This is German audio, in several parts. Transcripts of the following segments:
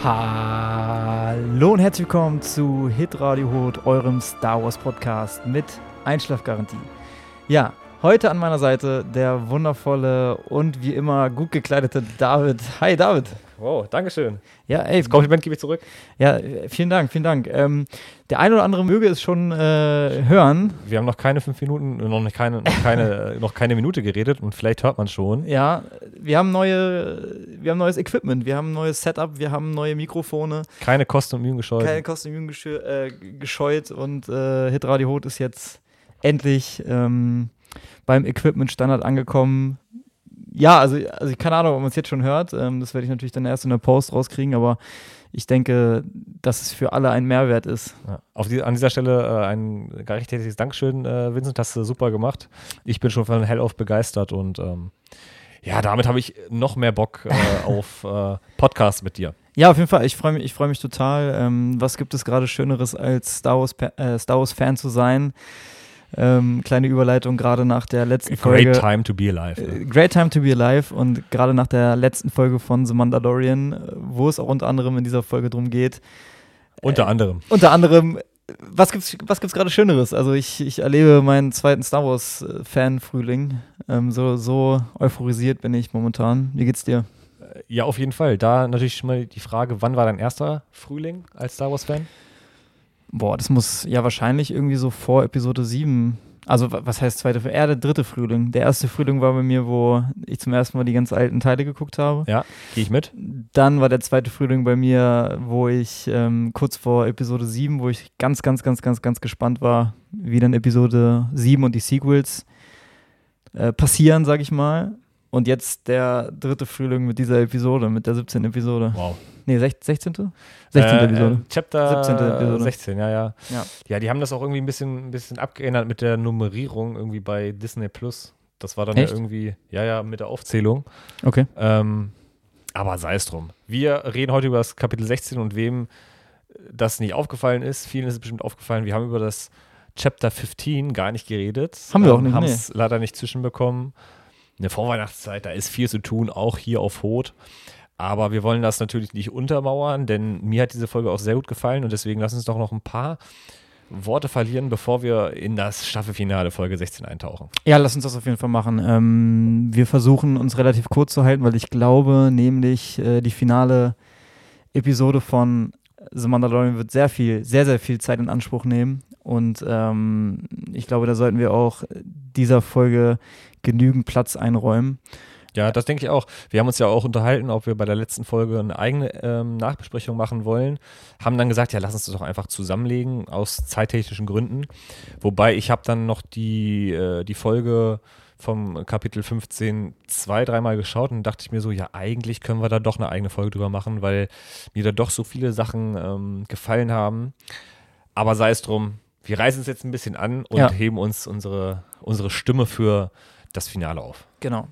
Hallo und herzlich willkommen zu Hit Radio Hot, eurem Star Wars Podcast mit Einschlafgarantie. Ja, heute an meiner Seite der wundervolle und wie immer gut gekleidete David. Hi David. Wow, Dankeschön. Ja, ey. Das Kompliment gebe ich zurück. Ja, vielen Dank, vielen Dank. Ähm, der eine oder andere möge es schon äh, hören. Wir haben noch keine fünf Minuten, noch, nicht keine, noch, keine, noch keine Minute geredet und vielleicht hört man schon. Ja, wir haben neue, wir haben neues Equipment, wir haben ein neues Setup, wir haben neue Mikrofone. Keine Kosten und Mühen gescheut. Keine Kosten und Mühen äh, gescheut und äh, Hit Radio Hot ist jetzt endlich ähm, beim Equipment-Standard angekommen ja, also, also keine Ahnung, ob man es jetzt schon hört. Ähm, das werde ich natürlich dann erst in der Post rauskriegen, aber ich denke, dass es für alle ein Mehrwert ist. Ja, auf die, an dieser Stelle äh, ein gar recht herzliches Dankeschön, äh, Vincent, hast du super gemacht. Ich bin schon von Hell auf begeistert und ähm, ja, damit habe ich noch mehr Bock äh, auf äh, Podcasts mit dir. Ja, auf jeden Fall. Ich freue mich, freu mich total. Ähm, was gibt es gerade Schöneres, als Star Wars, äh, Star Wars Fan zu sein? Ähm, kleine Überleitung gerade nach der letzten great Folge. Great time to be alive. Ne? great time to be alive und gerade nach der letzten Folge von The Mandalorian, äh, wo es auch unter anderem in dieser Folge drum geht. Unter äh, anderem. Unter anderem, was gibt's, was gibt's gerade Schöneres? Also ich, ich erlebe meinen zweiten Star Wars äh, Fan-Frühling. Ähm, so, so euphorisiert bin ich momentan. Wie geht's dir? Ja, auf jeden Fall. Da natürlich schon mal die Frage, wann war dein erster Frühling als Star Wars-Fan? Boah, das muss ja wahrscheinlich irgendwie so vor Episode 7. Also, was heißt zweite? Eher der dritte Frühling. Der erste Frühling war bei mir, wo ich zum ersten Mal die ganz alten Teile geguckt habe. Ja, gehe ich mit. Dann war der zweite Frühling bei mir, wo ich ähm, kurz vor Episode 7, wo ich ganz, ganz, ganz, ganz, ganz gespannt war, wie dann Episode 7 und die Sequels äh, passieren, sag ich mal. Und jetzt der dritte Frühling mit dieser Episode, mit der 17. Episode. Wow. Nee, 16. 16. Äh, Episode. Äh, Chapter 17. Episode. 16, ja, ja, ja. Ja, die haben das auch irgendwie ein bisschen, ein bisschen abgeändert mit der Nummerierung irgendwie bei Disney Plus. Das war dann Echt? ja irgendwie, ja, ja, mit der Aufzählung. Okay. Ähm, aber sei es drum. Wir reden heute über das Kapitel 16 und wem das nicht aufgefallen ist, vielen ist es bestimmt aufgefallen, wir haben über das Chapter 15 gar nicht geredet. Haben wir auch nicht, Haben es nee. leider nicht zwischenbekommen in der Vorweihnachtszeit, da ist viel zu tun, auch hier auf Hot. Aber wir wollen das natürlich nicht untermauern, denn mir hat diese Folge auch sehr gut gefallen und deswegen lass uns doch noch ein paar Worte verlieren, bevor wir in das Staffelfinale Folge 16 eintauchen. Ja, lass uns das auf jeden Fall machen. Ähm, wir versuchen uns relativ kurz zu halten, weil ich glaube, nämlich äh, die finale Episode von The Mandalorian wird sehr viel, sehr, sehr viel Zeit in Anspruch nehmen. Und ähm, ich glaube, da sollten wir auch dieser Folge genügend Platz einräumen. Ja, das denke ich auch. Wir haben uns ja auch unterhalten, ob wir bei der letzten Folge eine eigene ähm, Nachbesprechung machen wollen. Haben dann gesagt, ja, lass uns das doch einfach zusammenlegen aus zeittechnischen Gründen. Wobei ich habe dann noch die, äh, die Folge vom Kapitel 15 zwei, dreimal geschaut und dachte ich mir so, ja, eigentlich können wir da doch eine eigene Folge drüber machen, weil mir da doch so viele Sachen ähm, gefallen haben. Aber sei es drum, wir reißen es jetzt ein bisschen an und ja. heben uns unsere, unsere Stimme für das Finale auf. Genau.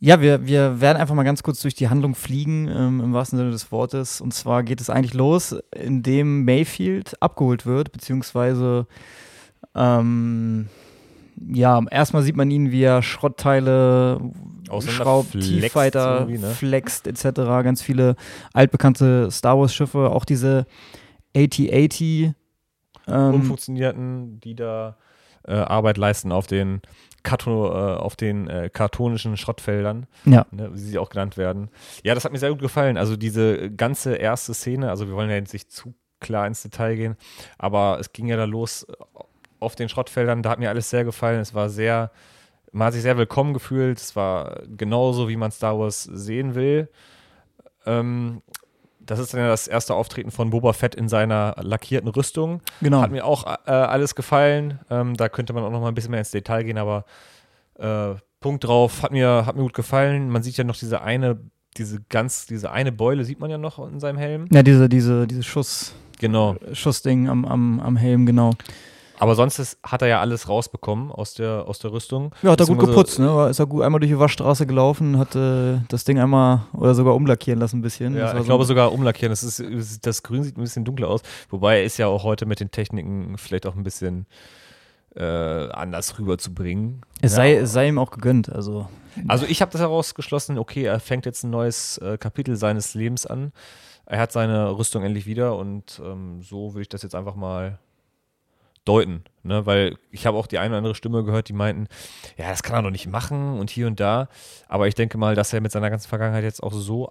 Ja, wir, wir werden einfach mal ganz kurz durch die Handlung fliegen, ähm, im wahrsten Sinne des Wortes. Und zwar geht es eigentlich los, indem Mayfield abgeholt wird, beziehungsweise ähm, ja, erstmal sieht man ihn, wie er Schrottteile schraubt, T-Fighter, ne? flext etc. Ganz viele altbekannte Star Wars-Schiffe, auch diese AT-80 ähm, Umfunktionierten, die da äh, Arbeit leisten auf den, Karto, äh, auf den äh, kartonischen Schrottfeldern, ja. ne, wie sie auch genannt werden. Ja, das hat mir sehr gut gefallen. Also diese ganze erste Szene, also wir wollen ja jetzt nicht zu klar ins Detail gehen, aber es ging ja da los äh, auf den Schrottfeldern, da hat mir alles sehr gefallen. Es war sehr, man hat sich sehr willkommen gefühlt. Es war genauso, wie man Star Wars sehen will. Ähm, das ist dann ja das erste Auftreten von Boba Fett in seiner lackierten Rüstung. Genau. Hat mir auch äh, alles gefallen. Ähm, da könnte man auch noch mal ein bisschen mehr ins Detail gehen, aber äh, Punkt drauf, hat mir, hat mir gut gefallen. Man sieht ja noch diese eine, diese ganz, diese eine Beule sieht man ja noch in seinem Helm. Ja, diese, diese, diese Schuss. Genau. Schussding am, am, am Helm, genau. Aber sonst ist, hat er ja alles rausbekommen aus der, aus der Rüstung. Ja, hat er gut geputzt, ne? Ist er gut einmal durch die Waschstraße gelaufen, hat äh, das Ding einmal oder sogar umlackieren lassen ein bisschen. Ja, ich so glaube sogar umlackieren. Das, ist, das Grün sieht ein bisschen dunkler aus. Wobei er ist ja auch heute mit den Techniken vielleicht auch ein bisschen äh, anders rüberzubringen. Es ja. sei, es sei ihm auch gegönnt. Also, also ich habe das herausgeschlossen, okay, er fängt jetzt ein neues äh, Kapitel seines Lebens an. er hat seine Rüstung endlich wieder und ähm, so würde ich das jetzt einfach mal deuten, ne? weil ich habe auch die eine oder andere Stimme gehört, die meinten, ja, das kann er doch nicht machen und hier und da, aber ich denke mal, dass er mit seiner ganzen Vergangenheit jetzt auch so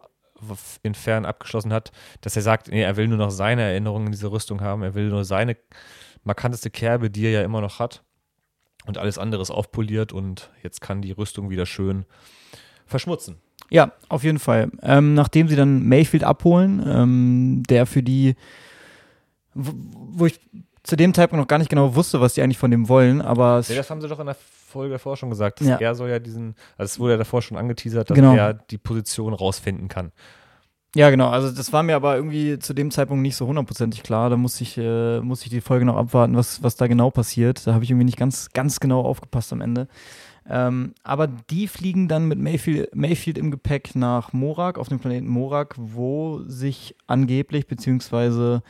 infern abgeschlossen hat, dass er sagt, nee, er will nur noch seine Erinnerungen in diese Rüstung haben, er will nur seine markanteste Kerbe, die er ja immer noch hat und alles andere ist aufpoliert und jetzt kann die Rüstung wieder schön verschmutzen. Ja, auf jeden Fall. Ähm, nachdem sie dann Mayfield abholen, ähm, der für die, wo ich zu dem Zeitpunkt noch gar nicht genau wusste, was die eigentlich von dem wollen, aber. Nee, das haben sie doch in der Folge davor schon gesagt. Dass ja. Er soll ja diesen, also es wurde ja davor schon angeteasert, dass genau. er die Position rausfinden kann. Ja, genau. Also das war mir aber irgendwie zu dem Zeitpunkt nicht so hundertprozentig klar. Da musste ich, äh, musste ich die Folge noch abwarten, was, was da genau passiert. Da habe ich irgendwie nicht ganz, ganz genau aufgepasst am Ende. Ähm, aber die fliegen dann mit Mayfield, Mayfield im Gepäck nach Morak, auf dem Planeten Morak, wo sich angeblich, beziehungsweise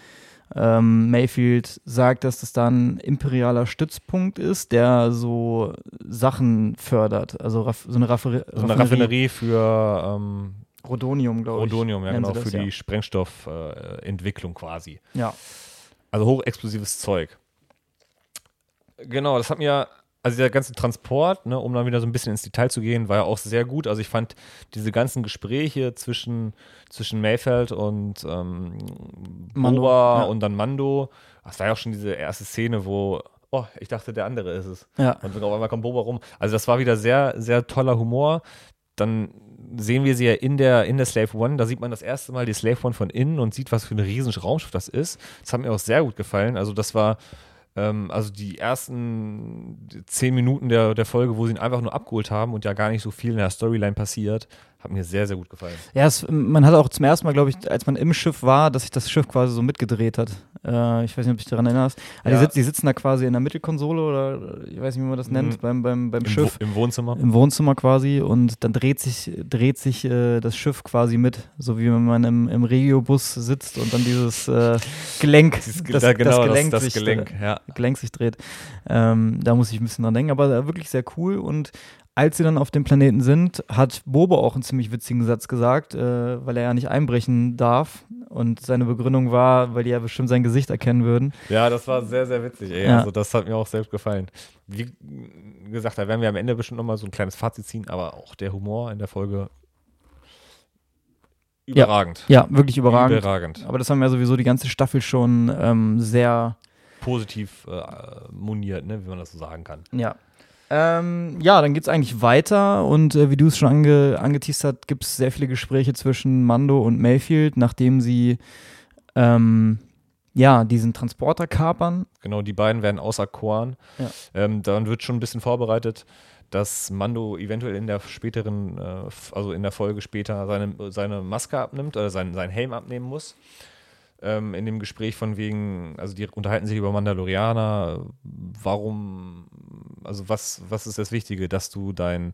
ähm, Mayfield sagt, dass das dann ein imperialer Stützpunkt ist, der so Sachen fördert. Also so eine, Raffinerie. So eine Raffinerie für ähm, Rodonium, glaube ich. Rodonium, ja, genau, das, für ja. die Sprengstoffentwicklung äh, quasi. Ja. Also hochexplosives Zeug. Genau, das hat mir also der ganze Transport, ne, um dann wieder so ein bisschen ins Detail zu gehen, war ja auch sehr gut. Also ich fand diese ganzen Gespräche zwischen, zwischen Mayfeld und ähm, Mando, Boba ja. und dann Mando, das war ja auch schon diese erste Szene, wo, oh, ich dachte, der andere ist es. Ja. Und auf einmal kommt Boba rum. Also das war wieder sehr, sehr toller Humor. Dann sehen wir sie ja in der, in der Slave One. Da sieht man das erste Mal die Slave One von innen und sieht, was für ein riesen Raumschiff das ist. Das hat mir auch sehr gut gefallen. Also das war ähm, also die ersten zehn Minuten der, der Folge, wo sie ihn einfach nur abgeholt haben und ja gar nicht so viel in der Storyline passiert, hat mir sehr, sehr gut gefallen. Ja, es, man hat auch zum ersten Mal, glaube ich, als man im Schiff war, dass sich das Schiff quasi so mitgedreht hat. Äh, ich weiß nicht, ob du dich daran erinnerst. Also ja. die, sitzen, die, sitzen da quasi in der Mittelkonsole oder ich weiß nicht, wie man das nennt, mhm. beim, beim, beim Im Schiff. Wo, Im Wohnzimmer. Im Wohnzimmer quasi und dann dreht sich, dreht sich äh, das Schiff quasi mit, so wie wenn man im, im Regiobus sitzt und dann dieses äh, Gelenk, dieses, das, da, genau, das, Gelenk, das, das sich, Gelenk, ja. Gelenk sich dreht. Ähm, da muss ich ein bisschen dran denken, aber wirklich sehr cool und als sie dann auf dem Planeten sind, hat Bobo auch einen ziemlich witzigen Satz gesagt, äh, weil er ja nicht einbrechen darf. Und seine Begründung war, weil die ja bestimmt sein Gesicht erkennen würden. Ja, das war sehr, sehr witzig. Ey. Ja. Also das hat mir auch selbst gefallen. Wie gesagt, da werden wir am Ende bestimmt nochmal so ein kleines Fazit ziehen, aber auch der Humor in der Folge überragend. Ja, ja wirklich überragend. Überragend. Aber das haben wir sowieso die ganze Staffel schon ähm, sehr positiv äh, moniert, ne, wie man das so sagen kann. Ja, ähm, ja, dann geht es eigentlich weiter und äh, wie du es schon ange angeteased hast, gibt es sehr viele Gespräche zwischen Mando und Mayfield, nachdem sie ähm, ja, diesen Transporter kapern. Genau, die beiden werden auserkoren. Ja. Ähm, dann wird schon ein bisschen vorbereitet, dass Mando eventuell in der späteren, äh, also in der Folge später seine, seine Maske abnimmt oder seinen, seinen Helm abnehmen muss ähm, in dem Gespräch von wegen, also die unterhalten sich über Mandalorianer, warum, also was, was ist das Wichtige, dass du dein,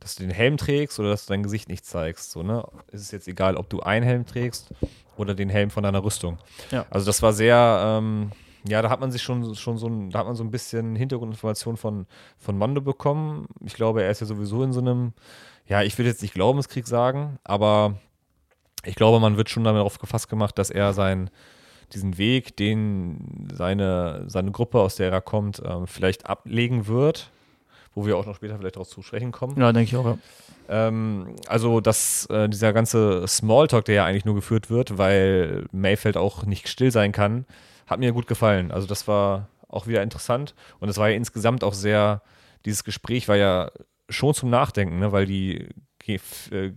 dass du den Helm trägst oder dass du dein Gesicht nicht zeigst, so, ne? Ist es jetzt egal, ob du einen Helm trägst oder den Helm von deiner Rüstung. Ja. Also das war sehr, ähm, ja, da hat man sich schon, schon so ein, da hat man so ein bisschen Hintergrundinformation von, von Mando bekommen. Ich glaube, er ist ja sowieso in so einem, ja, ich will jetzt nicht Glaubenskrieg sagen, aber ich glaube, man wird schon darauf gefasst gemacht, dass er sein, diesen Weg, den seine, seine Gruppe, aus der er kommt, ähm, vielleicht ablegen wird, wo wir auch noch später vielleicht darauf zu sprechen kommen. Ja, denke ich auch, ja. Ähm, also, dass äh, dieser ganze Smalltalk, der ja eigentlich nur geführt wird, weil Mayfeld auch nicht still sein kann, hat mir gut gefallen. Also, das war auch wieder interessant und es war ja insgesamt auch sehr, dieses Gespräch war ja schon zum Nachdenken, ne, weil die äh,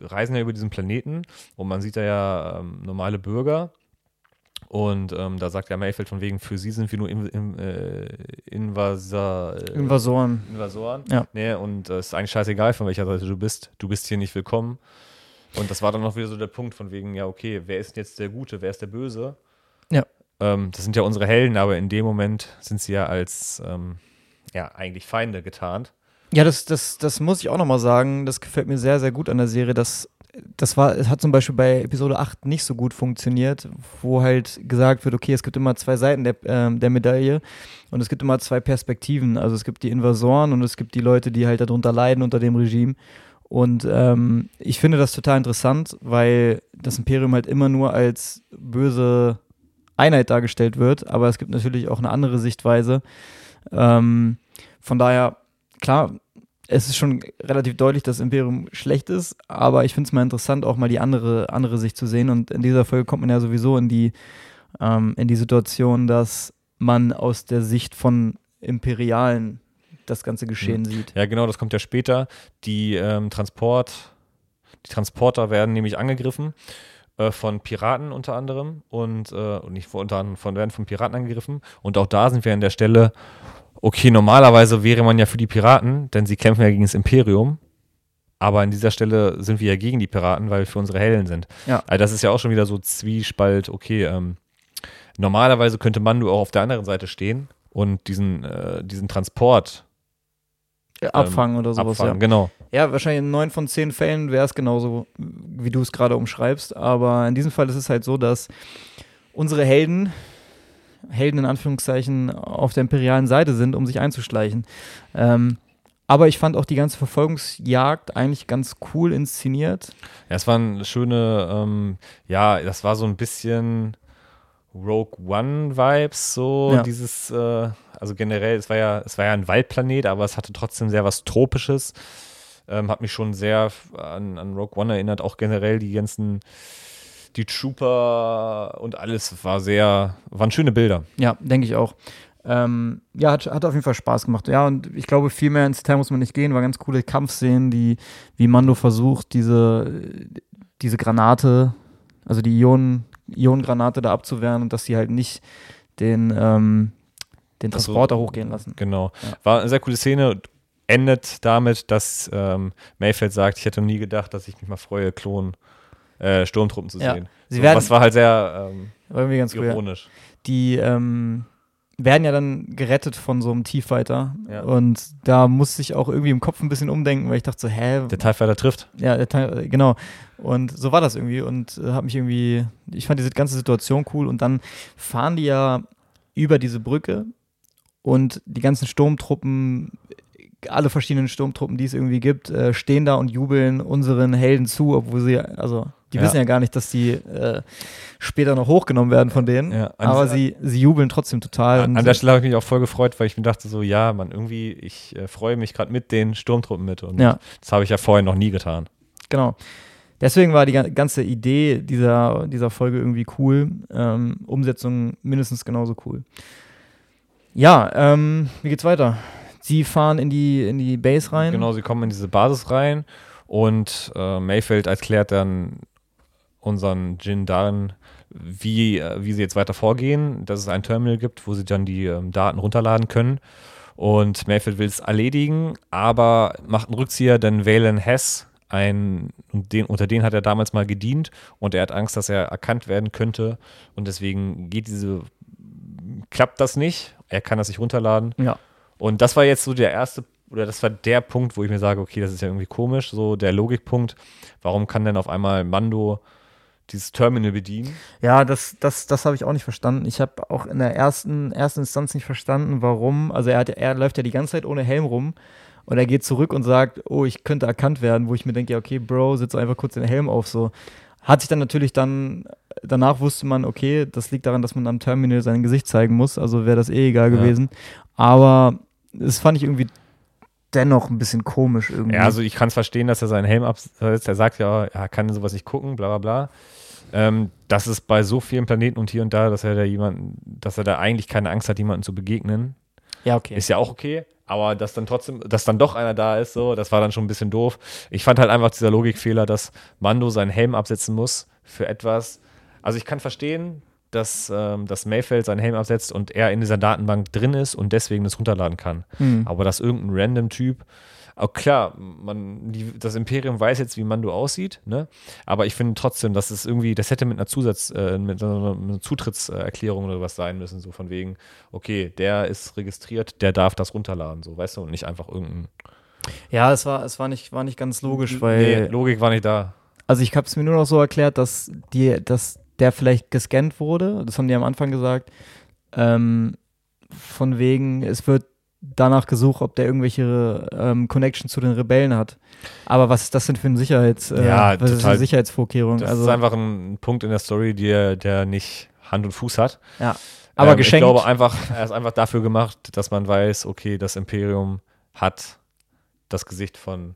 reisen ja über diesen Planeten und man sieht da ja ähm, normale Bürger. Und ähm, da sagt ja Mayfeld von wegen, für sie sind wir nur in, in, äh, Invasor, äh, Invasoren. Invasoren. Ja. Nee, und es äh, ist eigentlich scheißegal, von welcher Seite du bist. Du bist hier nicht willkommen. Und das war dann noch wieder so der Punkt von wegen, ja, okay, wer ist jetzt der Gute, wer ist der Böse? Ja. Ähm, das sind ja unsere Helden, aber in dem Moment sind sie ja als, ähm, ja, eigentlich Feinde getarnt. Ja, das, das, das muss ich auch nochmal sagen. Das gefällt mir sehr, sehr gut an der Serie. Das, das war, es hat zum Beispiel bei Episode 8 nicht so gut funktioniert, wo halt gesagt wird, okay, es gibt immer zwei Seiten der, äh, der Medaille und es gibt immer zwei Perspektiven. Also es gibt die Invasoren und es gibt die Leute, die halt darunter leiden unter dem Regime. Und ähm, ich finde das total interessant, weil das Imperium halt immer nur als böse Einheit dargestellt wird, aber es gibt natürlich auch eine andere Sichtweise. Ähm, von daher, klar, es ist schon relativ deutlich, dass Imperium schlecht ist, aber ich finde es mal interessant, auch mal die andere, andere Sicht zu sehen. Und in dieser Folge kommt man ja sowieso in die, ähm, in die Situation, dass man aus der Sicht von Imperialen das ganze Geschehen mhm. sieht. Ja, genau, das kommt ja später. Die ähm, Transport, die Transporter werden nämlich angegriffen äh, von Piraten unter anderem und, äh, nicht unter anderem von, werden von Piraten angegriffen. Und auch da sind wir an der Stelle, okay, normalerweise wäre man ja für die Piraten, denn sie kämpfen ja gegen das Imperium. Aber an dieser Stelle sind wir ja gegen die Piraten, weil wir für unsere Helden sind. Ja. Also das ist ja auch schon wieder so Zwiespalt, okay, ähm, normalerweise könnte Mando auch auf der anderen Seite stehen und diesen, äh, diesen Transport abfangen ähm, oder sowas. Abfangen, ja. genau. Ja, wahrscheinlich in neun von zehn Fällen wäre es genauso, wie du es gerade umschreibst. Aber in diesem Fall ist es halt so, dass unsere Helden, Helden in Anführungszeichen, auf der imperialen Seite sind, um sich einzuschleichen. Ähm, aber ich fand auch die ganze Verfolgungsjagd eigentlich ganz cool inszeniert. Ja, es waren schöne, ähm, ja, das war so ein bisschen Rogue One-Vibes, so ja. dieses, äh, also generell, es war ja, es war ja ein Waldplanet, aber es hatte trotzdem sehr was Tropisches. Ähm, hat mich schon sehr an, an Rogue One erinnert, auch generell die ganzen, die Trooper und alles war sehr, waren schöne Bilder. Ja, denke ich auch. Ähm, ja, hat, hat auf jeden Fall Spaß gemacht. Ja, und ich glaube, viel mehr ins Detail muss man nicht gehen. War ganz coole Kampfszenen, die, wie Mando versucht, diese, diese Granate, also die Ionen, Ionengranate da abzuwehren und dass sie halt nicht den, ähm, den Transporter also, hochgehen lassen. Genau. Ja. War eine sehr coole Szene. Endet damit, dass ähm, Mayfeld sagt, ich hätte nie gedacht, dass ich mich mal freue, Klon äh, Sturmtruppen zu ja. sehen. Sie so, werden, was war halt sehr ähm, irgendwie ganz ironisch. Cool. Die ähm, werden ja dann gerettet von so einem T-Fighter. Ja. Und da musste ich auch irgendwie im Kopf ein bisschen umdenken, weil ich dachte so, hä? Der TIE-Fighter trifft. Ja, der, genau. Und so war das irgendwie und äh, habe mich irgendwie, ich fand diese ganze Situation cool und dann fahren die ja über diese Brücke und die ganzen Sturmtruppen, alle verschiedenen Sturmtruppen, die es irgendwie gibt, äh, stehen da und jubeln unseren Helden zu, obwohl sie, also die ja. wissen ja gar nicht, dass die äh, später noch hochgenommen werden von denen. Ja, aber sie, sie jubeln trotzdem total. An, an der Stelle habe ich mich auch voll gefreut, weil ich mir dachte so, ja, man, irgendwie, ich äh, freue mich gerade mit den Sturmtruppen mit. Und ja. das habe ich ja vorher noch nie getan. Genau. Deswegen war die ganze Idee dieser, dieser Folge irgendwie cool. Ähm, Umsetzung mindestens genauso cool. Ja, ähm, wie geht's weiter? Sie fahren in die, in die Base rein. Genau, sie kommen in diese Basis rein und äh, Mayfeld erklärt dann unseren Jin darin, wie, äh, wie sie jetzt weiter vorgehen, dass es ein Terminal gibt, wo sie dann die ähm, Daten runterladen können. Und Mayfield will es erledigen, aber macht einen Rückzieher, denn Valen Hess, ein, den, unter den hat er damals mal gedient und er hat Angst, dass er erkannt werden könnte und deswegen geht diese, klappt das nicht. Er kann das nicht runterladen. Ja. Und das war jetzt so der erste oder das war der Punkt, wo ich mir sage, okay, das ist ja irgendwie komisch, so der Logikpunkt. Warum kann denn auf einmal Mando dieses Terminal bedienen. Ja, das, das, das habe ich auch nicht verstanden. Ich habe auch in der ersten, ersten Instanz nicht verstanden, warum. Also er, hat, er läuft ja die ganze Zeit ohne Helm rum und er geht zurück und sagt, oh, ich könnte erkannt werden, wo ich mir denke, ja, okay, Bro, setz einfach kurz den Helm auf. So. Hat sich dann natürlich dann, danach wusste man, okay, das liegt daran, dass man am Terminal sein Gesicht zeigen muss, also wäre das eh egal ja. gewesen. Aber das fand ich irgendwie dennoch ein bisschen komisch irgendwie. Ja, also ich kann es verstehen, dass er seinen Helm absetzt. Er sagt ja, er kann sowas nicht gucken, bla bla bla. Ähm, das ist bei so vielen Planeten und hier und da, dass er da jemanden, dass er da eigentlich keine Angst hat, jemanden zu begegnen. Ja, okay. Ist ja auch okay, aber dass dann trotzdem, dass dann doch einer da ist, so, das war dann schon ein bisschen doof. Ich fand halt einfach dieser Logikfehler, dass Mando seinen Helm absetzen muss für etwas. Also ich kann verstehen, dass, ähm, dass Mayfeld seinen Helm absetzt und er in dieser Datenbank drin ist und deswegen das runterladen kann. Hm. Aber dass irgendein random Typ auch klar, man, die, das Imperium weiß jetzt, wie Mando aussieht, ne? Aber ich finde trotzdem, dass es irgendwie, das hätte mit einer Zusatz, äh, mit einer, einer Zutrittserklärung oder was sein müssen, so von wegen, okay, der ist registriert, der darf das runterladen, so, weißt du, und nicht einfach irgendein. Ja, es war, es war nicht, war nicht ganz logisch, weil. Nee, Logik war nicht da. Also ich habe es mir nur noch so erklärt, dass die, dass der vielleicht gescannt wurde. Das haben die am Anfang gesagt. Ähm, von wegen, es wird danach gesucht, ob der irgendwelche ähm, Connection zu den Rebellen hat. Aber was ist das denn für ein Sicherheits, äh, Ja, was ist total. eine Sicherheitsvorkehrung? Das also, ist einfach ein Punkt in der Story, der, der nicht Hand und Fuß hat. ja. Aber Ähm, geschenkt. Ich glaube einfach, er ist einfach dafür gemacht, dass man weiß, okay, das Imperium hat das Gesicht von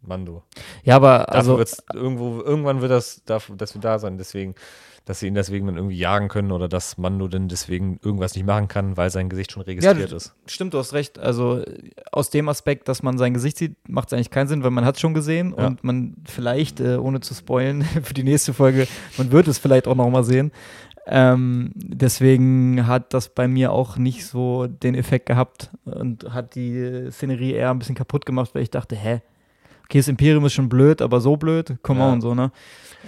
Mando. ja, aber Dafür also irgendwo, irgendwann wird das dafür, dass wir da sein, deswegen, dass sie ihn deswegen dann irgendwie jagen können oder dass Mando dann deswegen irgendwas nicht machen kann, weil sein Gesicht schon registriert du- ist. Stimmt, du hast recht. Also aus dem Aspekt, dass man sein Gesicht sieht, macht es eigentlich keinen Sinn, weil man hat es schon gesehen Ja. und man vielleicht, äh, ohne zu spoilen, für die nächste Folge, man wird es vielleicht auch nochmal sehen. Ähm, deswegen hat das bei mir auch nicht so den Effekt gehabt und hat die Szenerie eher ein bisschen kaputt gemacht, weil ich dachte, hä? Okay, das Imperium ist schon blöd, aber so blöd, come Ja. on, so, ne?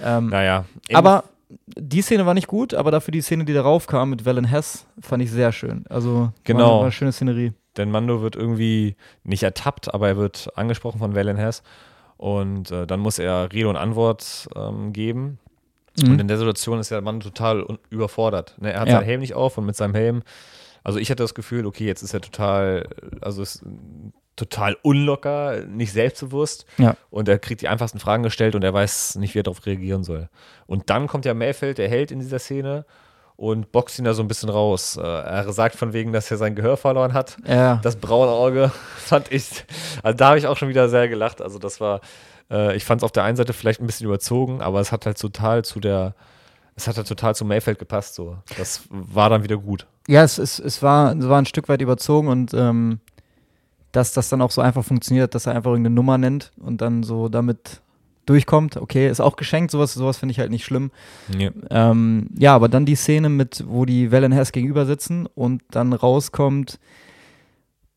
Ähm, Naja. aber die Szene war nicht gut, aber dafür die Szene, die darauf kam mit Valen Hess, fand ich sehr schön. Also Genau. war, war eine schöne Szenerie. Denn Mando wird irgendwie nicht ertappt, aber er wird angesprochen von Valen Hess. Und äh, dann muss er Rede und Antwort ähm, geben. Mhm. Und in der Situation ist der Mann total überfordert. Ne? Er hat Ja. seinen Helm nicht auf und mit seinem Helm, also ich hatte das Gefühl, okay, jetzt ist er total, also ist mm, total unlocker, nicht selbstbewusst. Ja. Und er kriegt die einfachsten Fragen gestellt und er weiß nicht, wie er darauf reagieren soll. Und dann kommt ja Mayfeld, der Held in dieser Szene, und boxt ihn da so ein bisschen raus. Äh, er sagt von wegen, dass er sein Gehör verloren hat. Ja, Das braune Auge fand ich, also da habe ich auch schon wieder sehr gelacht. Also das war, äh, ich fand es auf der einen Seite vielleicht ein bisschen überzogen, aber es hat halt total zu der, es hat halt total zu Mayfeld gepasst. So, das war dann wieder gut. ja es, es, es, war, es war ein Stück weit überzogen und ähm, dass das dann auch so einfach funktioniert, dass er einfach irgendeine Nummer nennt und dann so damit durchkommt. Okay, ist auch geschenkt, sowas, sowas finde ich halt nicht schlimm. Ja. Ähm, ja, aber dann die Szene mit, wo die Valen Hess gegenüber sitzen und dann rauskommt,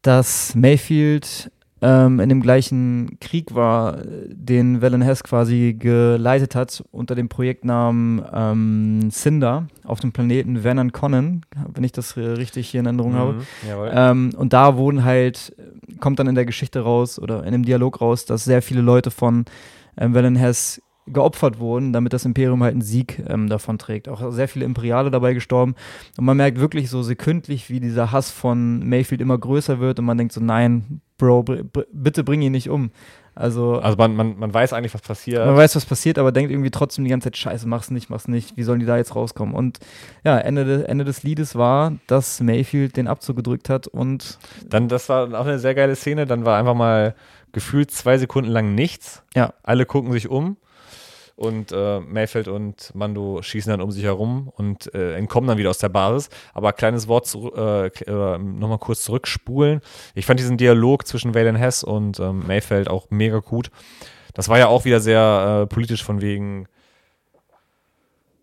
dass Mayfield ähm, in dem gleichen Krieg war, den Valen Hess quasi geleitet hat unter dem Projektnamen ähm, Cinder auf dem Planeten Vernon Conan, wenn ich das äh, richtig hier in Erinnerung habe. Mhm, jawohl. Ähm, und da wurden halt, kommt dann in der Geschichte raus oder in dem Dialog raus, dass sehr viele Leute von ähm, Valen Hess geopfert wurden, damit das Imperium halt einen Sieg ähm, davon trägt. Auch sehr viele Imperiale dabei gestorben. Und man merkt wirklich so sekündlich, wie dieser Hass von Mayfield immer größer wird und man denkt so, nein, Bro, br br bitte bring ihn nicht um. Also, also man, man, man weiß eigentlich, was passiert. man weiß, was passiert, aber denkt irgendwie trotzdem die ganze Zeit, scheiße, mach's nicht, mach's nicht. Wie sollen die da jetzt rauskommen? Und ja, Ende, de, Ende des Liedes war, dass Mayfield den Abzug gedrückt hat und Dann, das war auch eine sehr geile Szene. Dann war einfach mal gefühlt zwei Sekunden lang nichts. Ja. Alle gucken sich um und äh, Mayfeld und Mando schießen dann um sich herum und äh, entkommen dann wieder aus der Basis. Aber kleines Wort zu, äh, äh, nochmal kurz zurückspulen. Ich fand diesen Dialog zwischen Valen Hess und ähm, Mayfeld auch mega gut. Das war ja auch wieder sehr äh, politisch von wegen,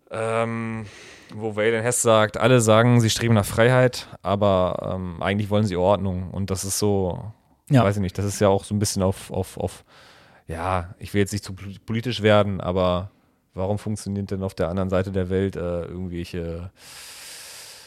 ähm, wo Valen Hess sagt, alle sagen, sie streben nach Freiheit, aber ähm, eigentlich wollen sie Ordnung. Und das ist so, Ja. weiß ich nicht, das ist ja auch so ein bisschen auf, auf, auf, ja, ich will jetzt nicht zu pol- politisch werden, aber warum funktioniert denn auf der anderen Seite der Welt äh, irgendwelche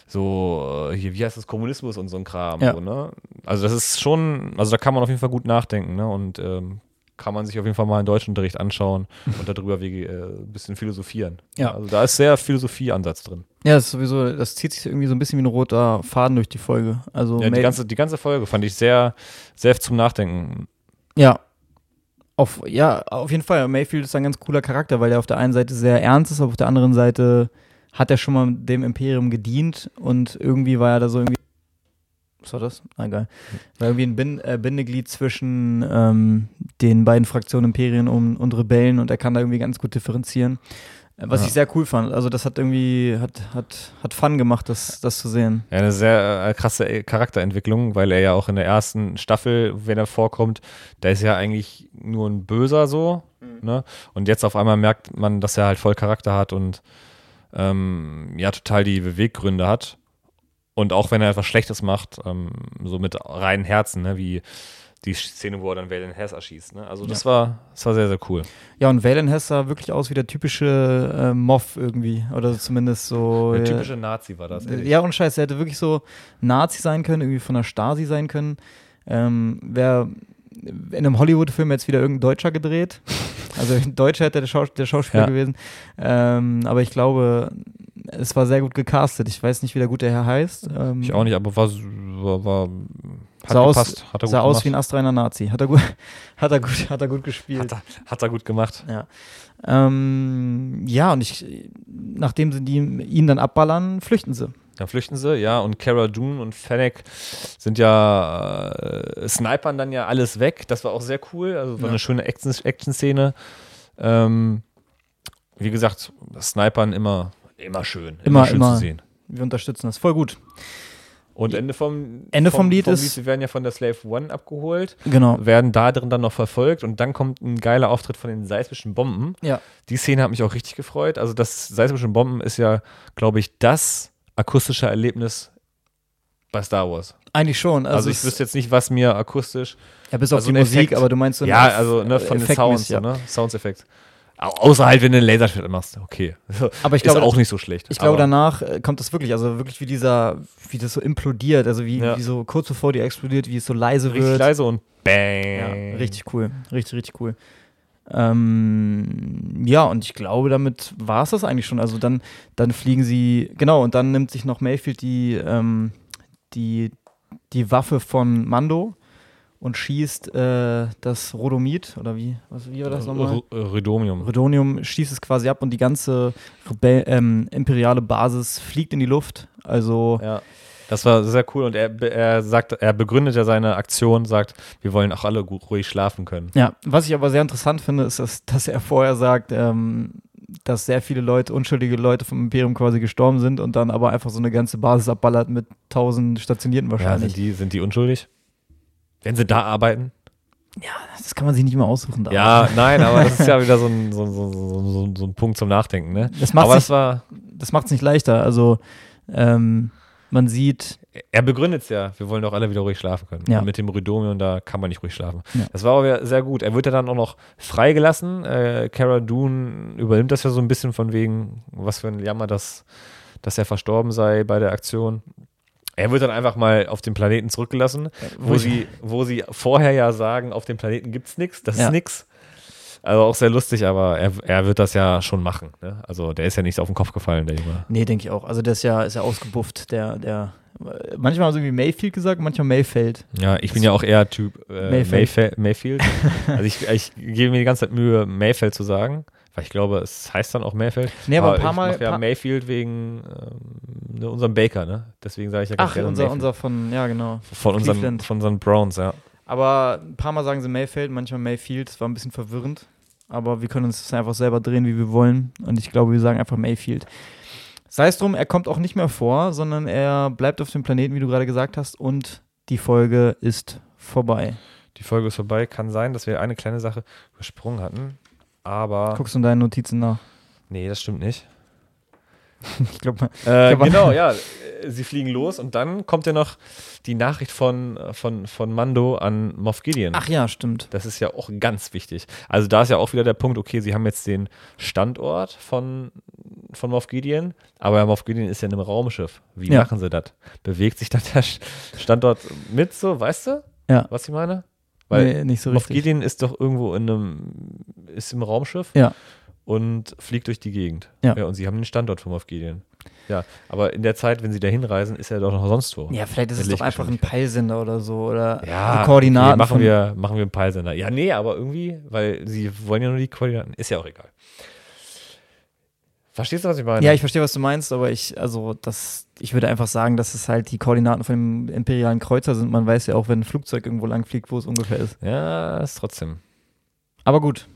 so, äh, hier, wie heißt das, Kommunismus und so ein Kram, Ja. so, ne? Also das ist schon, also da kann man auf jeden Fall gut nachdenken, ne? Und ähm, kann man sich auf jeden Fall mal in Deutschunterricht anschauen und darüber wie, äh, ein bisschen philosophieren. Ja. Also da ist sehr Philosophieansatz drin. Ja, das ist sowieso, das zieht sich irgendwie so ein bisschen wie ein roter Faden durch die Folge. Also Ja, die ganze, die ganze Folge fand ich sehr, sehr zum Nachdenken. ja. Auf, ja, auf jeden Fall. Mayfield ist ein ganz cooler Charakter, weil er auf der einen Seite sehr ernst ist, aber auf der anderen Seite hat er schon mal dem Imperium gedient und irgendwie war er da so irgendwie. Was war das? Ah, egal. War irgendwie ein Bin äh, Bindeglied zwischen ähm, den beiden Fraktionen Imperien und, und Rebellen und er kann da irgendwie ganz gut differenzieren. Was Ja. ich sehr cool fand. Also, das hat irgendwie, hat, hat, hat Fun gemacht, das, das zu sehen. Ja, eine sehr äh, krasse Charakterentwicklung, weil er ja auch in der ersten Staffel, wenn er vorkommt, der ist ja eigentlich nur ein Böser so. Ne? Und jetzt auf einmal merkt man, dass er halt voll Charakter hat und ähm, ja, total die Beweggründe hat. Und auch wenn er etwas Schlechtes macht, ähm, so mit reinen Herzen, ne? wie die Szene, wo er dann Valen Hess erschießt. Ne? Also das war, das war sehr, sehr cool. Ja, und Valen Hess sah wirklich aus wie der typische äh, Moff irgendwie. Oder zumindest so. Der äh, typische Nazi war das. ehrlich. Ja, und Scheiß, er hätte wirklich so Nazi sein können, irgendwie von der Stasi sein können. Ähm, Wäre in einem Hollywood-Film jetzt wieder irgendein Deutscher gedreht. Also ein Deutscher hätte der, Schaus der Schauspieler Ja. gewesen. Ähm, aber ich glaube, es war sehr gut gecastet. Ich weiß nicht, wie der gute Herr heißt. Ähm, Ich auch nicht, aber war, war, war Hat sah aus, gepasst, hat er gut sah aus wie ein astreiner Nazi. Hat er gut, hat er gut, hat er gut gespielt. Hat er, hat er gut gemacht. Ja. Ähm, ja, und ich, nachdem sie die, ihn dann abballern, flüchten sie. Dann flüchten sie, ja, und Cara Dune und Fennec sind ja, äh, snipern dann ja alles weg. Das war auch sehr cool. Also war Ja. eine schöne Action- Action-Szene. ähm, wie gesagt, Snipern immer, immer schön. Immer, schön immer. zu sehen. Wir unterstützen das. Voll gut. Und Ende vom, Ende vom Lied ist- Sie werden ja von der Slave One abgeholt, Genau. werden da drin dann noch verfolgt und dann kommt ein geiler Auftritt von den seismischen Bomben. Ja. Die Szene hat mich auch richtig gefreut. Also das seismische Bomben ist ja, glaube ich, das akustische Erlebnis bei Star Wars. Eigentlich schon. Also, Also, ich wüsste jetzt nicht, was mir akustisch. ja, bis auf also die Musik, Effekt. aber du meinst so ja, also ne, von den Effektmäßig, Sounds, ja. ne? Soundseffekt. Au- Außer halt, wenn du einen Laserschnitt machst. Okay. Aber ich ist glaube, auch nicht so schlecht. Ich glaube, danach äh, kommt das wirklich, also wirklich wie dieser, wie das so implodiert, also wie, Ja. wie so kurz bevor die explodiert, wie es so leise richtig wird. leise und bang. Ja, richtig cool. Richtig, richtig cool. Ähm, ja, und ich glaube, damit war es das eigentlich schon. Also dann, dann fliegen sie, genau, und dann nimmt sich noch Mayfield die, ähm, die, die Waffe von Mando und schießt äh, das Rodomid, oder wie, was, wie war das nochmal? R- Rhydomium. Rhodonium schießt es quasi ab und die ganze Rebell ähm, imperiale Basis fliegt in die Luft. Also Ja. Das war sehr cool und er, er sagt, er begründet ja seine Aktion, sagt, wir wollen auch alle ruhig schlafen können. Ja, was ich aber sehr interessant finde, ist, dass, dass er vorher sagt, ähm, dass sehr viele Leute, unschuldige Leute vom Imperium quasi gestorben sind und dann aber einfach so eine ganze Basis abballert mit tausend Stationierten Ja, wahrscheinlich. sind die, sind die unschuldig? Wenn sie da arbeiten? das kann man sich nicht mehr aussuchen. da. Ja, nein, aber das ist ja wieder so ein, so, so, so, ein Punkt zum Nachdenken, ne? Das macht aber es war, Das macht es nicht leichter. Also ähm, man sieht, er begründet es ja, wir wollen doch alle wieder ruhig schlafen können. Ja. Und mit dem Rhydomium, da kann man nicht ruhig schlafen. Ja. Das war aber sehr gut. Er wird ja dann auch noch freigelassen. Äh, Cara Dune übernimmt das ja so ein bisschen von wegen, was für ein Jammer, dass, dass er verstorben sei bei der Aktion. Er wird dann einfach mal auf den Planeten zurückgelassen, wo, sie, wo sie vorher ja sagen, auf dem Planeten gibt es nichts, das Ja. ist nichts. Also auch sehr lustig, aber er, er wird das ja schon machen. Ne? Also der ist ja nicht auf den Kopf gefallen, der Junge. nee, denke ich auch. Also der ist ja, ist ja ausgebufft, der, der manchmal haben sie irgendwie Mayfield gesagt, manchmal Mayfeld. Ja, ich bin ja auch eher Typ äh. Mayfield. also ich, ich gebe mir die ganze Zeit Mühe, Mayfeld zu sagen, weil ich glaube, es heißt dann auch Mayfeld. Nee, aber ein paar ich Mal. mach ja paar- Mayfield wegen ähm, ne, unserem Baker, ne? Deswegen sage ich ja ganz Ach, gerne unser, Mayfield. unser von, ja genau. von, unseren, von unseren Browns, ja. Aber ein paar Mal sagen sie Mayfield, manchmal Mayfield. Das war ein bisschen verwirrend. Aber wir können uns das einfach selber drehen, wie wir wollen. Und ich glaube, wir sagen einfach Mayfield. Sei es drum, er kommt auch nicht mehr vor, sondern er bleibt auf dem Planeten, wie du gerade gesagt hast. Und die Folge ist vorbei. Die Folge ist vorbei. Kann sein, dass wir eine kleine Sache übersprungen hatten. Aber. Guckst du in deinen Notizen nach? Nee, das stimmt nicht. Ich glaube, Äh, glaub, genau, ja. Äh, Sie fliegen los und dann kommt ja noch die Nachricht von, von, von Mando an Moff Gideon. ach ja, stimmt. Das ist ja auch ganz wichtig. Also da ist ja auch wieder der Punkt, okay, sie haben jetzt den Standort von, von Moff Gideon, aber Moff Gideon ist ja in einem Raumschiff. Wie Ja. machen sie das? Bewegt sich dann der Standort mit so, weißt du, Ja. was ich meine? Weil nee, nicht so Moff richtig. Gideon ist doch irgendwo in einem, ist im Raumschiff Ja. und fliegt durch die Gegend. Ja. und sie haben den Standort von Moff Gideon. Ja, aber in der Zeit, wenn sie da hinreisen, ist er doch noch sonst wo. Ja, vielleicht ist es doch einfach ein. Peilsender oder so. Oder Ja, die Koordinaten. okay, machen, wir, machen wir einen Peilsender. Ja, nee, aber irgendwie, weil sie wollen ja nur die Koordinaten. Ist ja auch egal. Verstehst du, was ich meine? Ja, ich verstehe, was du meinst, aber ich, also das, ich würde einfach sagen, dass es halt die Koordinaten von dem imperialen Kreuzer sind. Man weiß ja auch, wenn ein Flugzeug irgendwo lang fliegt, wo es ungefähr ist. ja, ist trotzdem. Aber gut.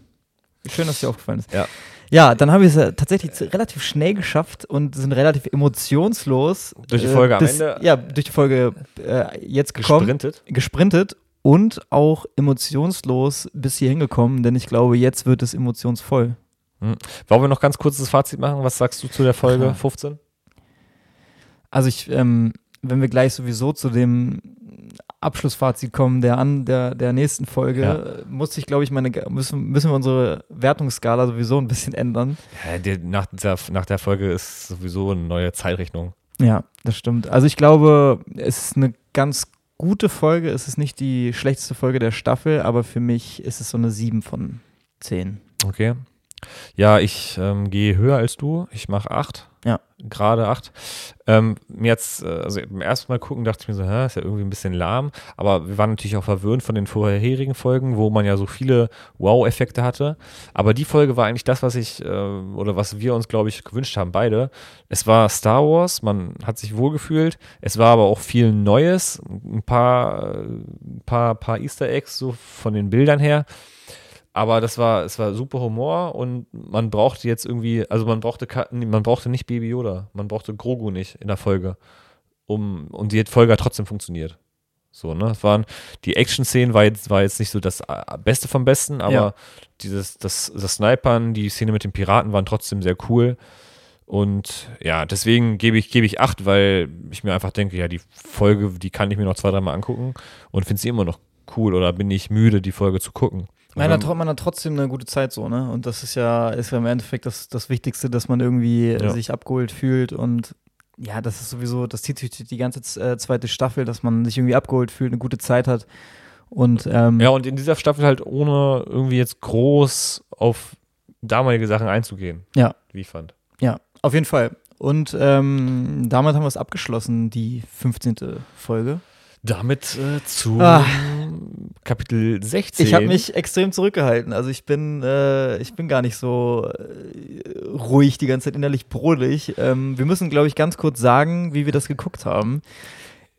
Schön, dass dir aufgefallen ist. Ja. Ja, dann haben wir es ja tatsächlich relativ schnell geschafft und sind relativ emotionslos. Durch die Folge am bis, Ende- Ja, durch die Folge äh, jetzt gekommen. Gesprintet. Gesprintet und auch emotionslos bis hier hingekommen, denn ich glaube, jetzt wird es emotionsvoll. Wollen wir noch ganz kurz das Fazit machen? Was sagst du zu der Folge Klar. 15? Also ich, ähm, wenn wir gleich sowieso zu dem Abschlussfazit kommen der an der, der nächsten Folge, Ja. muss ich, glaube ich, meine müssen, müssen wir unsere Wertungsskala sowieso ein bisschen ändern. Ja, der, nach, der, nach der Folge ist sowieso eine neue Zeitrichtung. Ja, das stimmt. Also ich glaube, es ist eine ganz gute Folge. Es ist nicht die schlechteste Folge der Staffel, aber für mich ist es so eine 7 von 10. Okay. Ja, ich ähm, gehe höher als du. Ich mache 8. Ja. Gerade acht. Ähm, jetzt, äh, also beim ersten Mal gucken, dachte ich mir so, hä, ist ja irgendwie ein bisschen lahm. Aber wir waren natürlich auch verwöhnt von den vorherigen Folgen, wo man ja so viele Wow-Effekte hatte. Aber die Folge war eigentlich das, was ich, äh, oder was wir uns, glaube ich, gewünscht haben, beide. Es war Star Wars, man hat sich wohlgefühlt. Es war aber auch viel Neues, ein paar, äh, paar, paar Easter Eggs, so von den Bildern her. Aber das war, es war super Humor und man brauchte jetzt irgendwie, also man brauchte, man brauchte nicht Baby Yoda, man brauchte Grogu nicht in der Folge. Um, und die Folge hat trotzdem funktioniert. So, ne? Es waren, die Action-Szenen war jetzt, war jetzt nicht so das äh, Beste vom Besten, aber ja. dieses, das, das Snipern, die Szene mit den Piraten waren trotzdem sehr cool. Und ja, deswegen gebe ich, gebe ich acht, weil ich mir einfach denke, ja, die Folge, die kann ich mir noch zwei, dreimal angucken und finde sie immer noch cool oder bin ich müde, die Folge zu gucken. Nein, dann hat man hat trotzdem eine gute Zeit so, ne? Und das ist ja, ist ja im Endeffekt das, das Wichtigste, dass man irgendwie ja. sich abgeholt fühlt und ja, das ist sowieso, das zieht sich die ganze äh, zweite Staffel, dass man sich irgendwie abgeholt fühlt, eine gute Zeit hat. Und, ähm, ja, und in dieser Staffel halt ohne irgendwie jetzt groß auf damalige Sachen einzugehen. Ja. Wie ich fand. Ja, auf jeden Fall. Und ähm, damit haben wir es abgeschlossen, die 15. Folge. Damit äh, zu ah. Kapitel 16. Ich habe mich extrem zurückgehalten. Also ich bin, äh, ich bin gar nicht so äh, ruhig die ganze Zeit innerlich brodelig. Ähm, wir müssen, glaube ich, ganz kurz sagen, wie wir das geguckt haben.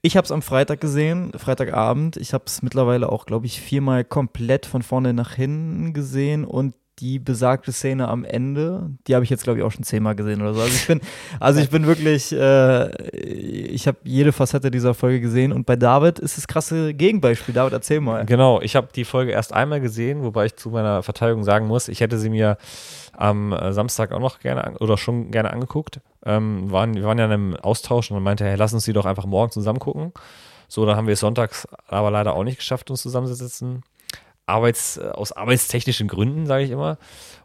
Ich habe es am Freitag gesehen, Freitagabend. Ich habe es mittlerweile auch, glaube ich, viermal komplett von vorne nach hinten gesehen und die besagte Szene am Ende, die habe ich jetzt, glaube ich, auch schon zehnmal gesehen oder so. Also ich bin, also ich bin wirklich, äh, ich habe jede Facette dieser Folge gesehen und bei David ist es krasse Gegenbeispiel. David, erzähl mal. Genau, ich habe die Folge erst einmal gesehen, wobei ich zu meiner Verteidigung sagen muss, ich hätte sie mir am äh, Samstag auch noch gerne oder schon gerne angeguckt. Ähm, waren, wir waren ja in einem Austausch und dann meinte er, hey, lass uns die doch einfach morgen zusammen gucken. So, dann haben wir es sonntags aber leider auch nicht geschafft, uns zusammenzusetzen. Arbeits, äh, aus arbeitstechnischen Gründen, sage ich immer.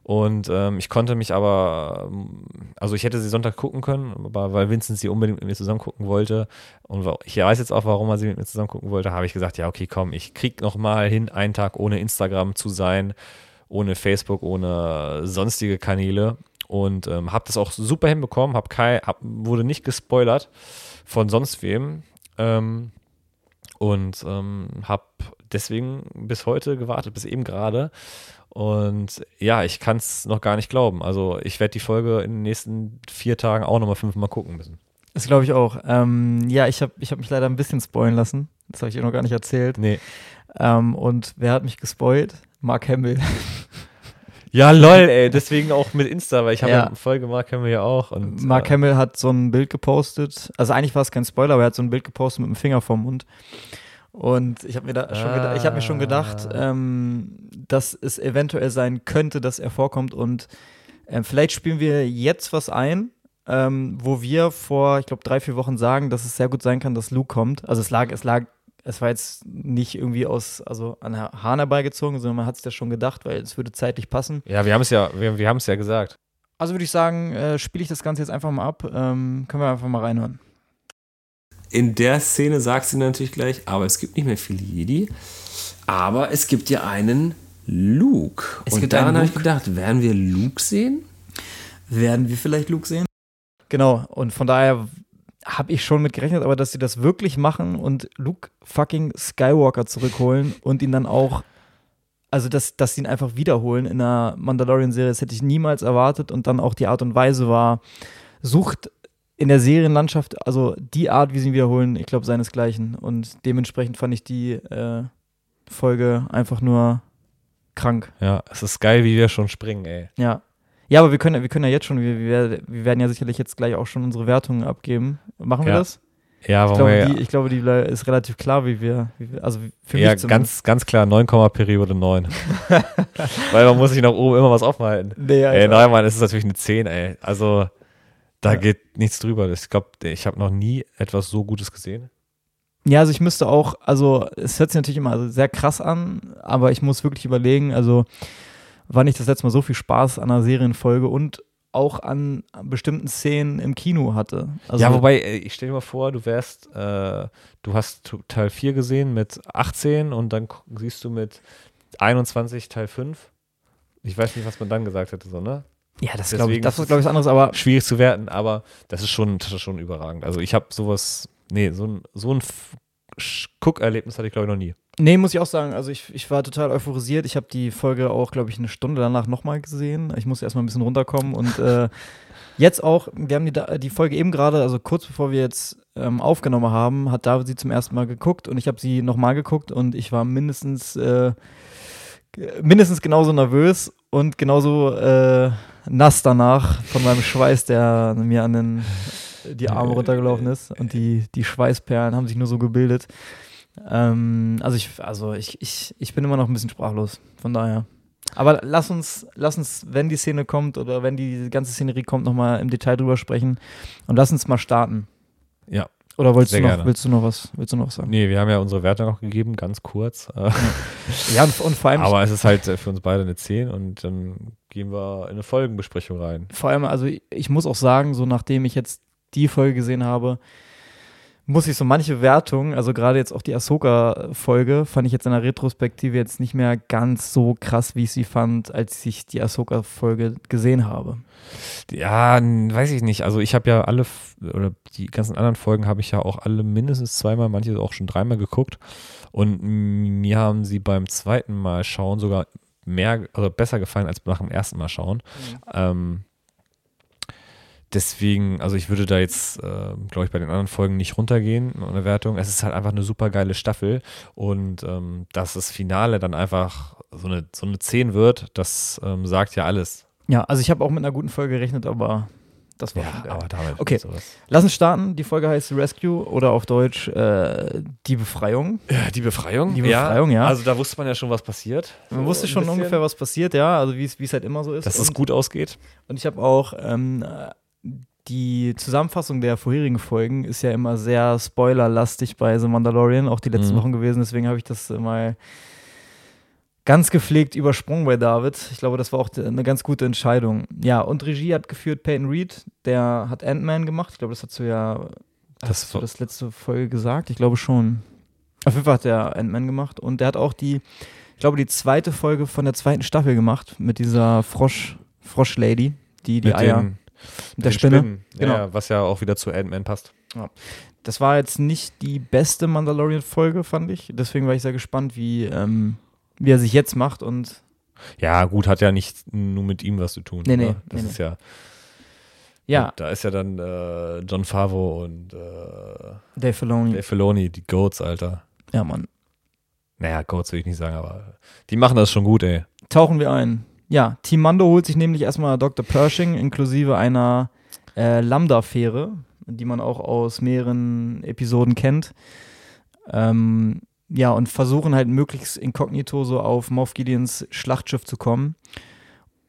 Und ähm, ich konnte mich aber, ähm, also ich hätte sie Sonntag gucken können, aber weil Vincent sie unbedingt mit mir zusammen gucken wollte und ich weiß jetzt auch, warum er sie mit mir zusammen gucken wollte, habe ich gesagt, ja, okay, komm, ich krieg noch mal hin, einen Tag ohne Instagram zu sein, ohne Facebook, ohne sonstige Kanäle und ähm, habe das auch super hinbekommen, hab kein, hab, wurde nicht gespoilert von sonst wem ähm, und ähm, habe deswegen bis heute gewartet, bis eben gerade. Und ja, ich kann es noch gar nicht glauben. Also ich werde die Folge in den nächsten vier Tagen auch nochmal fünfmal gucken müssen. Das glaube ich auch. Ähm, ja, ich habe ich hab mich leider ein bisschen spoilen lassen. Das habe ich dir noch gar nicht erzählt. Nee. Ähm, und wer hat mich gespoilt? Mark Hamill. Ja, lol, ey. Deswegen auch mit Insta, weil ich habe ja. ja Folge Mark Hamill ja auch. Und, Mark äh, Hamill hat so ein Bild gepostet. Also eigentlich war es kein Spoiler, aber er hat so ein Bild gepostet mit dem Finger vorm Mund. Und ich habe mir, da schon gedacht, ich hab mir schon gedacht, ah. ähm, dass es eventuell sein könnte, dass er vorkommt. Und ähm, vielleicht spielen wir jetzt was ein, ähm, wo wir vor, ich glaube, drei, vier Wochen sagen, dass es sehr gut sein kann, dass Luke kommt. Also es lag, es lag, es war jetzt nicht irgendwie aus, also an Hahn herbeigezogen, sondern man hat es ja schon gedacht, weil es würde zeitlich passen. Ja, wir haben es ja, wir, wir haben es ja gesagt. Also würde ich sagen, äh, spiele ich das Ganze jetzt einfach mal ab. Ähm, können wir einfach mal reinhören in der Szene sagt sie natürlich gleich, aber es gibt nicht mehr viele Jedi, aber es gibt ja einen Luke. Es und daran habe ich gedacht, werden wir Luke sehen? Werden wir vielleicht Luke sehen? Genau, und von daher habe ich schon mit gerechnet, aber dass sie das wirklich machen und Luke fucking Skywalker zurückholen und ihn dann auch, also dass, dass sie ihn einfach wiederholen in einer Mandalorian-Serie, das hätte ich niemals erwartet und dann auch die Art und Weise war, sucht in der Serienlandschaft, also die Art, wie sie ihn wiederholen, ich glaube, seinesgleichen. Und dementsprechend fand ich die äh, Folge einfach nur krank. Ja, es ist geil, wie wir schon springen, ey. Ja. Ja, aber wir können, wir können ja jetzt schon, wir, wir, wir werden ja sicherlich jetzt gleich auch schon unsere Wertungen abgeben. Machen wir ja. das? Ja, ich glaube, die, ich glaube, die ist relativ klar, wie wir, wie wir also für ja, mich Ja, ganz, ganz klar, 9, Periode 9. Weil man muss sich nach oben immer was aufhalten. Nee, ey, nein, Mann, es ist natürlich eine 10, ey. Also, da ja. geht nichts drüber. Ich glaube, ich habe noch nie etwas so Gutes gesehen. Ja, also ich müsste auch, also es hört sich natürlich immer sehr krass an, aber ich muss wirklich überlegen, also wann ich das letzte Mal so viel Spaß an einer Serienfolge und auch an bestimmten Szenen im Kino hatte. Also ja, wobei, äh, ich stelle mir vor, du wärst, äh, du hast Teil 4 gesehen mit 18 und dann siehst du mit 21 Teil 5. Ich weiß nicht, was man dann gesagt hätte, so, ne? Ja, das glaube ich, das ist glaube ich was anderes, aber schwierig zu werten, aber das ist schon, das ist schon überragend. Also ich habe sowas, nee, so ein, so ein Guckerlebnis hatte ich glaube ich noch nie. Nee, muss ich auch sagen. Also ich, ich war total euphorisiert. Ich habe die Folge auch, glaube ich, eine Stunde danach nochmal gesehen. Ich musste erstmal ein bisschen runterkommen und äh, jetzt auch, wir haben die, die Folge eben gerade, also kurz bevor wir jetzt ähm, aufgenommen haben, hat David sie zum ersten Mal geguckt und ich habe sie nochmal geguckt und ich war mindestens, äh, mindestens genauso nervös und genauso äh, nass danach von meinem Schweiß, der mir an den, die Arme runtergelaufen ist und die, die Schweißperlen haben sich nur so gebildet. Ähm, also ich, also ich, ich, ich bin immer noch ein bisschen sprachlos, von daher. Aber lass uns, lass uns, wenn die Szene kommt oder wenn die ganze Szenerie kommt, nochmal im Detail drüber sprechen und lass uns mal starten. Ja. Oder willst du, noch, willst du noch was, willst du noch sagen? Nee, wir haben ja unsere Werte noch gegeben, ganz kurz. ja, und, und, vor allem. Aber es ist halt für uns beide eine 10 und dann gehen wir in eine Folgenbesprechung rein. Vor allem, also ich muss auch sagen, so nachdem ich jetzt die Folge gesehen habe, muss ich so manche Wertungen, also gerade jetzt auch die Ahsoka-Folge, fand ich jetzt in der Retrospektive jetzt nicht mehr ganz so krass, wie ich sie fand, als ich die Ahsoka-Folge gesehen habe. Ja, weiß ich nicht. Also ich habe ja alle, oder die ganzen anderen Folgen habe ich ja auch alle mindestens zweimal, manche auch schon dreimal geguckt. Und mir haben sie beim zweiten Mal schauen sogar mehr, also besser gefallen als nach dem ersten Mal schauen. Mhm. Ähm, deswegen, also ich würde da jetzt, äh, glaube ich, bei den anderen Folgen nicht runtergehen in der Wertung. Es ist halt einfach eine super geile Staffel und ähm, dass das Finale dann einfach so eine, so eine 10 wird, das ähm, sagt ja alles. Ja, also ich habe auch mit einer guten Folge gerechnet, aber das war ja, aber damit okay. Sowas. Lass uns starten. Die Folge heißt Rescue oder auf Deutsch äh, Die Befreiung. Ja, die Befreiung. Die Befreiung, ja. ja. Also da wusste man ja schon, was passiert. Man wusste schon ungefähr, was passiert, ja. Also wie es halt immer so ist. Dass und, es gut ausgeht. Und ich habe auch ähm, die Zusammenfassung der vorherigen Folgen ist ja immer sehr spoilerlastig bei The Mandalorian, auch die letzten mhm. Wochen gewesen. Deswegen habe ich das mal ganz gepflegt übersprungen bei David. Ich glaube, das war auch eine ganz gute Entscheidung. Ja, und Regie hat geführt Peyton Reed, der hat Ant-Man gemacht. Ich glaube, das hast du ja das, hast du das letzte Folge gesagt. Ich glaube schon. Auf jeden Fall hat der Ant-Man gemacht. Und der hat auch die, ich glaube, die zweite Folge von der zweiten Staffel gemacht mit dieser Frosch, Frosch-Lady, die die mit Eier. Den mit der Spinne. Spinnen. Genau. Ja, was ja auch wieder zu Ant-Man passt. Ja. Das war jetzt nicht die beste Mandalorian-Folge, fand ich. Deswegen war ich sehr gespannt, wie, ähm, wie er sich jetzt macht und. Ja, gut, hat ja nicht nur mit ihm was zu tun. Nee, nee. Das nee, ist ja. Ja. da ist ja dann äh, John Favreau und äh, Dave Filoni. Dave Filoni, die Goats, Alter. Ja, Mann. Naja, Goats will ich nicht sagen, aber die machen das schon gut, ey. Tauchen wir ein. Ja, Team Mando holt sich nämlich erstmal Dr. Pershing inklusive einer äh, Lambda-Fähre, die man auch aus mehreren Episoden kennt. Ähm, ja, und versuchen halt möglichst inkognito so auf Moff Gideons Schlachtschiff zu kommen.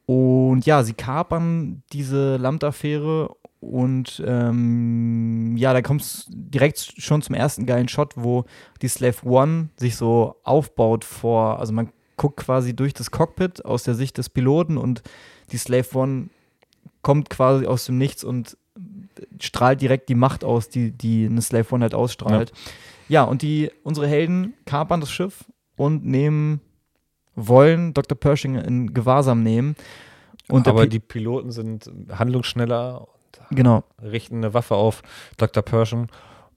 Und ja, sie kapern diese Lambda-Fähre und ähm, ja, da kommt es direkt schon zum ersten geilen Shot, wo die Slave One sich so aufbaut vor, also man guckt quasi durch das Cockpit aus der Sicht des Piloten und die Slave One kommt quasi aus dem Nichts und strahlt direkt die Macht aus, die, die eine Slave One halt ausstrahlt. Ja, ja und die, unsere Helden kapern das Schiff und nehmen, wollen Dr. Pershing in Gewahrsam nehmen. Und Aber die Piloten sind handlungsschneller und genau. richten eine Waffe auf Dr. Pershing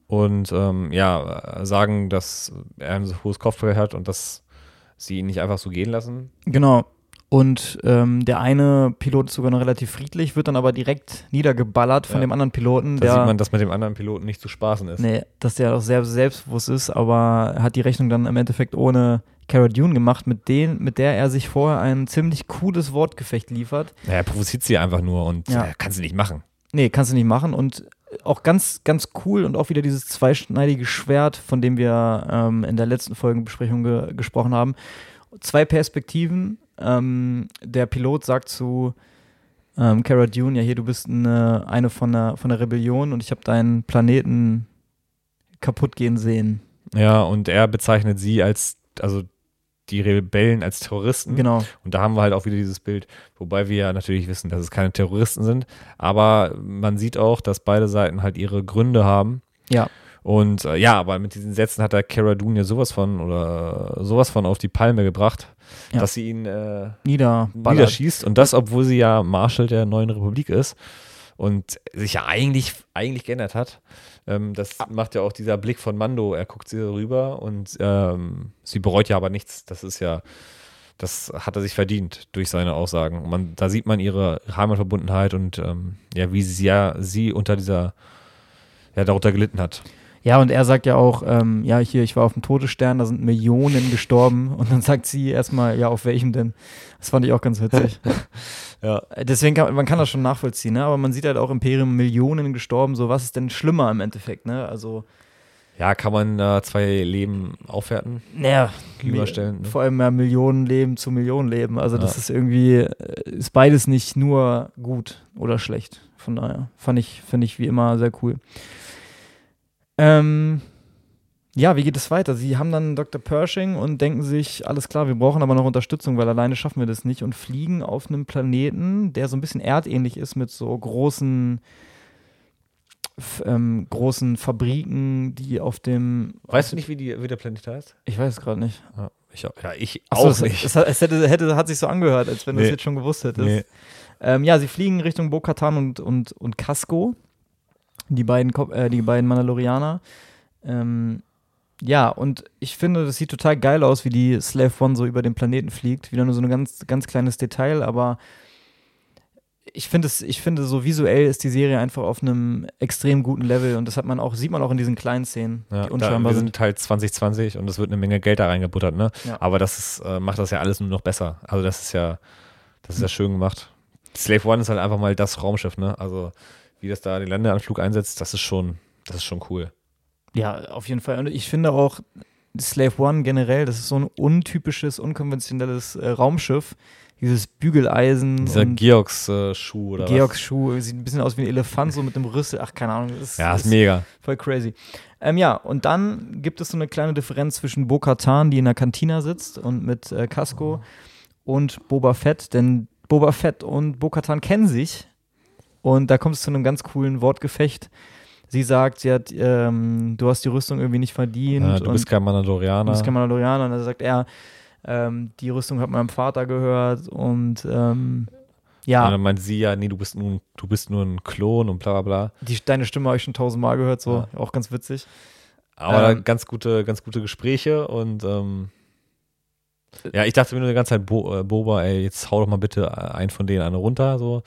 und ähm, ja, sagen, dass er ein hohes Kopfgeld hat und dass sie ihn nicht einfach so gehen lassen. Genau. Und ähm, der eine Pilot ist sogar noch relativ friedlich, wird dann aber direkt niedergeballert von ja. dem anderen Piloten. Da sieht man, dass mit dem anderen Piloten nicht zu spaßen ist. Nee, dass der auch sehr selbstbewusst ist, aber hat die Rechnung dann im Endeffekt ohne Cara Dune gemacht, mit, den, mit der er sich vorher ein ziemlich cooles Wortgefecht liefert. Ja, er provoziert sie einfach nur und ja. äh, kann sie nicht machen. Nee, kannst du nicht machen. Und auch ganz, ganz cool und auch wieder dieses zweischneidige Schwert, von dem wir ähm, in der letzten Folgenbesprechung ge gesprochen haben. Zwei Perspektiven. Ähm, der Pilot sagt zu ähm, Cara Dune, ja hier, du bist eine, eine von, der, von der Rebellion und ich habe deinen Planeten kaputt gehen sehen. Ja, und er bezeichnet sie als, also die Rebellen als Terroristen. Genau. Und da haben wir halt auch wieder dieses Bild, wobei wir ja natürlich wissen, dass es keine Terroristen sind, aber man sieht auch, dass beide Seiten halt ihre Gründe haben. Ja. Und äh, ja, aber mit diesen Sätzen hat der Cara Dune ja sowas von oder sowas von auf die Palme gebracht. ja. dass sie ihn äh, niederschießt. Und das, obwohl sie ja Marshal der neuen Republik ist und sich ja eigentlich, eigentlich geändert hat. Ähm, das ah. macht ja auch dieser Blick von Mando. Er guckt sie rüber und ähm, sie bereut ja aber nichts. Das ist ja, das hat er sich verdient durch seine Aussagen. Man, da sieht man ihre Heimatverbundenheit und ähm, ja, wie sie ja sie unter dieser, ja, darunter gelitten hat. Ja, und er sagt ja auch, ähm, ja, hier, ich war auf dem Todesstern, da sind Millionen gestorben. Und dann sagt sie erstmal, ja, auf welchem denn? Das fand ich auch ganz witzig. ja. Deswegen kann man kann das schon nachvollziehen, ne? Aber man sieht halt auch Imperium Millionen gestorben. So, was ist denn schlimmer im Endeffekt, ne? Also. Ja, kann man äh, zwei Leben aufwerten? Naja, überstellen. Ne? Vor allem ja Millionen Leben zu Millionen Leben. Also, das ja. ist irgendwie, äh, ist beides nicht nur gut oder schlecht. Von daher fand ich, finde ich wie immer sehr cool. Ähm, ja, wie geht es weiter? Sie haben dann Dr. Pershing und denken sich, alles klar, wir brauchen aber noch Unterstützung, weil alleine schaffen wir das nicht und fliegen auf einem Planeten, der so ein bisschen erdähnlich ist mit so großen ähm, großen Fabriken, die auf dem. Weißt du nicht, wie, die, wie der Planet heißt? Ich weiß es gerade nicht. Ja, ich, ja, ich auch so, nicht. Es, es, hätte, hätte, hat sich so angehört, als wenn nee. du es jetzt schon gewusst hättest. Nee. Ähm, ja, sie fliegen Richtung Bo-Katan und, und, und Casco die beiden, äh, die beiden Mandalorianer. Ähm, ja, und ich finde, das sieht total geil aus, wie die Slave One so über den Planeten fliegt. Wieder nur so ein ganz, ganz kleines Detail, aber ich finde es, ich finde, so visuell ist die Serie einfach auf einem extrem guten Level und das hat man auch, sieht man auch in diesen kleinen Szenen, ja, die unscheinbar da, wir sind. halt 2020 und es wird eine Menge Geld da reingebuttert, ne? Ja. Aber das ist, äh, macht das ja alles nur noch besser. Also das ist ja, das ist ja schön gemacht. Slave One ist halt einfach mal das Raumschiff, ne? Also wie das da den Landeanflug einsetzt, das ist schon, das ist schon cool. Ja, auf jeden Fall. Und ich finde auch Slave One generell, das ist so ein untypisches, unkonventionelles äh, Raumschiff. Dieses Bügeleisen. Dieser Georgs-Schuh äh, oder Georgs-Schuh, sieht ein bisschen aus wie ein Elefant, so mit einem Rüssel. Ach, keine Ahnung. Ist, ja, ist, ist mega. Voll crazy. Ähm, ja, und dann gibt es so eine kleine Differenz zwischen Bo-Katan, die in der Kantina sitzt und mit äh, Casco, und Boba Fett, denn Boba Fett und Bo-Katan kennen sich und da kommt es zu einem ganz coolen Wortgefecht. Sie sagt, sie hat, ähm, du hast die Rüstung irgendwie nicht verdient. Ja, du bist kein Mandalorianer. Du bist kein Mandalorianer. Und dann sagt er, ähm, die Rüstung hat meinem Vater gehört und ähm, ja. Und dann meint sie ja, nee, du bist nur, du bist nur ein Klon und bla bla bla. Die, deine Stimme habe ich schon tausendmal gehört, so, ja. auch ganz witzig. Aber ähm, ganz gute, ganz gute Gespräche und ähm, ja, ich dachte mir nur die ganze Zeit, Bo, äh, Boba, ey, jetzt hau doch mal bitte einen von denen eine runter, so.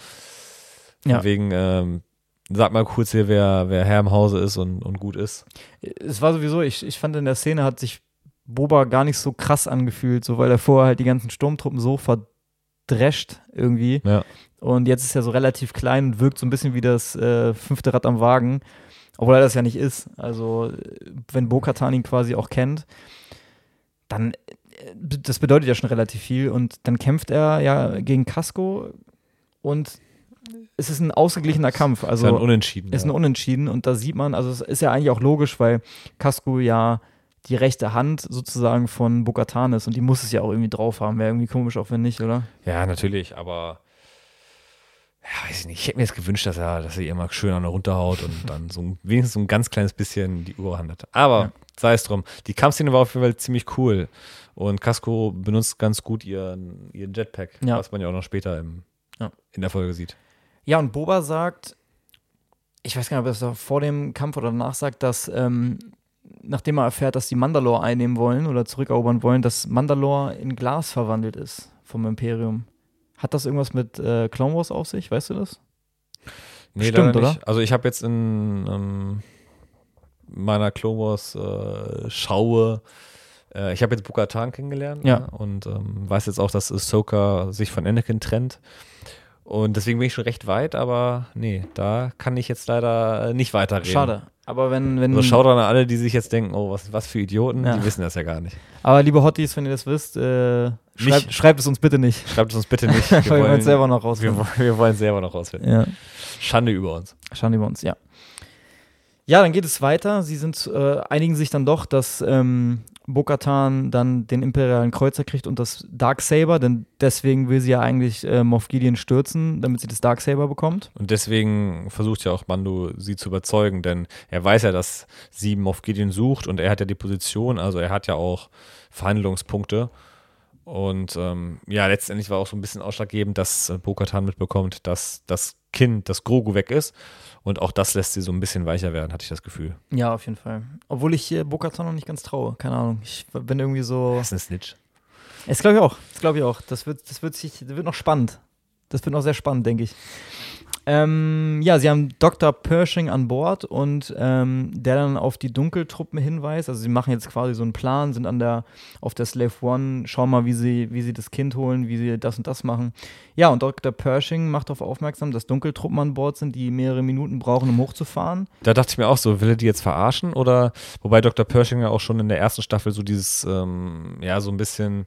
Ja. Wegen, ähm, sag mal kurz hier, wer, wer Herr im Hause ist und, und gut ist. Es war sowieso, ich, ich fand in der Szene hat sich Boba gar nicht so krass angefühlt, so weil er vorher halt die ganzen Sturmtruppen so verdrescht irgendwie. Ja. Und jetzt ist er so relativ klein und wirkt so ein bisschen wie das äh, fünfte Rad am Wagen, obwohl er das ja nicht ist. Also, wenn Bo-Katan ihn quasi auch kennt, dann, äh, das bedeutet ja schon relativ viel. Und dann kämpft er ja gegen Casco und es ist ein ausgeglichener Kampf. Also ist ein Unentschieden. Ist ein Unentschieden und da sieht man, also es ist ja eigentlich auch logisch, weil Casco ja die rechte Hand sozusagen von Bokatan ist und die muss es ja auch irgendwie drauf haben. Wäre irgendwie komisch, auch wenn nicht, oder? Ja, natürlich, aber ja, weiß ich nicht. Ich hätte mir jetzt gewünscht, dass er, dass er ihr mal schön an der runterhaut und dann so ein, wenigstens so ein ganz kleines bisschen die Überhand hat. Aber ja. sei es drum. Die Kampfszene war auf jeden Fall ziemlich cool. Und Casco benutzt ganz gut ihren, ihren Jetpack, ja. was man ja auch noch später im, ja. in der Folge sieht. Ja, und Boba sagt, ich weiß gar nicht, ob er das vor dem Kampf oder danach sagt, dass ähm, nachdem er erfährt, dass die Mandalore einnehmen wollen oder zurückerobern wollen, dass Mandalore in Glas verwandelt ist vom Imperium. Hat das irgendwas mit äh, Clone Wars auf sich? Weißt du das? Nee, Stimmt, oder? Also ich habe jetzt in ähm, meiner Clone Wars äh, Schaue äh, ich habe jetzt Bukatan kennengelernt ja. ne? und ähm, weiß jetzt auch, dass Ahsoka sich von Anakin trennt. Und deswegen bin ich schon recht weit, aber nee, da kann ich jetzt leider nicht weiterreden. Schade. Aber wenn. wenn so schaut an alle, die sich jetzt denken, oh, was, was für Idioten, ja. die wissen das ja gar nicht. Aber liebe Hotties, wenn ihr das wisst, äh, schreibt, schreibt, es uns bitte nicht. Schreibt es uns bitte nicht. Wir, wollen, es selber noch rausfinden. Wir, wir wollen es selber noch rausfinden. Ja. Schande über uns. Schande über uns, ja. Ja, dann geht es weiter. Sie sind, äh, einigen sich dann doch, dass ähm, Bokatan dann den imperialen Kreuzer kriegt und das Darksaber, denn deswegen will sie ja eigentlich äh, Moff Gideon stürzen, damit sie das Darksaber bekommt. Und deswegen versucht ja auch Mando sie zu überzeugen, denn er weiß ja, dass sie Moff Gideon sucht und er hat ja die Position, also er hat ja auch Verhandlungspunkte. Und ähm, ja, letztendlich war auch so ein bisschen ausschlaggebend, dass äh, Bokatan mitbekommt, dass das Kind, das Grogu weg ist. Und auch das lässt sie so ein bisschen weicher werden, hatte ich das Gefühl. Ja, auf jeden Fall. Obwohl ich äh, Bokatan noch nicht ganz traue. Keine Ahnung. Ich bin irgendwie so. Das ist eine Snitch. Das glaube ich auch. Das glaube ich auch. Das wird, das wird sich, das wird noch spannend. Das wird noch sehr spannend, denke ich. Ähm, ja, sie haben Dr. Pershing an Bord und ähm, der dann auf die Dunkeltruppen hinweist. Also sie machen jetzt quasi so einen Plan, sind an der, auf der Slave One, schauen mal, wie sie, wie sie das Kind holen, wie sie das und das machen. Ja, und Dr. Pershing macht darauf aufmerksam, dass Dunkeltruppen an Bord sind, die mehrere Minuten brauchen, um hochzufahren. Da dachte ich mir auch so, will er die jetzt verarschen? Oder, wobei Dr. Pershing ja auch schon in der ersten Staffel so dieses, ähm, ja, so ein bisschen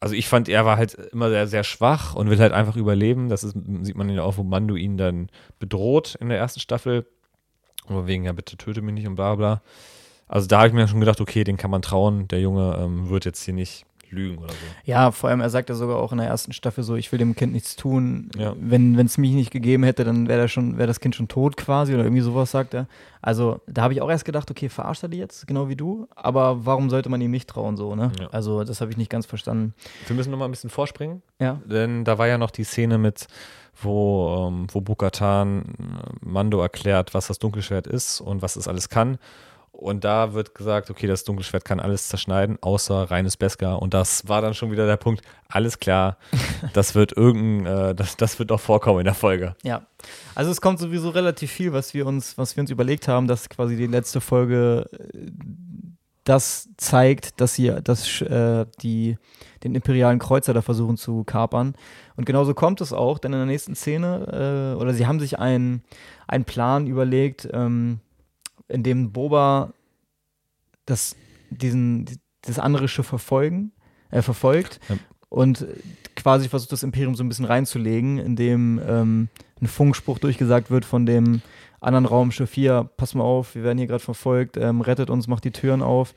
also ich fand, er war halt immer sehr, sehr schwach und will halt einfach überleben. Das ist, sieht man ja auch, wo Mando ihn dann bedroht in der ersten Staffel. Aber wegen, ja, bitte töte mich nicht und bla bla. Also da habe ich mir schon gedacht, okay, den kann man trauen. Der Junge ähm, wird jetzt hier nicht lügen oder so. Ja, vor allem, er sagt ja sogar auch in der ersten Staffel so, ich will dem Kind nichts tun. Ja. Wenn es mich nicht gegeben hätte, dann wäre wär das Kind schon tot quasi oder irgendwie sowas sagt er. Also da habe ich auch erst gedacht, okay, verarscht er die jetzt, genau wie du, aber warum sollte man ihm nicht trauen so, ne? Ja. Also das habe ich nicht ganz verstanden. Wir müssen nochmal ein bisschen vorspringen. Ja. Denn da war ja noch die Szene mit wo, ähm, wo Bukatan Mando erklärt, was das Dunkelschwert ist und was es alles kann. Und da wird gesagt, okay, das Dunkelschwert kann alles zerschneiden, außer reines Beskar. Und das war dann schon wieder der Punkt, alles klar, das wird irgendein, äh, das, das wird doch vorkommen in der Folge. Ja. Also es kommt sowieso relativ viel, was wir uns, was wir uns überlegt haben, dass quasi die letzte Folge äh, das zeigt, dass sie dass, äh, die, den imperialen Kreuzer da versuchen zu kapern. Und genauso kommt es auch, denn in der nächsten Szene, äh, oder sie haben sich einen Plan überlegt, ähm, in dem Boba das, diesen, das andere Schiff verfolgen, äh, verfolgt ja. und quasi versucht, das Imperium so ein bisschen reinzulegen, indem ähm, ein Funkspruch durchgesagt wird von dem anderen Raumschiff hier, pass mal auf, wir werden hier gerade verfolgt, ähm, rettet uns, macht die Türen auf.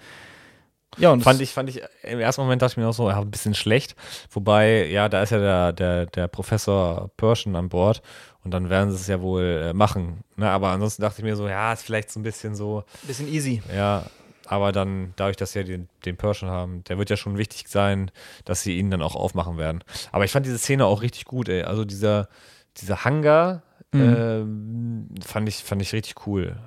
Ja, und fand ich, fand ich, im ersten Moment dachte ich mir auch so, ja, ein bisschen schlecht. Wobei, ja, da ist ja der, der, der Professor Persian an Bord und dann werden sie es ja wohl äh, machen. Ne? Aber ansonsten dachte ich mir so, ja, ist vielleicht so ein bisschen so. Bisschen easy. Ja, aber dann, dadurch, dass sie ja den, den Persian haben, der wird ja schon wichtig sein, dass sie ihn dann auch aufmachen werden. Aber ich fand diese Szene auch richtig gut, ey. Also dieser, dieser Hangar mhm. äh, fand, ich, fand ich richtig cool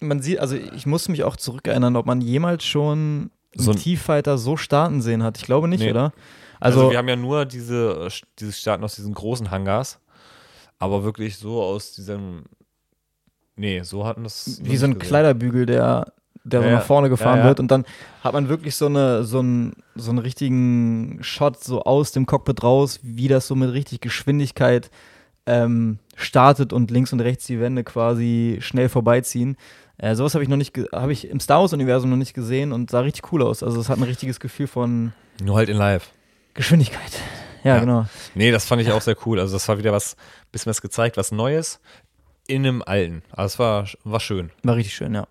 man sieht, also ich muss mich auch zurückerinnern, ob man jemals schon so einen T-Fighter so starten sehen hat. Ich glaube nicht, nee. oder? Also, also, wir haben ja nur diese, dieses Starten aus diesen großen Hangars, aber wirklich so aus diesem, nee, so hatten das. Wie so ein gesehen. Kleiderbügel, der, der ja, so nach vorne gefahren ja, ja. wird und dann hat man wirklich so, eine, so, einen, so einen richtigen Shot so aus dem Cockpit raus, wie das so mit richtig Geschwindigkeit ähm, startet und links und rechts die Wände quasi schnell vorbeiziehen. Äh, sowas habe ich noch nicht, habe ich im Star Wars-Universum noch nicht gesehen und sah richtig cool aus. Also es hat ein richtiges Gefühl von. Nur halt in live. Geschwindigkeit. Ja, ja, genau. Nee, das fand ich auch sehr cool. Also das war wieder was, bisschen was gezeigt, was Neues in einem alten. Also es war, war schön. War richtig schön, ja.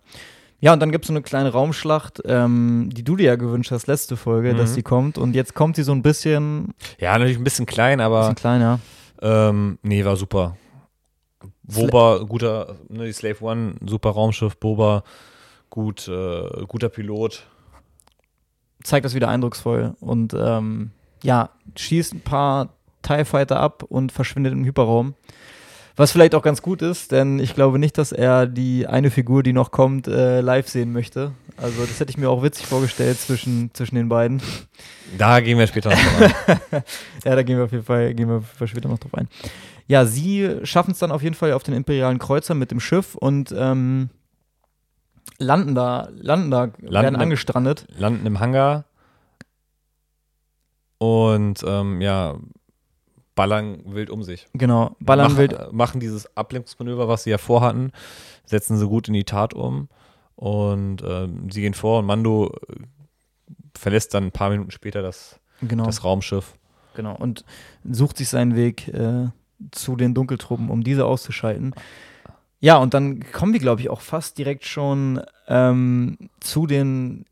Ja, und dann gibt es so eine kleine Raumschlacht, ähm, die du dir ja gewünscht hast, letzte Folge, mhm. dass sie kommt. Und jetzt kommt sie so ein bisschen. Ja, natürlich ein bisschen klein, aber. Ein bisschen klein, ja. Ähm, nee, war super. Boba, guter, ne, die Slave One, super Raumschiff, Boba, gut, äh, guter Pilot. Zeigt das wieder eindrucksvoll und ähm, ja, schießt ein paar TIE Fighter ab und verschwindet im Hyperraum. Was vielleicht auch ganz gut ist, denn ich glaube nicht, dass er die eine Figur, die noch kommt, äh, live sehen möchte. Also das hätte ich mir auch witzig vorgestellt zwischen, zwischen den beiden. Da gehen wir später noch drauf ein. ja, da gehen wir auf jeden Fall, gehen wir später noch drauf ein. Ja, sie schaffen es dann auf jeden Fall auf den imperialen Kreuzer mit dem Schiff und ähm, landen da, landen da, landen werden angestrandet. Landen im Hangar und ähm, ja, ballern wild um sich. Genau, ballern Mach, wild. Machen dieses Ablenkungsmanöver, was sie ja vorhatten, setzen sie gut in die Tat um und ähm, sie gehen vor und Mando äh, verlässt dann ein paar Minuten später das, genau. das Raumschiff. Genau, und sucht sich seinen Weg äh, zu den Dunkeltruppen, um diese auszuschalten. Ja, und dann kommen wir, glaube ich, auch fast direkt schon ähm, zu den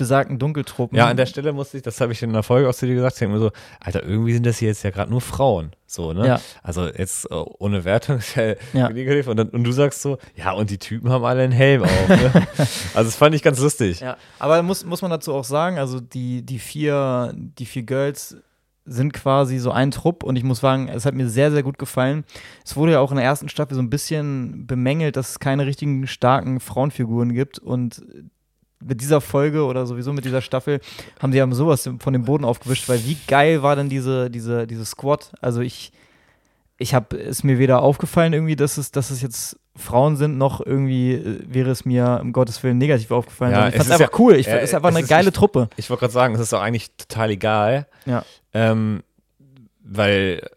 besagten Dunkeltruppen. Ja, an der Stelle musste ich, das habe ich in der Folge auch zu dir gesagt, ich denke mir so, Alter, irgendwie sind das hier jetzt ja gerade nur Frauen. So, ne? Ja. Also jetzt äh, ohne Wertung ja. Und, dann, und du sagst so, ja, und die Typen haben alle einen Helm auf. Ne? also das fand ich ganz lustig. Ja, aber muss, muss man dazu auch sagen, also die, die, vier, die vier Girls sind quasi so ein Trupp und ich muss sagen, es hat mir sehr, sehr gut gefallen. Es wurde ja auch in der ersten Staffel so ein bisschen bemängelt, dass es keine richtigen starken Frauenfiguren gibt und mit dieser Folge oder sowieso mit dieser Staffel haben sie ja sowas von dem Boden aufgewischt, weil wie geil war denn diese, diese, diese Squad? Also ich, ich habe es mir weder aufgefallen irgendwie, dass es, dass es jetzt Frauen sind, noch irgendwie äh, wäre es mir um Gottes Willen negativ aufgefallen. Ja, ich fand es ist einfach ja- cool. Ich, es ist einfach eine geile Truppe. Ich wollte gerade sagen, es ist doch eigentlich total egal. Ja. Ähm, weil,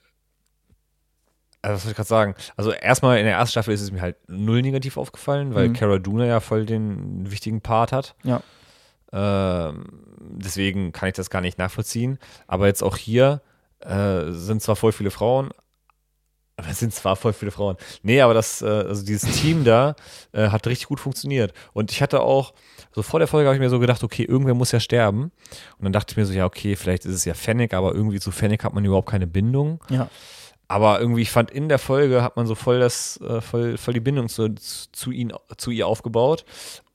also was soll ich gerade sagen? Also erstmal in der ersten Staffel ist es mir halt null negativ aufgefallen, weil Mhm. Cara Dune ja voll den wichtigen Part hat. Ja. Ähm, deswegen kann ich das gar nicht nachvollziehen. Aber jetzt auch hier äh, sind zwar voll viele Frauen, aber es sind zwar voll viele Frauen. Nee, aber das, äh, also dieses Team da äh, hat richtig gut funktioniert. Und ich hatte auch, so vor der Folge habe ich mir so gedacht, okay, irgendwer muss ja sterben. Und dann dachte ich mir so, ja, okay, vielleicht ist es ja Fennec, aber irgendwie zu Fennec hat man überhaupt keine Bindung. Ja. Aber irgendwie, ich fand, in der Folge hat man so voll das, äh, voll, voll die Bindung zu, zu, ihn, zu ihr aufgebaut.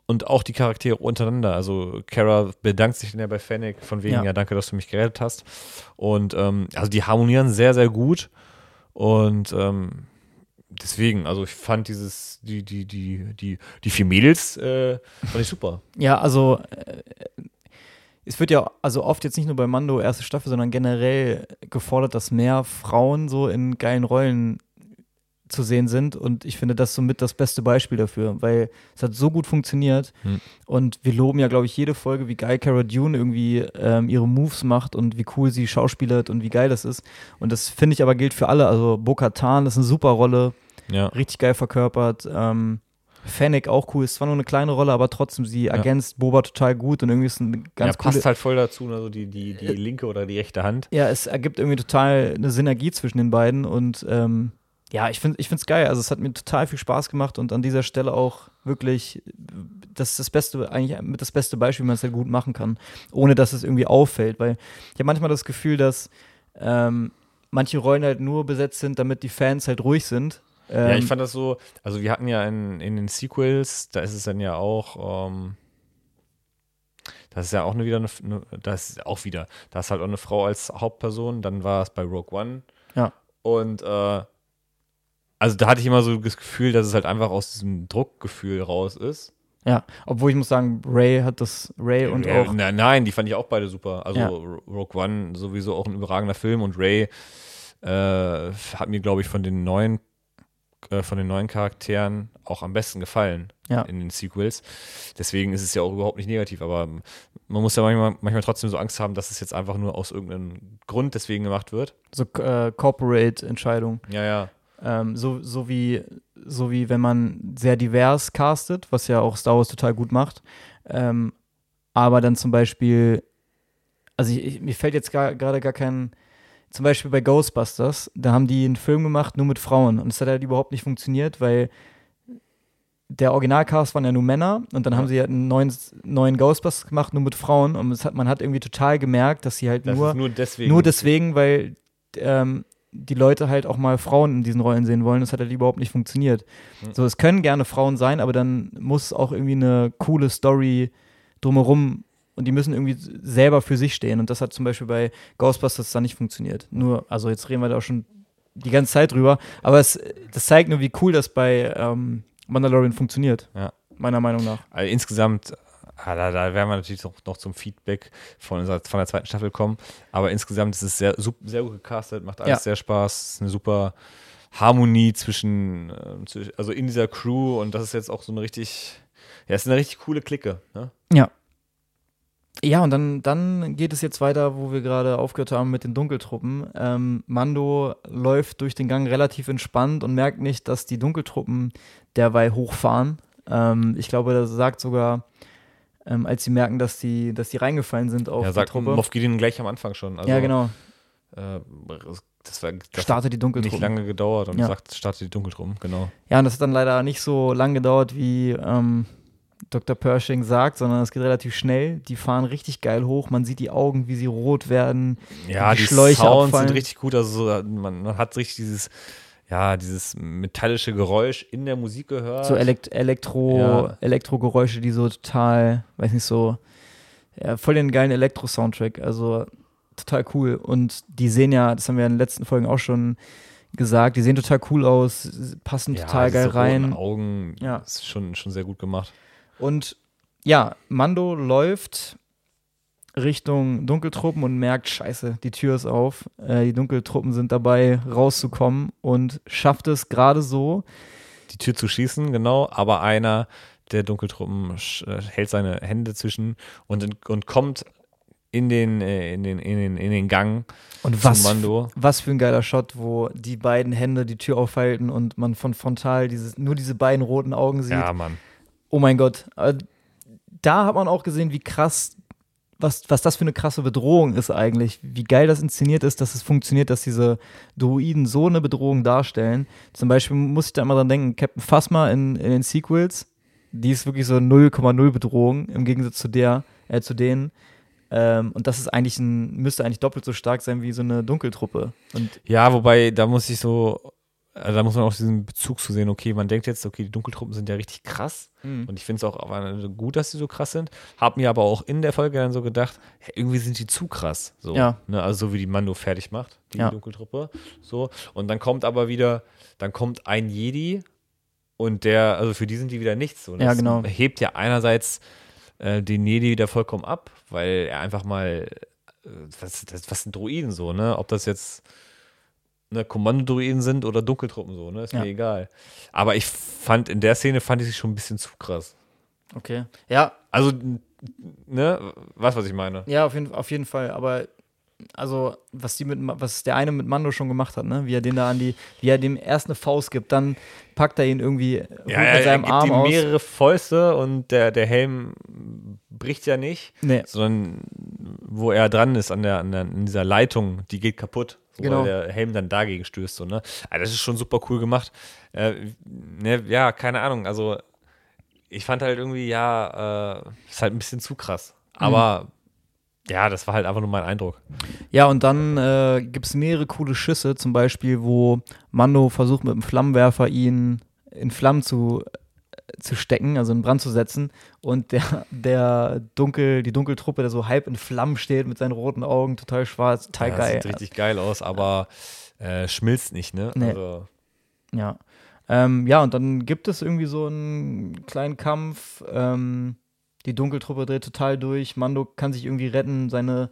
Und auch die Charaktere untereinander. Also Kara bedankt sich dann ja bei Fennec von wegen, Ja. ja, danke, dass du mich gerettet hast. Und ähm, also die harmonieren sehr, sehr gut. Und ähm, deswegen, also ich fand dieses, die, die, die, die, die vier Mädels äh, fand ich super. Ja, also äh, es wird ja also oft jetzt nicht nur bei Mando erste Staffel, sondern generell gefordert, dass mehr Frauen so in geilen Rollen zu sehen sind. Und ich finde das somit das beste Beispiel dafür, weil es hat so gut funktioniert. Hm. und wir loben ja, glaube ich, jede Folge, wie geil Cara Dune irgendwie ähm, ihre Moves macht und wie cool sie schauspielert und wie geil das ist. Und das finde ich aber gilt für alle, also Bo-Katan ist eine super Rolle, Ja. richtig geil verkörpert. Ähm, Fennec auch cool, ist zwar nur eine kleine Rolle, aber trotzdem, sie ergänzt Boba total gut und irgendwie ist eine ganz ja, passt halt voll dazu, ne, so die, die, die linke oder die rechte Hand. Ja, es ergibt irgendwie total eine Synergie zwischen den beiden und ähm, ja, ich finde ich es geil. Also es hat mir total viel Spaß gemacht und an dieser Stelle auch wirklich, das ist das Beste, eigentlich mit das beste Beispiel, wie man es halt gut machen kann, ohne dass es irgendwie auffällt. Weil ich habe manchmal das Gefühl, dass ähm, manche Rollen halt nur besetzt sind, damit die Fans halt ruhig sind. Ja, Ähm, ich fand das so, also wir hatten ja in, in den Sequels, da ist es dann ja auch, ähm, das ist ja auch eine wieder eine, eine, das ist auch wieder, da ist halt auch eine Frau als Hauptperson, dann war es bei Rogue One. Ja. Und äh, also da hatte ich immer so das Gefühl, dass es halt einfach aus diesem Druckgefühl raus ist. Ja, obwohl ich muss sagen, Ray hat das, Ray und Ja, auch, na, nein, die fand ich auch beide super. Also Ja. Ro- Rogue One sowieso auch ein überragender Film und Ray äh, hat mir, glaube ich, von den neuen äh, von den neuen Charakteren auch am besten gefallen Ja. in den Sequels. Deswegen ist es ja auch überhaupt nicht negativ, aber man muss ja manchmal, manchmal trotzdem so Angst haben, dass es jetzt einfach nur aus irgendeinem Grund deswegen gemacht wird. so äh, Corporate-Entscheidung. Ja, ja. Ähm, so, so, wie, so wie wenn man sehr divers castet, was ja auch Star Wars total gut macht. Ähm, aber dann zum Beispiel, also ich, ich, mir fällt jetzt gar- gerade gar kein, zum Beispiel bei Ghostbusters, da haben die einen Film gemacht nur mit Frauen und es hat halt überhaupt nicht funktioniert, weil der Originalcast waren ja nur Männer und dann Ja. haben sie halt einen neuen, neuen Ghostbusters gemacht, nur mit Frauen und es hat, man hat irgendwie total gemerkt, dass sie halt Das nur nur deswegen. nur deswegen, weil ähm, die Leute halt auch mal Frauen in diesen Rollen sehen wollen. Das hat halt überhaupt nicht funktioniert. Hm. So, es können gerne Frauen sein, aber dann muss auch irgendwie eine coole Story drumherum und die müssen irgendwie selber für sich stehen. Und das hat zum Beispiel bei Ghostbusters dann nicht funktioniert. Nur, also jetzt reden wir da auch schon die ganze Zeit drüber, aber es, das zeigt nur, wie cool das bei ähm, Mandalorian funktioniert. Ja. Meiner Meinung nach. Also insgesamt, ah, da, da werden wir natürlich noch, noch zum Feedback von, unserer, von der zweiten Staffel kommen. Aber insgesamt ist es sehr, sehr gut gecastet, macht alles Ja. sehr Spaß. Ist eine super Harmonie zwischen, äh, zwischen- also in dieser Crew und das ist jetzt auch so eine richtig, ja, ist eine richtig coole Clique. Ne? Ja. Ja, und dann, dann geht es jetzt weiter, wo wir gerade aufgehört haben mit den Dunkeltruppen. Ähm, Mando läuft durch den Gang relativ entspannt und merkt nicht, dass die Dunkeltruppen derweil hochfahren. Ähm, ich glaube, das sagt sogar, ähm, als sie merken, dass die, dass die reingefallen sind auf Ja, die sagt Truppe. Moff Gideon gleich am Anfang schon. Also, ja, genau. Äh, das war das Startet die Dunkeltruppen. nicht lange gedauert und Ja. sagt, startet die Dunkeltruppen, genau. Ja, und das hat dann leider nicht so lang gedauert, wie, ähm, Dr. Pershing sagt, sondern es geht relativ schnell. Die fahren richtig geil hoch. Man sieht die Augen, wie sie rot werden. Ja, die, die Schläuche Sounds abfallen. sind richtig gut. Also man, hat richtig dieses ja, dieses metallische Geräusch in der Musik gehört. So Elekt Elektro, ja. Elektrogeräusche, die so total, weiß nicht, so, ja, voll den geilen Elektro-Soundtrack. Also total cool. Und die sehen ja, das haben wir in den letzten Folgen auch schon gesagt, die sehen total cool aus, passen ja, total geil rein. Augen, ja. ist schon, schon sehr gut gemacht. Und ja, Mando läuft Richtung Dunkeltruppen und merkt, scheiße, die Tür ist auf. Äh, die Dunkeltruppen sind dabei, rauszukommen und schafft es gerade so. Die Tür zu schießen, genau, aber einer der Dunkeltruppen äh, hält seine Hände zwischen und, und kommt in den, äh, in den, in den, in den Gang und was, Mando. Was für ein geiler Shot, wo die beiden Hände die Tür aufhalten und man von frontal dieses, nur diese beiden roten Augen sieht. Ja, Mann. Oh mein Gott. Äh, da hat man auch gesehen, wie krass was, was das für eine krasse Bedrohung ist eigentlich. Wie geil das inszeniert ist, dass es funktioniert, dass diese Druiden so eine Bedrohung darstellen. Zum Beispiel muss ich da immer dran denken, Captain Phasma in, in den Sequels, die ist wirklich so 0,0 Bedrohung im Gegensatz zu der, äh, zu denen. Ähm, und das ist eigentlich ein, müsste eigentlich doppelt so stark sein wie so eine Dunkeltruppe. Und ja, wobei, da muss ich so also da muss man auch diesen Bezug zu sehen, okay, man denkt jetzt, okay, die Dunkeltruppen sind ja richtig krass mhm. und ich finde es auch gut, dass sie so krass sind. Hab mir aber auch in der Folge dann so gedacht, ja, irgendwie sind die zu krass. So, ja. ne? Also so wie die Mando fertig macht, die ja. Dunkeltruppe. So. Und dann kommt aber wieder, dann kommt ein Jedi und der, also für die sind die wieder nichts. So. Das ja, genau. hebt ja einerseits äh, den Jedi wieder vollkommen ab, weil er einfach mal, äh, was, das, was sind Droiden so, ne? Ob das jetzt ne, Kommandodruiden sind oder Dunkeltruppen so, ne? Ist ja. mir egal. Aber ich fand, in der Szene fand ich sie schon ein bisschen zu krass. Okay. Ja. Also, ne, was, was ich meine. Ja, auf jeden, auf jeden Fall. Aber also was die mit was der eine mit Mando schon gemacht hat, ne? Wie er den da an die, wie er dem erst eine Faust gibt, dann packt er ihn irgendwie ja, mit seinem er gibt Arm ihm mehrere Fäuste und der, der Helm bricht ja nicht, nee. sondern wo er dran ist an der, an der in dieser Leitung, die geht kaputt genau. weil der Helm dann dagegen stößt. So, ne? Also das ist schon super cool gemacht. Äh, ne, ja, keine Ahnung. Also ich fand halt irgendwie, ja, äh, ist halt ein bisschen zu krass. Aber mhm. ja, das war halt einfach nur mein Eindruck. Ja, und dann äh, gibt es mehrere coole Schüsse, zum Beispiel, wo Mando versucht mit dem Flammenwerfer ihn in Flammen zu zu stecken, also in Brand zu setzen. Und der, der Dunkel, die Dunkeltruppe, der so halb in Flammen steht mit seinen roten Augen, total schwarz, total ja, geil. Sieht richtig geil aus, aber äh, schmilzt nicht, ne? Nee. Also. Ja. Ähm, ja, und dann gibt es irgendwie so einen kleinen Kampf. Ähm, die Dunkeltruppe dreht total durch. Mando kann sich irgendwie retten. Seine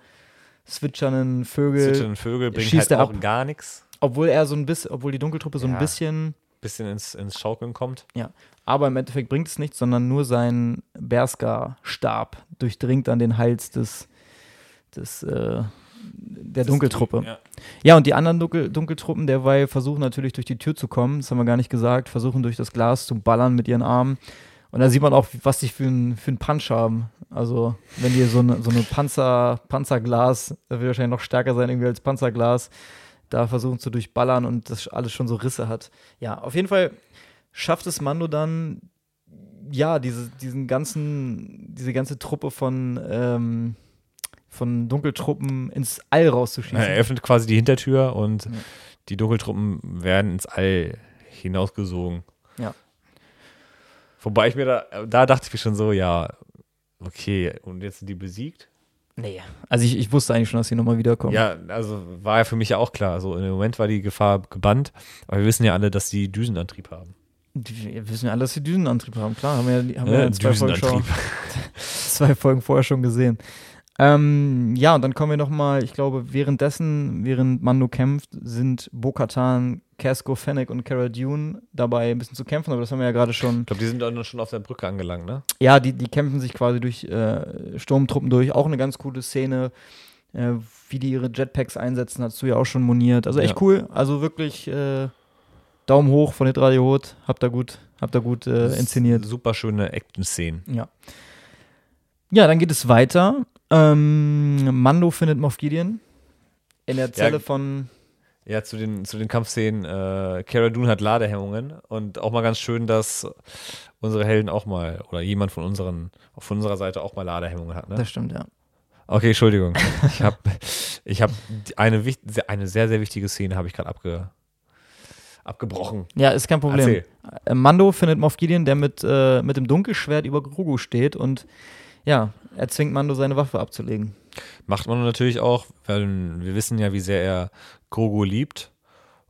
zwitschernden Vögel. Zwitschernden Vögel bringt schießt halt auch ab. gar nichts. Obwohl er so ein bisschen, obwohl die Dunkeltruppe so ja. ein bisschen bisschen ins, ins Schaukeln kommt. Ja, aber im Endeffekt bringt es nichts, sondern nur sein Berska-Stab durchdringt dann den Hals des, des äh, der das Dunkeltruppe. ja. ja, und die anderen Dunkel, Dunkeltruppen derweil versuchen natürlich durch die Tür zu kommen, das haben wir gar nicht gesagt, versuchen durch das Glas zu ballern mit ihren Armen. Und da sieht man auch, was die für einen für Punch haben. Also, wenn die so eine, so eine Panzer, Panzerglas, das wird wahrscheinlich noch stärker sein irgendwie als Panzerglas, da versuchen zu durchballern und das alles schon so Risse hat. Ja, auf jeden Fall schafft es Mando dann, ja, diese, diesen ganzen, diese ganze Truppe von, ähm, von Dunkeltruppen ins All rauszuschießen. Er öffnet quasi die Hintertür und ja. die Dunkeltruppen werden ins All hinausgesogen. Ja. Wobei ich mir da, da dachte ich mir schon so, ja, okay, und jetzt sind die besiegt? Nee, also ich, ich wusste eigentlich schon, dass sie nochmal wiederkommen. Ja, also war ja für mich ja auch klar. Also im Moment war die Gefahr gebannt, aber wir wissen ja alle, dass die Düsenantrieb haben. Wir wissen ja alle, dass sie Düsenantrieb haben, klar. Haben wir, haben wir ja zwei, Folgen schon, zwei Folgen vorher schon gesehen. Ähm, ja, und dann kommen wir nochmal, ich glaube, währenddessen, während Mando kämpft, sind Bo-Katan, Casco, Fennec und Cara Dune dabei ein bisschen zu kämpfen, aber das haben wir ja gerade schon. Ich glaube, die sind dann schon auf der Brücke angelangt, ne? Ja, die, die kämpfen sich quasi durch äh, Sturmtruppen durch. Auch eine ganz coole Szene, äh, wie die ihre Jetpacks einsetzen, hast du ja auch schon moniert. Also echt ja. cool. Also wirklich äh, Daumen hoch von Hitradio Hot. Habt ihr gut, habt ihr gut äh, inszeniert. Super schöne Action-Szenen. Ja. Ja, dann geht es weiter. Ähm, Mando findet Moff Gideon in der Zelle ja, von. Ja, zu den, zu den Kampfszenen. Äh, Cara Dune hat Ladehemmungen und auch mal ganz schön, dass unsere Helden auch mal oder jemand von unseren, von unserer Seite auch mal Ladehemmungen hat. Ne? Das stimmt, ja. Okay, Entschuldigung. Ich habe ich hab eine, eine sehr, sehr wichtige Szene habe ich gerade abge, abgebrochen. Ja, ist kein Problem. Erzähl. Äh, Mando findet Moff Gideon, der mit, äh, mit dem Dunkelschwert über Grogu steht und ja, er zwingt Mando seine Waffe abzulegen. Macht man natürlich auch, weil wir wissen ja, wie sehr er Grogu liebt.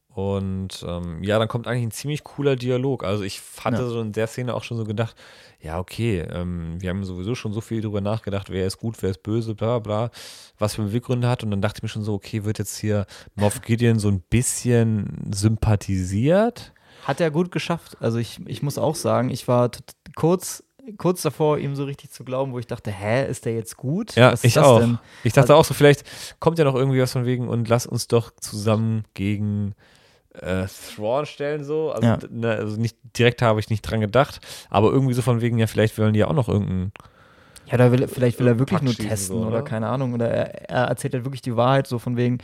Und ähm, ja, dann kommt eigentlich ein ziemlich cooler Dialog. Also ich hatte ja. so in der Szene auch schon so gedacht, ja, okay, ähm, wir haben sowieso schon so viel drüber nachgedacht, wer ist gut, wer ist böse, bla bla, was für Beweggründe hat. Und dann dachte ich mir schon so, okay, wird jetzt hier Moff Gideon so ein bisschen sympathisiert? Hat er gut geschafft. Also ich, ich muss auch sagen, ich war kurz kurz davor, ihm so richtig zu glauben, wo ich dachte, hä, ist der jetzt gut? Ja, ich auch. Denn? Ich dachte also, auch so, vielleicht kommt ja noch irgendwie was von wegen und lass uns doch zusammen gegen äh, Thrawn stellen, so. Also, ja. ne, also nicht direkt habe ich nicht dran gedacht, aber irgendwie so von wegen, ja, vielleicht wollen die ja auch noch irgendeinen. Ja, da will, vielleicht will er wirklich nur testen so, oder? oder keine Ahnung. Oder er, er erzählt halt wirklich die Wahrheit, so von wegen,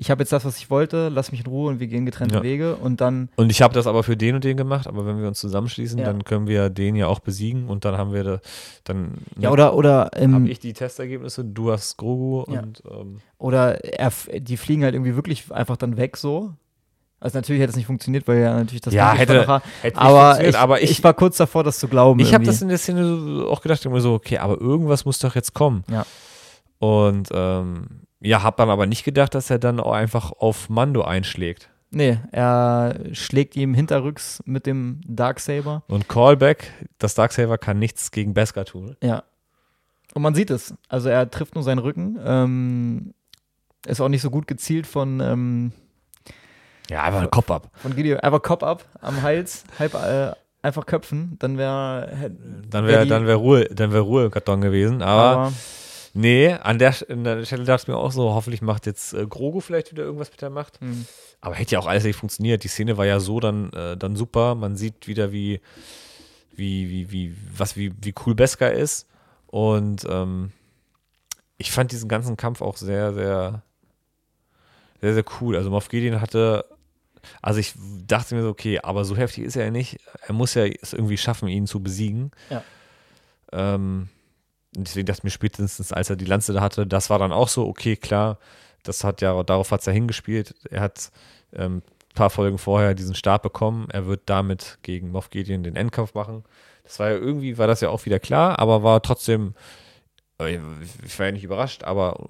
ich habe jetzt das, was ich wollte, lass mich in Ruhe und wir gehen getrennte ja. Wege und dann. Und ich habe das aber für den und den gemacht, aber wenn wir uns zusammenschließen, ja. dann können wir den ja auch besiegen und dann haben wir da, dann. Ja, oder, oder. Ähm, habe ich die Testergebnisse, du hast Grogu ja. und. Ähm, oder er, die fliegen halt irgendwie wirklich einfach dann weg so. Also natürlich hätte es nicht funktioniert, weil ja natürlich das ja, hätte, war. hätte aber, ich, aber ich, ich, war kurz davor, das zu glauben. Ich habe das in der Szene auch gedacht, immer so, okay, aber irgendwas muss doch jetzt kommen. Ja. Und ähm, ja, hab dann aber nicht gedacht, dass er dann auch einfach auf Mando einschlägt. Nee, er schlägt ihm hinterrücks mit dem Darksaber. Und Callback, das Darksaber kann nichts gegen Beskar tun. Ja. Und man sieht es. Also er trifft nur seinen Rücken. Ähm, ist auch nicht so gut gezielt von. Ähm, ja, einfach ein Kopf ab. Von Gideon. Einfach Kopf ab am Hals, halb äh, einfach köpfen. Dann wäre. Dann wäre wär, wär Ruhe, dann wär Ruhe Karton gewesen. Aber, aber Nee, an der, an der Stelle dachte ich mir auch so, hoffentlich macht jetzt äh, Grogu vielleicht wieder irgendwas mit der Macht. Mhm. Aber hätte ja auch alles nicht funktioniert. Die Szene war ja so dann, äh, dann super. Man sieht wieder, wie, wie, wie, wie, was, wie, wie cool Beskar ist. Und ähm, ich fand diesen ganzen Kampf auch sehr, sehr, sehr, sehr cool. Also Moff Gideon hatte, also ich dachte mir so, okay, aber so heftig ist er ja nicht. Er muss ja es irgendwie schaffen, ihn zu besiegen. Ja. Ähm, deswegen dachte ich mir spätestens, als er die Lanze da hatte, das war dann auch so, okay, klar, das hat ja, darauf hat es ja hingespielt. Er hat ähm, ein paar Folgen vorher diesen Stab bekommen. Er wird damit gegen Moff Gideon den Endkampf machen. Das war ja irgendwie, war das ja auch wieder klar, aber war trotzdem, äh, ich war ja nicht überrascht, aber,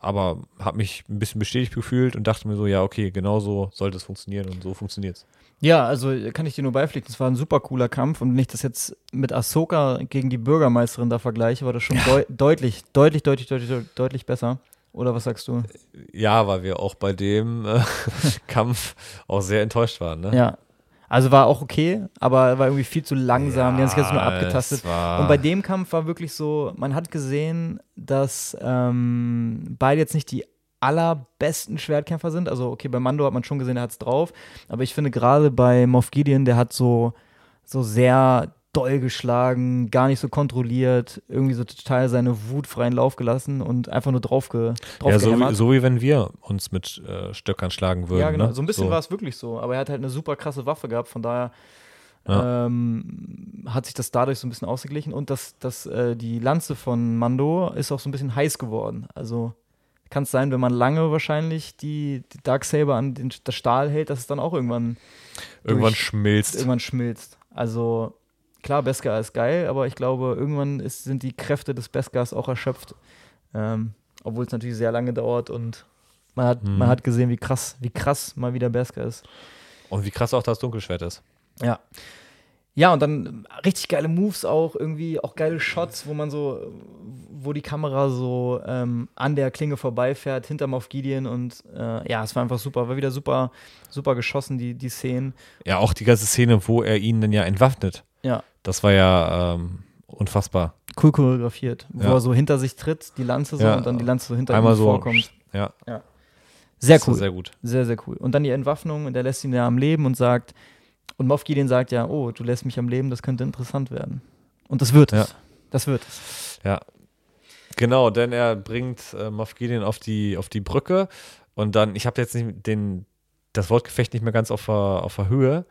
aber habe mich ein bisschen bestätigt gefühlt und dachte mir so, ja, okay, genau so sollte es funktionieren und so funktioniert es. Ja, also kann ich dir nur beipflichten, es war ein super cooler Kampf und wenn ich das jetzt mit Ahsoka gegen die Bürgermeisterin da vergleiche, war das schon ja. deut deutlich, deutlich, deutlich, deutlich, deutlich besser. Oder was sagst du? Ja, weil wir auch bei dem äh, Kampf auch sehr enttäuscht waren, ne? Ja. Also war auch okay, aber war irgendwie viel zu langsam. Ja, die haben sich jetzt nur abgetastet. Und bei dem Kampf war wirklich so, man hat gesehen, dass ähm, beide jetzt nicht die allerbesten Schwertkämpfer sind. Also, okay, bei Mando hat man schon gesehen, er hat es drauf. Aber ich finde gerade bei Moff Gideon, der hat so, so sehr doll geschlagen, gar nicht so kontrolliert, irgendwie so total seine Wut freien Lauf gelassen und einfach nur drauf, ge, drauf Ja, so wie, so wie, wenn wir uns mit äh, Stöckern schlagen würden. Ja, genau. Ne? So ein bisschen so. war es wirklich so. Aber er hat halt eine super krasse Waffe gehabt, von daher ja. ähm, hat sich das dadurch so ein bisschen ausgeglichen. Und das, das, äh, die Lanze von Mando ist auch so ein bisschen heiß geworden. Also kann es sein, wenn man lange wahrscheinlich die, die Darksaber an den, das Stahl hält, dass es dann auch irgendwann irgendwann durch, schmilzt. Irgendwann schmilzt. Also klar, Beskar ist geil, aber ich glaube, irgendwann ist, sind die Kräfte des Beskars auch erschöpft. Ähm, obwohl es natürlich sehr lange dauert und man hat, mhm. man hat gesehen, wie krass, wie krass mal wieder Beskar ist. Und wie krass auch das Dunkelschwert ist. Ja. Ja, und dann richtig geile Moves auch, irgendwie auch geile Shots, wo man so, wo die Kamera so ähm, an der Klinge vorbeifährt, hinterm auf Gideon und äh, ja, es war einfach super, war wieder super, super geschossen, die, die Szenen. Ja, auch die ganze Szene, wo er ihn dann ja entwaffnet. Ja. Das war ja ähm, unfassbar. Cool choreografiert, wo ja. er so hinter sich tritt, die Lanze so ja. und dann die Lanze so hinter Einmal ihm so, vorkommt. Ja. ja. Sehr cool. Sehr gut. Sehr, sehr cool. Und dann die Entwaffnung und er lässt ihn ja am Leben und sagt, und Moff Gideon sagt ja, oh, du lässt mich am Leben, das könnte interessant werden. Und das wird es. Ja. Das wird es. Ja. Genau, denn er bringt äh, Moff Gideon auf die, auf die Brücke und dann, ich habe jetzt nicht den, das Wortgefecht nicht mehr ganz auf der, auf der Höhe,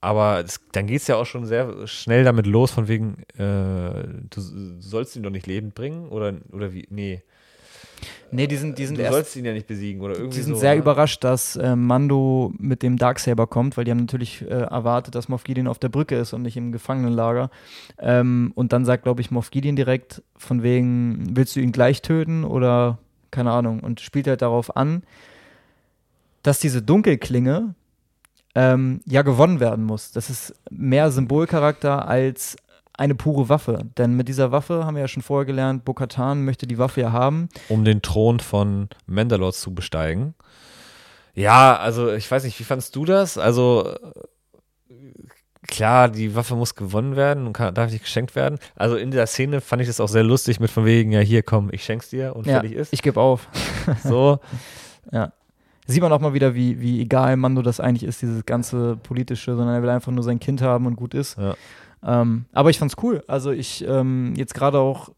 aber das, dann geht es ja auch schon sehr schnell damit los, von wegen, äh, du, sollst ihn doch nicht lebend bringen oder, oder wie? Nee. Nee, die sind, die sind du erst, sollst ihn ja nicht besiegen oder irgendwie Die sind so, sehr ne? überrascht, dass äh, Mando mit dem Darksaber kommt, weil die haben natürlich äh, erwartet, dass Moff Gideon auf der Brücke ist und nicht im Gefangenenlager. Ähm, und dann sagt, glaube ich, Moff Gideon direkt von wegen, willst du ihn gleich töten oder keine Ahnung und spielt halt darauf an, dass diese Dunkelklinge ähm, ja gewonnen werden muss. Das ist mehr Symbolcharakter als eine pure Waffe. Denn mit dieser Waffe haben wir ja schon vorher gelernt, Bo-Katan möchte die Waffe ja haben. um den Thron von Mandalore zu besteigen. Ja, also ich weiß nicht, wie fandst du das? Also klar, die Waffe muss gewonnen werden und kann, darf nicht geschenkt werden. Also in der Szene fand ich das auch sehr lustig mit von wegen, ja hier komm, ich schenk's dir und Ja, fertig ist. ich gebe auf. so, Ja. Sieht man auch mal wieder, wie, wie egal Mando das eigentlich ist, dieses ganze politische, sondern er will einfach nur sein Kind haben und gut ist. Ja. Ähm, aber ich fand's cool. Also ich ähm, jetzt gerade auch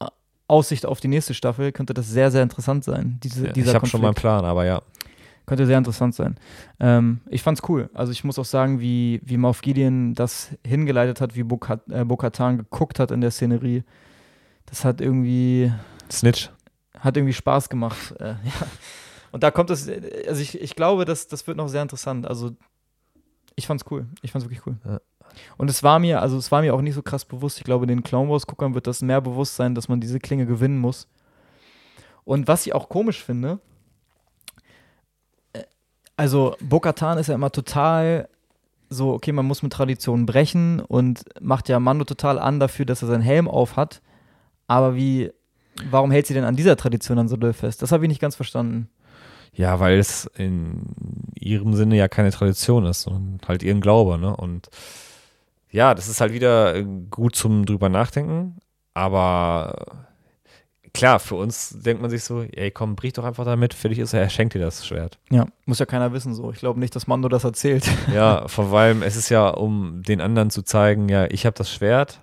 äh, Aussicht auf die nächste Staffel könnte das sehr, sehr interessant sein. Diese, ja, dieser ich habe schon mal einen Konflikt. Plan, aber ja. Könnte sehr interessant sein. Ähm, ich fand's cool. Also ich muss auch sagen, wie, wie Moff Gideon das hingeleitet hat, wie Bo-Kat- äh, Bo-Katan geguckt hat in der Szenerie. Das hat irgendwie Snitch. hat irgendwie Spaß gemacht. Äh, ja. Und da kommt es, äh, also ich, ich glaube, das, das wird noch sehr interessant. Also ich fand's cool. Ich fand's wirklich cool. Ja. Und es war mir, also es war mir auch nicht so krass bewusst. Ich glaube, den Clown Wars-Guckern wird das mehr bewusst sein, dass man diese Klinge gewinnen muss. Und was ich auch komisch finde, äh, also Bo-Katan ist ja immer total so, okay, man muss mit Traditionen brechen und macht ja Mando total an dafür, dass er seinen Helm auf hat. Aber wie, warum hält sie denn an dieser Tradition dann so doll fest? Das habe ich nicht ganz verstanden. Ja, weil es in ihrem Sinne ja keine Tradition ist, sondern halt ihren Glaube, ne? Und ja, das ist halt wieder äh, gut zum drüber nachdenken, aber klar, für uns denkt man sich so, ey, komm, brich doch einfach damit, für dich ist er, er schenkt dir das Schwert. Ja, muss ja keiner wissen so. Ich glaube nicht, dass Mando das erzählt. Ja, vor allem, es ist ja, um den anderen zu zeigen, ja, ich habe das Schwert.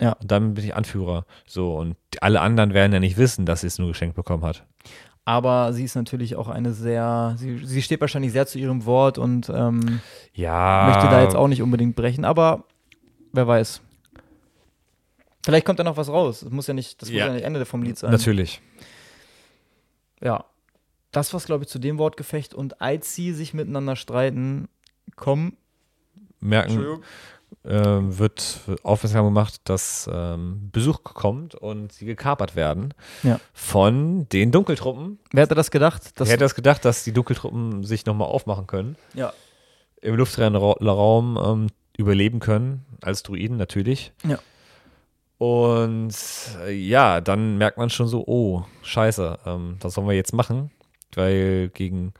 Ja. Und dann bin ich Anführer. So, und alle anderen werden ja nicht wissen, dass sie es nur geschenkt bekommen hat. Aber sie ist natürlich auch eine sehr, sie, sie steht wahrscheinlich sehr zu ihrem Wort und ähm, Ja. möchte da jetzt auch nicht unbedingt brechen, aber wer weiß. Vielleicht kommt da noch was raus. Das muss ja nicht, das Ja. muss ja nicht Ende vom Lied sein. Natürlich. Ja. Das was glaube ich zu dem Wortgefecht und als sie sich miteinander streiten, kommen. Merken, ähm, wird aufmerksam gemacht, dass ähm, Besuch kommt und sie gekapert werden Ja. von den Dunkeltruppen. Wer hätte das gedacht? Wer hätte das gedacht, dass die Dunkeltruppen sich nochmal aufmachen können, ja. im luftleeren Ra Raum ähm, überleben können, als Druiden natürlich. Ja. Und äh, ja, dann merkt man schon so, oh, scheiße, ähm, was sollen wir jetzt machen? Weil gegen,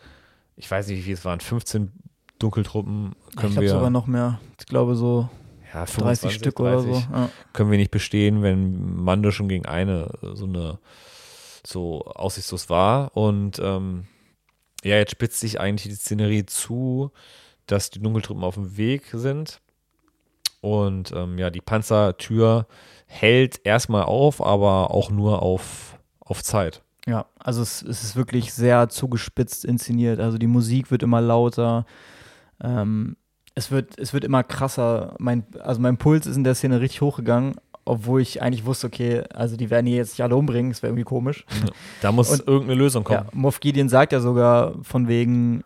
ich weiß nicht, wie viel es waren, 15 Dunkeltruppen können ich wir, sogar noch mehr. Ich glaube so ja, 30 25, Stück oder so. 30 Ja. können wir nicht bestehen, wenn Mando schon gegen eine äh, so eine so aussichtslos war. Und ähm, ja, jetzt spitzt sich eigentlich die Szenerie zu, dass die Dunkeltruppen auf dem Weg sind. Und ähm, ja, die Panzertür hält erstmal auf, aber auch nur auf, auf Zeit. Ja, also es, es ist wirklich sehr zugespitzt inszeniert. Also die Musik wird immer lauter. Ähm, es, wird, es wird immer krasser. Mein, also mein Puls ist in der Szene richtig hochgegangen, obwohl ich eigentlich wusste, okay, also die werden hier jetzt nicht alle umbringen, das wäre irgendwie komisch. Da muss Und- irgendeine Lösung kommen. Ja, Moff Gideon sagt ja sogar von wegen,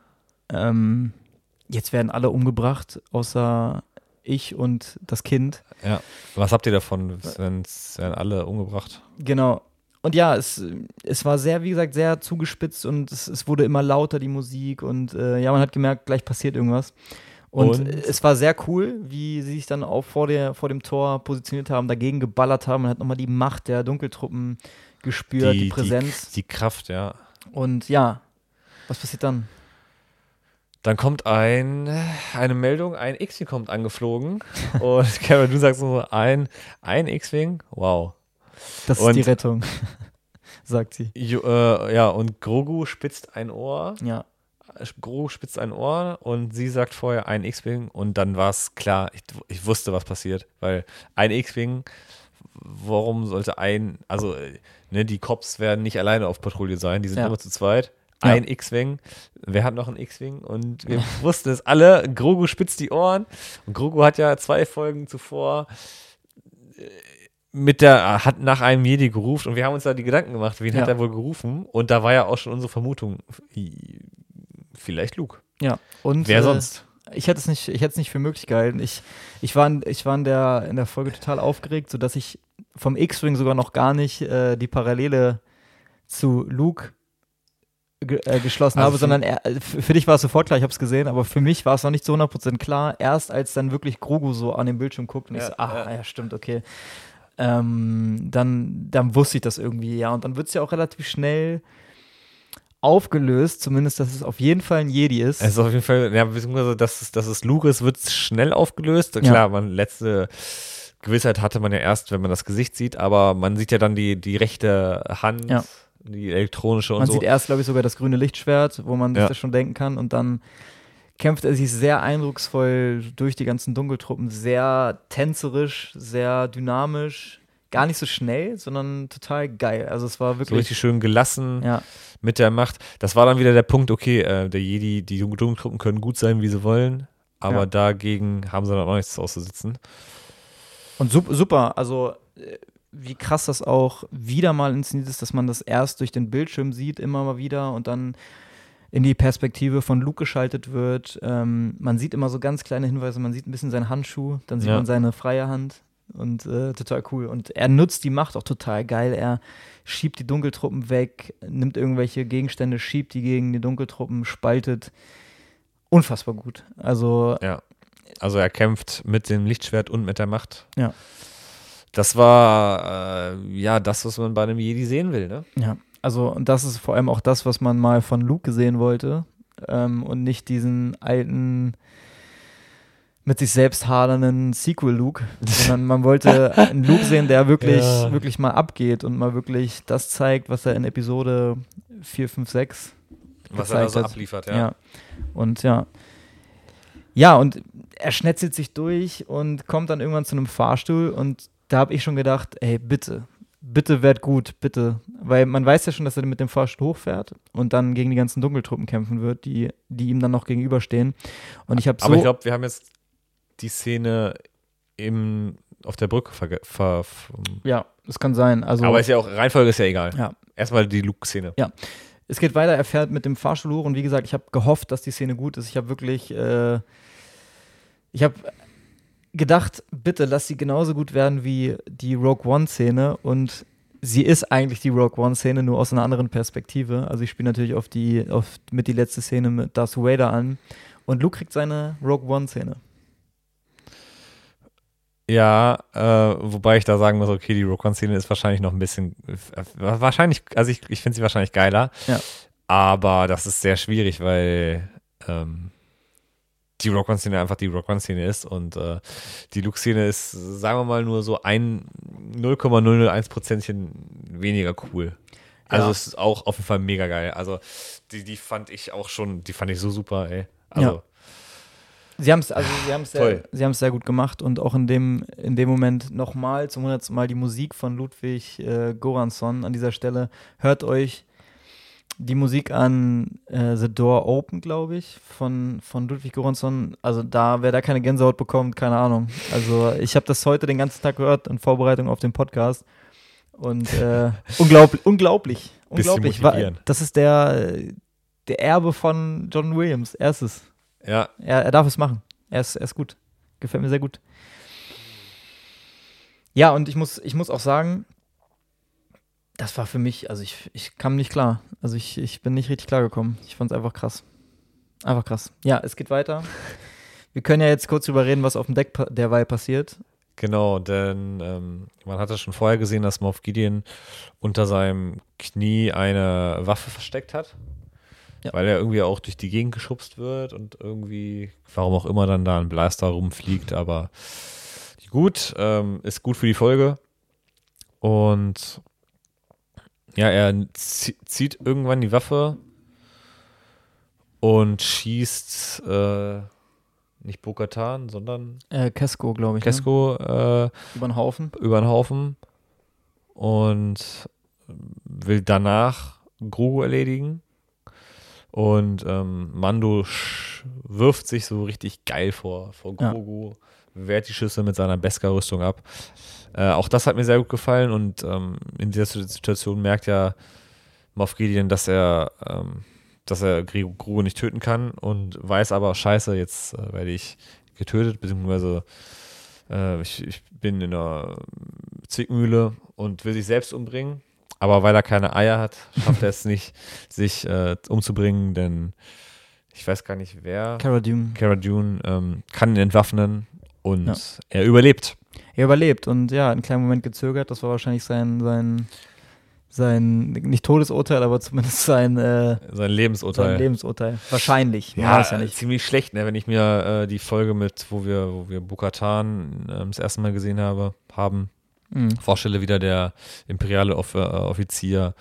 ähm, jetzt werden alle umgebracht, außer ich und das Kind. Ja. Was habt ihr davon? Es werden, alle umgebracht. Genau. Und ja, es, es war sehr, wie gesagt, sehr zugespitzt und es, es wurde immer lauter, die Musik. Und äh, ja, man hat gemerkt, gleich passiert irgendwas. Und, Und? es war sehr cool, wie sie sich dann auch vor, der, vor dem Tor positioniert haben, dagegen geballert haben. Man hat nochmal die Macht der Dunkeltruppen gespürt, die, Präsenz. Die, die Kraft, ja. und ja, was passiert dann? Dann kommt ein, eine Meldung, ein X-Wing kommt angeflogen. Und Kevin, du sagst so, ein, ein X-Wing? Wow. Das ist Und- die Rettung, sagt sie. Jo, äh, ja, und Grogu spitzt ein Ohr. Ja, Grogu spitzt ein Ohr und sie sagt vorher ein X-Wing und dann war es klar, ich, ich wusste, was passiert, weil ein X-Wing, warum sollte ein, also äh, ne, die Cops werden nicht alleine auf Patrouille sein, die sind Ja. immer zu zweit. Ein X-Wing. Wer hat noch einen X-Wing? Und wir wussten es alle. Grogu spitzt die Ohren. Und Grogu hat ja zwei Folgen zuvor äh, mit der, hat nach einem Jedi gerufen und wir haben uns da die Gedanken gemacht, wen Ja. hat er wohl gerufen? Und da war ja auch schon unsere Vermutung, vielleicht Luke. Ja. Und, Wer äh, sonst? Ich hätte es nicht, ich hätte es nicht für möglich gehalten. Ich, ich war, in, ich war in, der, in der Folge total aufgeregt, sodass ich vom X-Wing sogar noch gar nicht äh, die Parallele zu Luke ge äh, geschlossen Also habe, sondern er, äh, für dich war es sofort klar, ich habe es gesehen, aber für mich war es noch nicht zu 100% klar, erst als dann wirklich Grogu so an dem Bildschirm guckt und ich Ja, so, ah, ja. ja, stimmt, okay. Ähm, dann, dann wusste ich das irgendwie, ja. Und dann wird es ja auch relativ schnell aufgelöst, zumindest, dass es auf jeden Fall ein Jedi ist. Es ist auf jeden Fall, ja, beziehungsweise, dass es, dass es Luke ist, wird schnell aufgelöst. Ja. Klar, man letzte Gewissheit hatte man ja erst, wenn man das Gesicht sieht, aber man sieht ja dann die, die rechte Hand, Ja. Die elektronische und Man so. sieht erst, glaube ich, sogar das grüne Lichtschwert, wo man sich Ja. das schon denken kann. Und dann kämpft er sich sehr eindrucksvoll durch die ganzen Dunkeltruppen, sehr tänzerisch, sehr dynamisch. Gar nicht so schnell, sondern total geil. Also es war so wirklich. richtig schön gelassen ja, mit der Macht. Das war dann wieder der Punkt, okay, äh, der Jedi, die Dunkeltruppen können gut sein, wie sie wollen, aber Ja. dagegen haben sie dann auch nichts auszusitzen. und sup super. Also äh, wie krass das auch wieder mal inszeniert ist, dass man das erst durch den Bildschirm sieht, immer mal wieder und dann in die Perspektive von Luke geschaltet wird. Ähm, man sieht immer so ganz kleine Hinweise, man sieht ein bisschen seinen Handschuh, dann sieht Ja. man seine freie Hand und äh, total cool. Und er nutzt die Macht auch total geil. Er schiebt die Dunkeltruppen weg, nimmt irgendwelche Gegenstände, schiebt die gegen die Dunkeltruppen, spaltet. Unfassbar gut. Also Ja. Also er kämpft mit dem Lichtschwert und mit der Macht. Ja. Das war äh, ja das, was man bei einem Jedi sehen will, ne? Ja, also und das ist vor allem auch das, was man mal von Luke gesehen wollte ähm, und nicht diesen alten mit sich selbst hadernden Sequel-Luke, sondern man wollte einen Luke sehen, der wirklich, Ja. wirklich mal abgeht und mal wirklich das zeigt, was er in Episode 4, 5, 6 Was er da so abliefert, ja. ja. Und ja. Ja, und er schnetzelt sich durch und kommt dann irgendwann zu einem Fahrstuhl und da habe ich schon gedacht, ey, bitte, bitte werd gut, bitte. Weil man weiß ja schon, dass er mit dem Fahrstuhl hochfährt und dann gegen die ganzen Dunkeltruppen kämpfen wird, die, die ihm dann noch gegenüberstehen. Und ich habe so. Aber ich glaube, wir haben jetzt die Szene im, auf der Brücke ver, ver, ja, das kann sein. Also, Aber ist ja auch, Reihenfolge ist ja egal. Ja. Erstmal die Luke-Szene. es geht weiter, er fährt mit dem Fahrstuhl hoch und wie gesagt, ich habe gehofft, dass die Szene gut ist. Ich habe wirklich, äh, ich habe gedacht, bitte lass sie genauso gut werden wie die Rogue One-Szene und sie ist eigentlich die Rogue One-Szene, nur aus einer anderen Perspektive. Also ich spiele natürlich auf die, auf, mit die letzte Szene mit Darth Vader an und Luke kriegt seine Rogue One-Szene. Ja, äh, wobei ich da sagen muss, okay, die Rogue One-Szene ist wahrscheinlich noch ein bisschen, äh, wahrscheinlich, also ich, ich finde sie wahrscheinlich geiler. Ja. Aber das ist sehr schwierig, weil ähm, die Rock One-Szene einfach die Rock One-Szene ist und äh, die Luke-Szene ist, sagen wir mal, nur so ein 0,001 Prozentchen weniger cool. Also Ja. es ist auch auf jeden Fall mega geil. Also die, die fand ich auch schon, die fand ich so super, ey. Also Ja. Sie haben es also sie haben's sehr, sie haben's sehr gut gemacht und auch in dem, in dem Moment nochmal zum hundertsten Mal die Musik von Ludwig äh, Goransson an dieser Stelle. Hört euch die Musik an äh, The Door Open, glaube ich, von, von Ludwig Goransson. Also da, wer da keine Gänsehaut bekommt, keine Ahnung. Also ich habe das heute den ganzen Tag gehört in Vorbereitung auf den Podcast. Und äh, unglaublich, unglaublich, unglaublich. Das ist der, der Erbe von John Williams, erstes. ja, Er, er darf es machen. Er ist, er ist gut. Gefällt mir sehr gut. Ja, und ich muss, ich muss auch sagen, das war für mich, also ich, ich kam nicht klar. Also ich, ich bin nicht richtig klargekommen. Ich fand es einfach krass. Einfach krass. Ja, es geht weiter. Wir können ja jetzt kurz drüber reden, was auf dem Deck derweil passiert. Genau, denn ähm, man hatte schon vorher gesehen, dass Moff Gideon unter seinem Knie eine Waffe versteckt hat. Ja. Weil er irgendwie auch durch die Gegend geschubst wird und irgendwie, warum auch immer dann da ein Blaster rumfliegt, aber gut, ähm, ist gut für die Folge. Und ja, er zie- zieht irgendwann die Waffe und schießt äh, nicht Bokatan, sondern Äh, Kesko, glaube ich. Kesko äh, Ne? Über den Haufen. über den Haufen und will danach Grogu erledigen. Und ähm, Mando wirft sich so richtig geil vor, vor Grogu, ja. wehrt die Schüsse mit seiner Beskar-Rüstung ab. Äh, auch das hat mir sehr gut gefallen und ähm, in dieser Situation merkt ja Gideon, dass er, ähm, dass er Grogu nicht töten kann und weiß aber, scheiße, jetzt äh, werde ich getötet, beziehungsweise äh, ich, ich bin in einer Zwickmühle und will sich selbst umbringen. Aber weil er keine Eier hat, schafft er es nicht, sich äh, umzubringen, denn ich weiß gar nicht wer. Cara Dune. Cara Dune ähm, kann ihn entwaffnen und ja. er überlebt. Er überlebt und ja, einen kleinen Moment gezögert. Das war wahrscheinlich sein, sein, sein nicht Todesurteil, aber zumindest sein, äh, sein Lebensurteil. Sein Lebensurteil. Wahrscheinlich. Ja, ja nicht. ziemlich schlecht, ne? wenn ich mir äh, die Folge mit, wo wir, wo wir Bukatan äh, das erste Mal gesehen habe, haben, mhm. vorstelle, wieder der imperiale Off äh, Offizier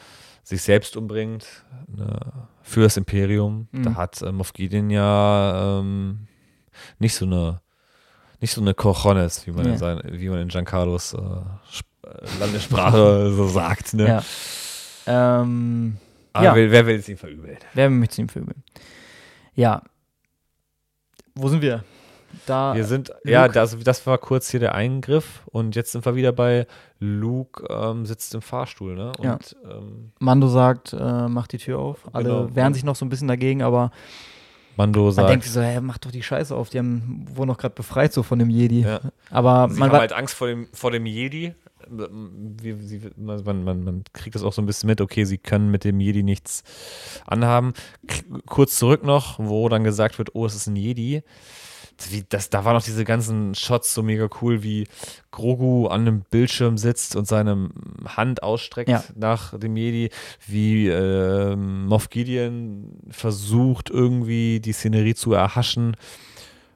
sich selbst umbringt ne, für das Imperium. Mhm. Da hat äh, Moff Gideon ja ähm, nicht so eine nicht so eine Cojones, wie man, ja. in, sein, wie man in Giancarlos äh, Landessprache so sagt. Ne? Ja. Ähm, Aber ja. Wer, wer will es ihm verübeln? Wer möchte es ihm verübeln? Ja. Wo sind wir? Da wir sind, Luke. ja, das, das war kurz hier der Eingriff und jetzt sind wir wieder bei Luke ähm, sitzt im Fahrstuhl, ne? Und, ja. ähm, Mando sagt, äh, mach die Tür auf. Alle genau. wehren sich noch so ein bisschen dagegen, aber Mando sagt. Man denkt sich so, hey, mach doch die Scheiße auf, die haben, wurden noch gerade befreit so von dem Jedi. Ja. Aber sie man haben halt Angst vor dem, vor dem Jedi. Wie, sie, man, man, man kriegt das auch so ein bisschen mit, okay, sie können mit dem Jedi nichts anhaben. K kurz zurück noch, wo dann gesagt wird, oh, es ist ein Jedi wie das, da waren noch diese ganzen Shots so mega cool, wie Grogu an einem Bildschirm sitzt und seine Hand ausstreckt ja. nach dem Jedi, wie äh, Moff Gideon versucht irgendwie die Szenerie zu erhaschen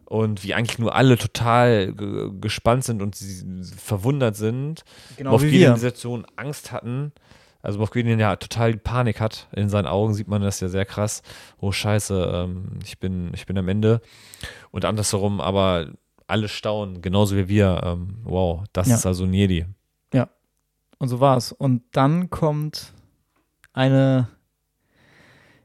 und wie eigentlich nur alle total gespannt sind und sie verwundert sind. Genau Moff Gideon in der Situation Angst hatten also Moff Gideon ja total Panik hat. In seinen Augen sieht man das ja sehr krass. Oh Scheiße, ähm, ich, bin, ich bin am Ende. Und andersherum aber alle staunen, genauso wie wir. Ähm, wow, das ja. ist also ein Jedi. Ja, und so war es. Und dann kommt eine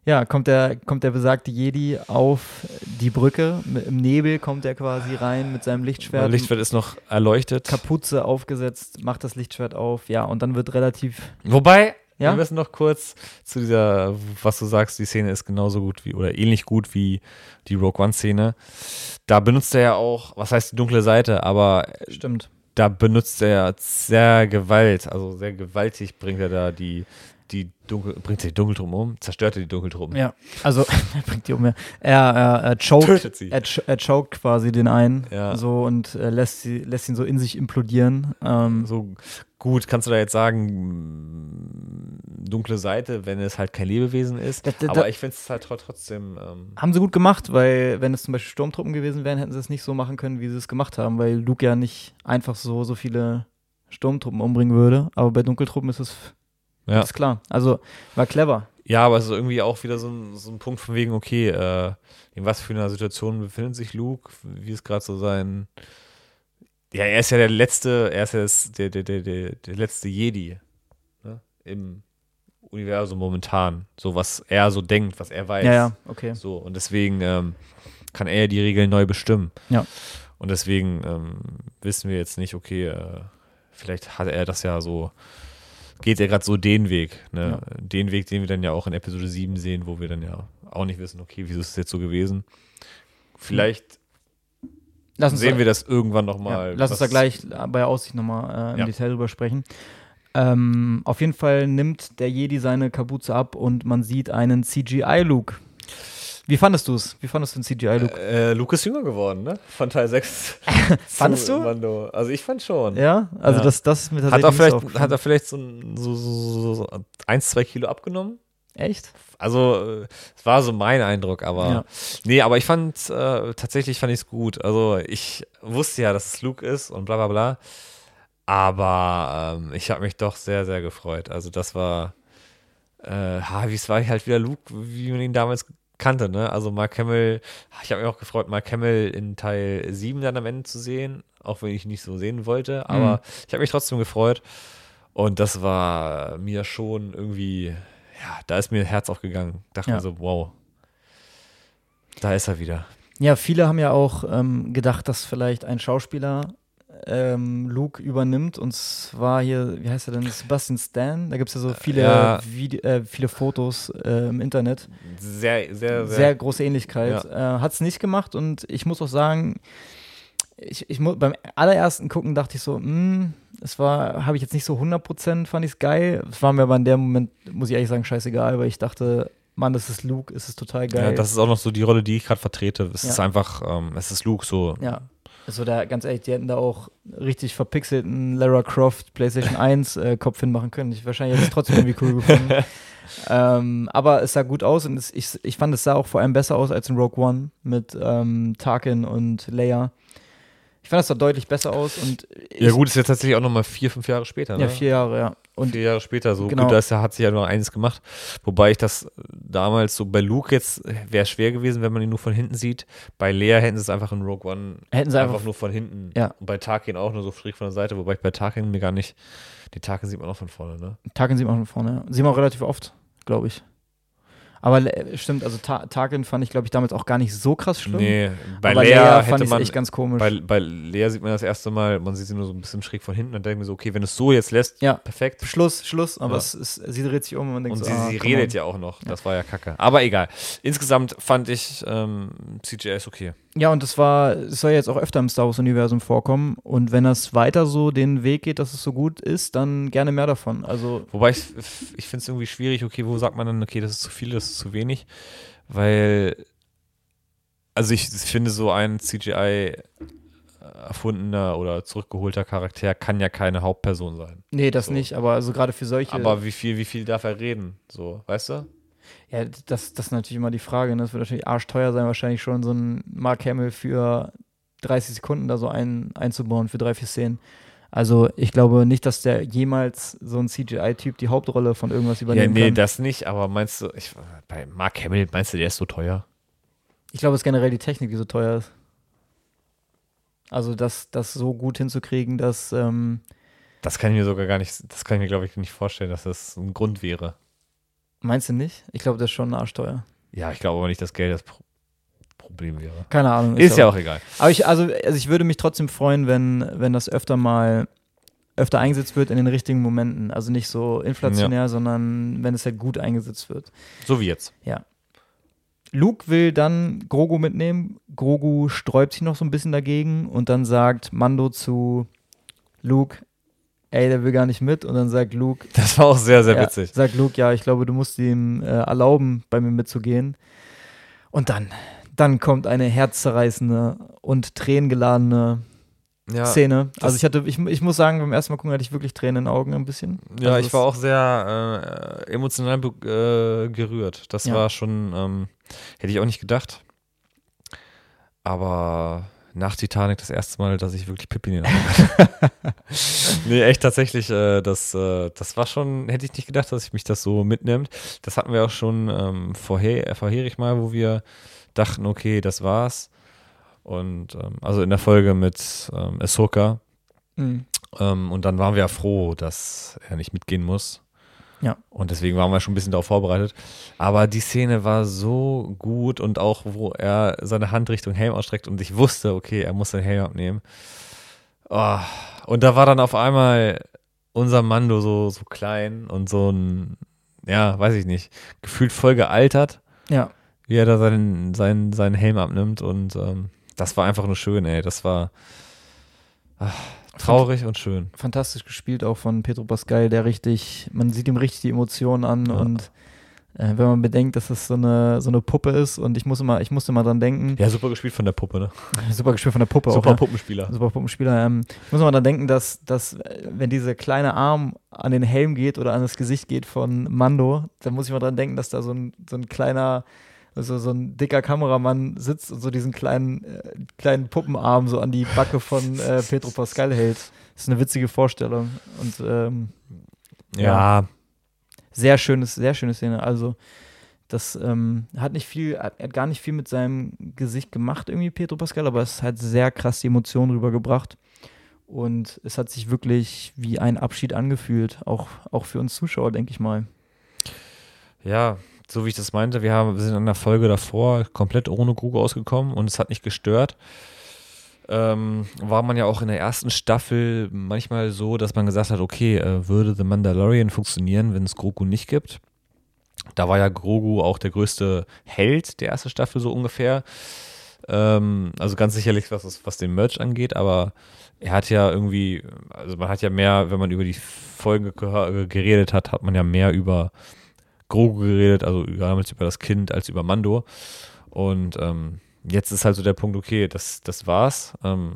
ja, kommt der, kommt der besagte Jedi auf die Brücke. Im Nebel kommt er quasi rein mit seinem Lichtschwert. Das Lichtschwert ist noch erleuchtet. Kapuze aufgesetzt, macht das Lichtschwert auf. Ja, und dann wird relativ. Wobei, ja? wir müssen noch kurz zu dieser, was du sagst, die Szene ist genauso gut wie oder ähnlich gut wie die Rogue One-Szene. Da benutzt er ja auch, was heißt die dunkle Seite, aber. Stimmt. Da benutzt er sehr Gewalt, also sehr gewaltig bringt er da die die Dunkel, bringt die Dunkeltruppen um, zerstört er die Dunkeltruppen. Ja, also er bringt die um. Ja. Er, er, er choked, sie. Er, er choked quasi den einen ja. so und äh, lässt, sie, lässt ihn so in sich implodieren. Ähm, so gut, kannst du da jetzt sagen, dunkle Seite, wenn es halt kein Lebewesen ist. Da, da, aber ich finde es halt trotzdem. Ähm haben sie gut gemacht, weil wenn es zum Beispiel Sturmtruppen gewesen wären, hätten sie es nicht so machen können, wie sie es gemacht haben, weil Luke ja nicht einfach so, so viele Sturmtruppen umbringen würde. Aber bei Dunkeltruppen ist es ja. Ist klar. Also war clever. Ja, aber es ist irgendwie auch wieder so ein, so ein Punkt von wegen, okay, äh, in was für einer Situation befindet sich Luke? Wie ist gerade so sein. Ja, er ist ja der letzte, er ist ja das, der, der, der, der, der letzte Jedi ne? im Universum momentan. So, was er so denkt, was er weiß. Ja, ja, okay. So, und deswegen ähm, kann er die Regeln neu bestimmen. Ja. Und deswegen ähm, wissen wir jetzt nicht, okay, äh, vielleicht hat er das ja so geht er gerade so den Weg. Ne? Ja. Den Weg, den wir dann ja auch in Episode 7 sehen, wo wir dann ja auch nicht wissen, okay, wieso ist es jetzt so gewesen. Vielleicht sehen wir das irgendwann nochmal. Ja, lass uns da gleich bei Aussicht nochmal äh, im ja. Detail drüber sprechen. Ähm, auf jeden Fall nimmt der Jedi seine Kapuze ab und man sieht einen CGI-Luke. Wie fandest du es? Wie fandest du den CGI-Look? Äh, Luke ist jünger geworden, ne? Von Teil 6. fandest du? Mando. Also ich fand schon. Ja, also ja. Das, das ist mir tatsächlich. Hat er vielleicht, hat er vielleicht so, so, so, so eins, zwei Kilo abgenommen? Echt? Also, es war so mein Eindruck, aber. Ja. Nee, aber ich fand, äh, tatsächlich fand ich es gut. Also, ich wusste ja, dass es Luke ist und bla bla bla. Aber ähm, ich habe mich doch sehr, sehr gefreut. Also, das war. Äh, wie es war halt wieder Luke, wie man ihn damals kannte, ne? Also Mark Hamill, ich habe mich auch gefreut, Mark Hamill in Teil 7 dann am Ende zu sehen, auch wenn ich nicht so sehen wollte, aber mhm. ich habe mich trotzdem gefreut und das war mir schon irgendwie, ja, da ist mir Herz aufgegangen. Dachte ja. mir so, wow, Da ist er wieder. Ja, viele haben ja auch ähm, gedacht, dass vielleicht ein Schauspieler ähm, Luke übernimmt. Und zwar hier, wie heißt er denn? Sebastian Stan. Da gibt es ja so viele, Ja. Vide äh, viele Fotos äh, im Internet. Sehr, sehr, Sehr große Ähnlichkeit. Äh, Hat es nicht gemacht und ich muss auch sagen, ich, ich beim allerersten Gucken dachte ich so, hm, es war, habe ich jetzt nicht so 100% fand ich es geil. Es war mir aber in dem Moment, muss ich ehrlich sagen, scheißegal, weil ich dachte, Mann, das ist Luke, es ist total geil. Ja, das ist auch noch so die Rolle, die ich gerade vertrete. Es Ja. ist einfach, ähm, es ist Luke so. Ja. Also da, ganz ehrlich, die hätten da auch richtig verpixelten Lara Croft PlayStation 1 äh, Kopf hinmachen können. Ich wahrscheinlich hätte es trotzdem irgendwie cool gefunden. ähm, aber es sah gut aus und es, ich, ich fand, es sah auch vor allem besser aus als in Rogue One mit ähm, Tarkin und Leia. Ich fand, es sah deutlich besser aus und Ja, gut, ist jetzt tatsächlich auch nochmal vier, fünf Jahre später. Ne? Ja, vier Jahre, ja. Und vier Jahre später, so Genau. gut, da hat sich ja nur eines gemacht. Wobei ich das damals so bei Luke jetzt wäre schwer gewesen, wenn man ihn nur von hinten sieht. Bei Lea hätten sie es einfach in Rogue One hätten sie einfach, einfach, nur von hinten. Ja. Und bei Tarkin auch nur so schräg von der Seite, wobei ich bei Tarkin mir gar nicht. Die Tarkin sieht man auch von vorne, ne? Tarkin sieht man von vorne, ja. Sieht man auch relativ oft, glaube ich. Aber Le- stimmt, also Ta Tarkin fand ich, glaube ich, damals auch gar nicht so krass schlimm. Nee, bei aber Lea, hätte fand ich echt ganz komisch. Bei, bei Lea sieht man das erste Mal, man sieht sie nur so ein bisschen schräg von hinten und denkt mir so, okay, wenn du es so jetzt lässt, Ja. perfekt. Schluss, Schluss, aber Ja. es ist, sie dreht sich um und man denkt Und so, sie, ah, sie redet on. ja auch noch. Das war ja kacke. Aber egal. Insgesamt fand ich ähm, CGI ist okay. Ja, und das war, es soll jetzt auch öfter im Star Wars-Universum vorkommen. Und wenn das weiter so den Weg geht, dass es so gut ist, dann gerne mehr davon. Also, Wobei ich, ich finde es irgendwie schwierig, okay, wo sagt man dann, okay, das ist zu viel, das ist zu wenig? Weil, also ich finde, so ein CGI erfundener oder zurückgeholter Charakter kann ja keine Hauptperson sein. nee, das So. nicht, aber also gerade für solche. Aber wie viel, wie viel darf er reden? So, weißt du? Ja, das, das ist natürlich immer die Frage. Ne? Das wird natürlich arschteuer sein, wahrscheinlich schon so ein Mark Hamill für 30 Sekunden da so ein, einzubauen für drei, vier Szenen. Also, ich glaube nicht, dass der jemals so ein CGI-Typ die Hauptrolle von irgendwas Ja, übernehmen nee, kann. das nicht, aber meinst du, ich, bei Mark Hamill, meinst du, der ist so teuer? Ich glaube, es ist generell die Technik, die so teuer ist. Also, das, das so gut hinzukriegen, dass. Ähm, Das kann ich mir sogar gar nicht, das kann ich mir, glaube ich, nicht vorstellen, dass das ein Grund wäre. Meinst du nicht? Ich glaube, das ist schon arschteuer. Ja, ich glaube aber nicht, dass Geld das Pro Problem wäre. Keine Ahnung. Ist ja auch egal. Aber ich, also, also ich würde mich trotzdem freuen, wenn, wenn das öfter mal öfter eingesetzt wird in den richtigen Momenten. Also nicht so inflationär, sondern wenn es halt gut eingesetzt wird. So wie jetzt. Luke will dann Grogu mitnehmen. Grogu sträubt sich noch so ein bisschen dagegen und dann sagt Mando zu Luke, ey, der will gar nicht mit. Und dann sagt Luke, Das war auch sehr, sehr ja, witzig. sagt Luke, ja, ich glaube, du musst ihm äh, erlauben, bei mir mitzugehen. Und dann, dann kommt eine herzzerreißende und tränengeladene Ja, Szene. Also ich hatte, ich, ich muss sagen, beim ersten Mal gucken hatte ich wirklich Tränen in den Augen ein bisschen. ja also ich war auch sehr äh, emotional äh, gerührt. Das Ja. war schon, ähm, hätte ich auch nicht gedacht. Aber nach Titanic das erste Mal, dass ich wirklich Pippi in den Augen hatte. nee, echt tatsächlich, äh, das, äh, das war schon, hätte ich nicht gedacht, dass ich mich das so mitnimmt. Das hatten wir auch schon ähm, vorher, äh, vorherig mal, wo wir dachten, okay, das war's. Und ähm, also in der Folge mit ähm, Ahsoka. Mhm. Ähm, und dann waren wir ja froh, dass er nicht mitgehen muss. Ja. Und deswegen waren wir schon ein bisschen darauf vorbereitet. Aber die Szene war so gut und auch, wo er seine Hand Richtung Helm ausstreckt und ich wusste, okay, er muss seinen Helm abnehmen. Oh. Und da war dann auf einmal unser Mando so, so klein und so ein, ja, weiß ich nicht, gefühlt voll gealtert, Ja, wie er da seinen, seinen, seinen Helm abnimmt. Und ähm, das war einfach nur schön, ey. Das war ach, traurig und schön. fantastisch gespielt auch von Pedro Pascal, der richtig, man sieht ihm richtig die Emotionen an Ja. und äh, wenn man bedenkt, dass es so eine, so eine Puppe ist und ich muss immer, ich musste mal dran denken, Ja, super gespielt von der Puppe, ne? super gespielt von der Puppe Super auch. Ja. Puppenspieler. Super Puppenspieler. Ähm, ich muss mal dran denken, dass, dass, äh, wenn dieser kleine Arm an den Helm geht oder an das Gesicht geht von Mando, dann muss ich mal dran denken, dass da so ein, so ein kleiner, also so ein dicker Kameramann sitzt und so diesen kleinen, äh, kleinen Puppenarm so an die Backe von äh, Pedro Pascal hält. Das ist eine witzige Vorstellung. Und ähm, Ja, sehr schönes, sehr schöne Szene. Also, das ähm, hat nicht viel, hat, er hat gar nicht viel mit seinem Gesicht gemacht, irgendwie, Pedro Pascal, aber es hat sehr krass die Emotionen rübergebracht. Und es hat sich wirklich wie ein Abschied angefühlt, auch, auch für uns Zuschauer, denke ich mal. ja, so wie ich das meinte, wir, haben, wir sind an der Folge davor komplett ohne Grogu ausgekommen und es hat nicht gestört. Ähm, war man ja auch in der ersten Staffel manchmal so, dass man gesagt hat, okay, äh, würde The Mandalorian funktionieren, wenn es Grogu nicht gibt? Da war ja Grogu auch der größte Held der ersten Staffel so ungefähr. Ähm, also ganz sicherlich, was, was den Merch angeht, aber er hat ja irgendwie, also man hat ja mehr, wenn man über die Folge geredet hat, hat man ja mehr über Grogu geredet, also damals über das Kind als über Mando. Und ähm, jetzt ist halt so der Punkt, okay, das, das war's. Ähm,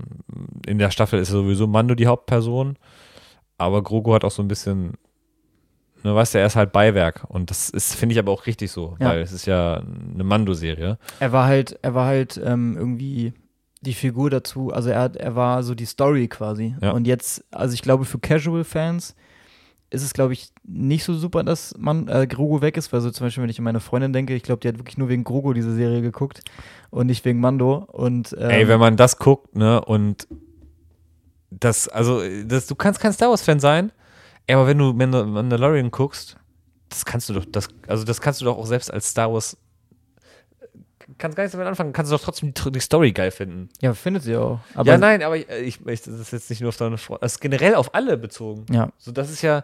in der Staffel ist sowieso Mando die Hauptperson, aber Grogu hat auch so ein bisschen, ne, weißt du, er ist halt Beiwerk. Und das ist, finde ich aber auch richtig so, ja. weil es ist ja eine Mando-Serie. Er war halt, er war halt ähm, irgendwie die Figur dazu, also er, er war so die Story quasi. Ja. Und jetzt, also ich glaube, für Casual-Fans ist es, glaube ich, nicht so super, dass man äh, Grogu weg ist, weil so zum Beispiel, wenn ich an meine Freundin denke, ich glaube, die hat wirklich nur wegen Grogu diese Serie geguckt und nicht wegen Mando. Und, ähm, Ey, wenn man das guckt, ne, und das, also, das, du kannst kein Star Wars-Fan sein, aber wenn du Mandalorian guckst, das kannst du doch, das, also das kannst du doch auch selbst als Star Wars kannst gar nicht damit anfangen, kannst du doch trotzdem die, die Story geil finden. Ja, findet sie auch. Aber ja, nein, aber ich, ich, das ist jetzt nicht nur auf deine Freunde, das ist generell auf alle bezogen. Ja. So, das ist ja,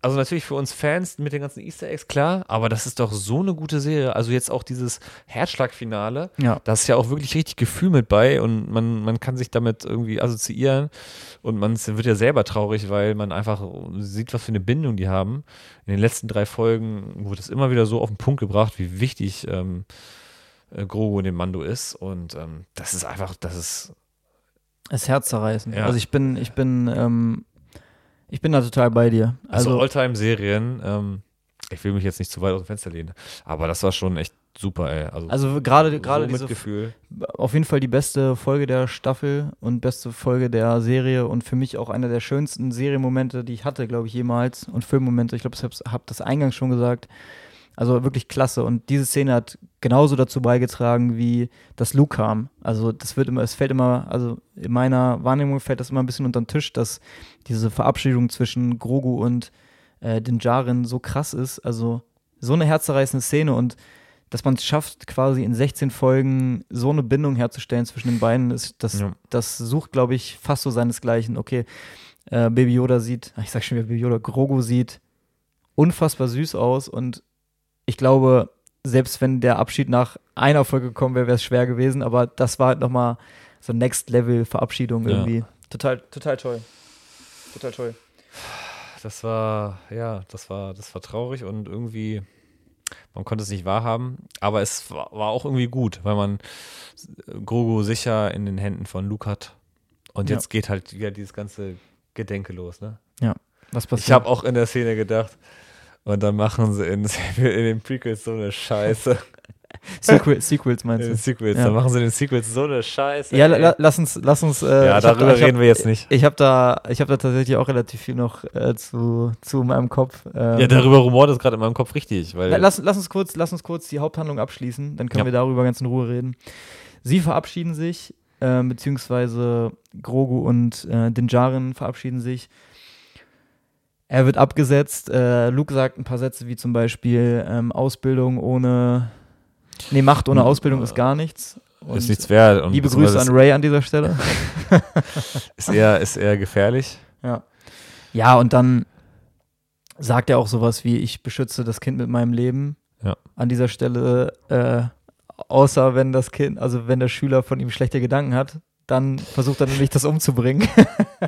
also natürlich für uns Fans mit den ganzen Easter Eggs, klar, aber das ist doch so eine gute Serie. Also jetzt auch dieses Herzschlagfinale, ja. da ist ja auch wirklich richtig Gefühl mit bei und man, man kann sich damit irgendwie assoziieren und man wird ja selber traurig, weil man einfach sieht, was für eine Bindung die haben. In den letzten drei Folgen wurde es immer wieder so auf den Punkt gebracht, wie wichtig ähm, äh, Grogu in dem Mando ist und ähm, das ist einfach, das ist das Herz zerreißen. Ja. Also ich bin, ich bin ähm, ich bin da total bei dir. Also, also Alltime-Serien, ähm, ich will mich jetzt nicht zu weit aus dem Fenster lehnen, aber das war schon echt super, ey. Also, also gerade gerade so Gefühl. Auf jeden Fall die beste Folge der Staffel und beste Folge der Serie und für mich auch einer der schönsten Serienmomente, die ich hatte, glaube ich, jemals. Und Filmmomente, ich glaube, ich habe das eingangs schon gesagt. Also wirklich klasse. Und diese Szene hat genauso dazu beigetragen, wie das Luke kam. Also das wird immer, es fällt immer, also in meiner Wahrnehmung fällt das immer ein bisschen unter den Tisch, dass diese Verabschiedung zwischen Grogu und äh, den Jaren so krass ist. Also so eine herzzerreißende Szene und dass man es schafft, quasi in 16 Folgen so eine Bindung herzustellen zwischen den beiden, ist, das, ja. das sucht, glaube ich, fast so seinesgleichen. Okay, äh, Baby Yoda sieht, ich sag schon wieder Baby Yoda, Grogu sieht unfassbar süß aus und ich glaube, selbst wenn der Abschied nach einer Folge gekommen wäre, wäre es schwer gewesen, aber das war halt nochmal so Next Level Verabschiedung ja. irgendwie. Total, total toll. Total toll. Das war, ja, das war, das war traurig und irgendwie, man konnte es nicht wahrhaben, aber es war, war auch irgendwie gut, weil man Grogu sicher in den Händen von Luke hat. Und jetzt ja. geht halt wieder dieses ganze Gedenke los, ne? Ja. Was passiert? Ich habe auch in der Szene gedacht, und dann machen sie in, in den Prequels so eine Scheiße. Sequel, Sequels meinst du? Sequels, ja. dann machen sie in den Sequels so eine Scheiße. Ja, la, lass uns, lass uns. Äh, ja, darüber da, reden hab, wir jetzt nicht. Ich habe da, ich habe da tatsächlich auch relativ viel noch äh, zu, zu meinem Kopf. Ähm, ja, darüber rumort es gerade in meinem Kopf richtig, weil. Lass, lass uns kurz, lass uns kurz die Haupthandlung abschließen, dann können ja. wir darüber ganz in Ruhe reden. Sie verabschieden sich, äh, beziehungsweise Grogu und äh, Dinjarin verabschieden sich. Er wird abgesetzt. Äh, Luke sagt ein paar Sätze wie zum Beispiel ähm, Ausbildung ohne, nee, Macht ohne Ausbildung ist gar nichts. Und ist nichts wert. Und liebe Grüße an Ray an dieser Stelle. ist, eher, ist eher gefährlich. Ja. Ja, und dann sagt er auch sowas wie, ich beschütze das Kind mit meinem Leben. Ja. An dieser Stelle, äh, außer wenn das Kind, also wenn der Schüler von ihm schlechte Gedanken hat, dann versucht er nämlich das umzubringen.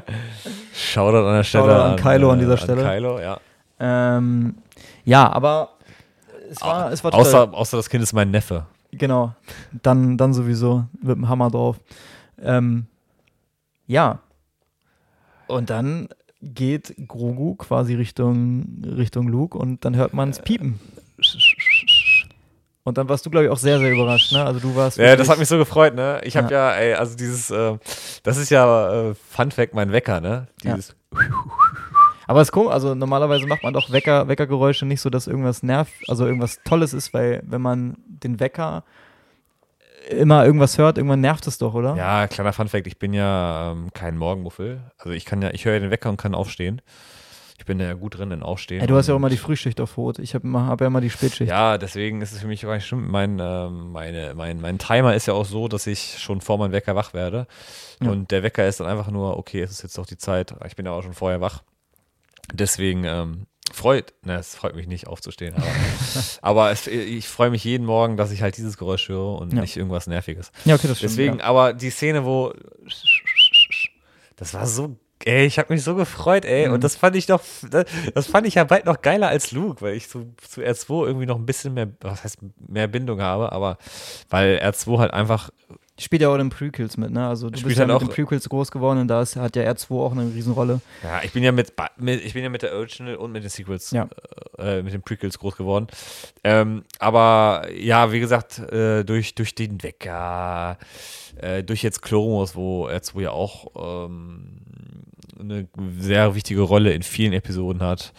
Shoutout an der Stelle. Shoutout an, Kylo an dieser äh, Stelle. An Kylo, ja. Ähm, ja, aber es war, es war außer, außer das Kind ist mein Neffe. Genau. Dann, dann sowieso mit dem Hammer drauf. Ähm, ja. Und dann geht Grogu quasi Richtung, Richtung Luke und dann hört man es piepen. Und dann warst du, glaube ich, auch sehr, sehr überrascht, ne? Also du warst. Ja, das hat mich so gefreut, ne? Ich habe ja. ja, ey, also dieses, äh, das ist ja äh, Fun Fact, mein Wecker, ne? Dieses. Ja. Aber es ist komisch, also normalerweise macht man doch Wecker, Weckergeräusche nicht so, dass irgendwas nervt, also irgendwas Tolles ist, weil wenn man den Wecker immer irgendwas hört, irgendwann nervt es doch, oder? Ja, kleiner Funfact, ich bin ja ähm, kein Morgenmuffel. Also ich kann ja, ich höre ja den Wecker und kann aufstehen. Ich bin da ja gut drin in Aufstehen. Ey, du hast ja auch immer die Frühschicht auf Rot. Ich habe hab ja immer die Spätschicht. Ja, deswegen ist es für mich nicht schlimm. Mein, äh, meine, mein, mein Timer ist ja auch so, dass ich schon vor meinem Wecker wach werde. Ja. Und der Wecker ist dann einfach nur, okay, es ist jetzt doch die Zeit. Ich bin ja auch schon vorher wach. Deswegen ähm, freut, ne, es freut mich nicht aufzustehen, aber, aber es, ich freue mich jeden Morgen, dass ich halt dieses Geräusch höre und ja. nicht irgendwas Nerviges. Ja, okay, das stimmt. Deswegen, ja. aber die Szene, wo das war so Ey, ich habe mich so gefreut, ey. Mhm. Und das fand ich doch, das fand ich ja bald noch geiler als Luke, weil ich zu, zu R2 irgendwie noch ein bisschen mehr, was heißt, mehr Bindung habe, aber weil R2 halt einfach Spielt ja auch in den Prequels mit, ne? Also du bist ja halt mit den Prequels groß geworden und da ist, hat ja R2 auch eine Riesenrolle. Ja, ich bin ja mit, mit ich bin ja mit der Original und mit den Sequels, ja. äh, mit den Prequels groß geworden. Ähm, aber ja, wie gesagt, äh, durch, durch den Wecker, äh, durch jetzt Clone wo R2 ja auch ähm, eine sehr wichtige Rolle in vielen Episoden hat.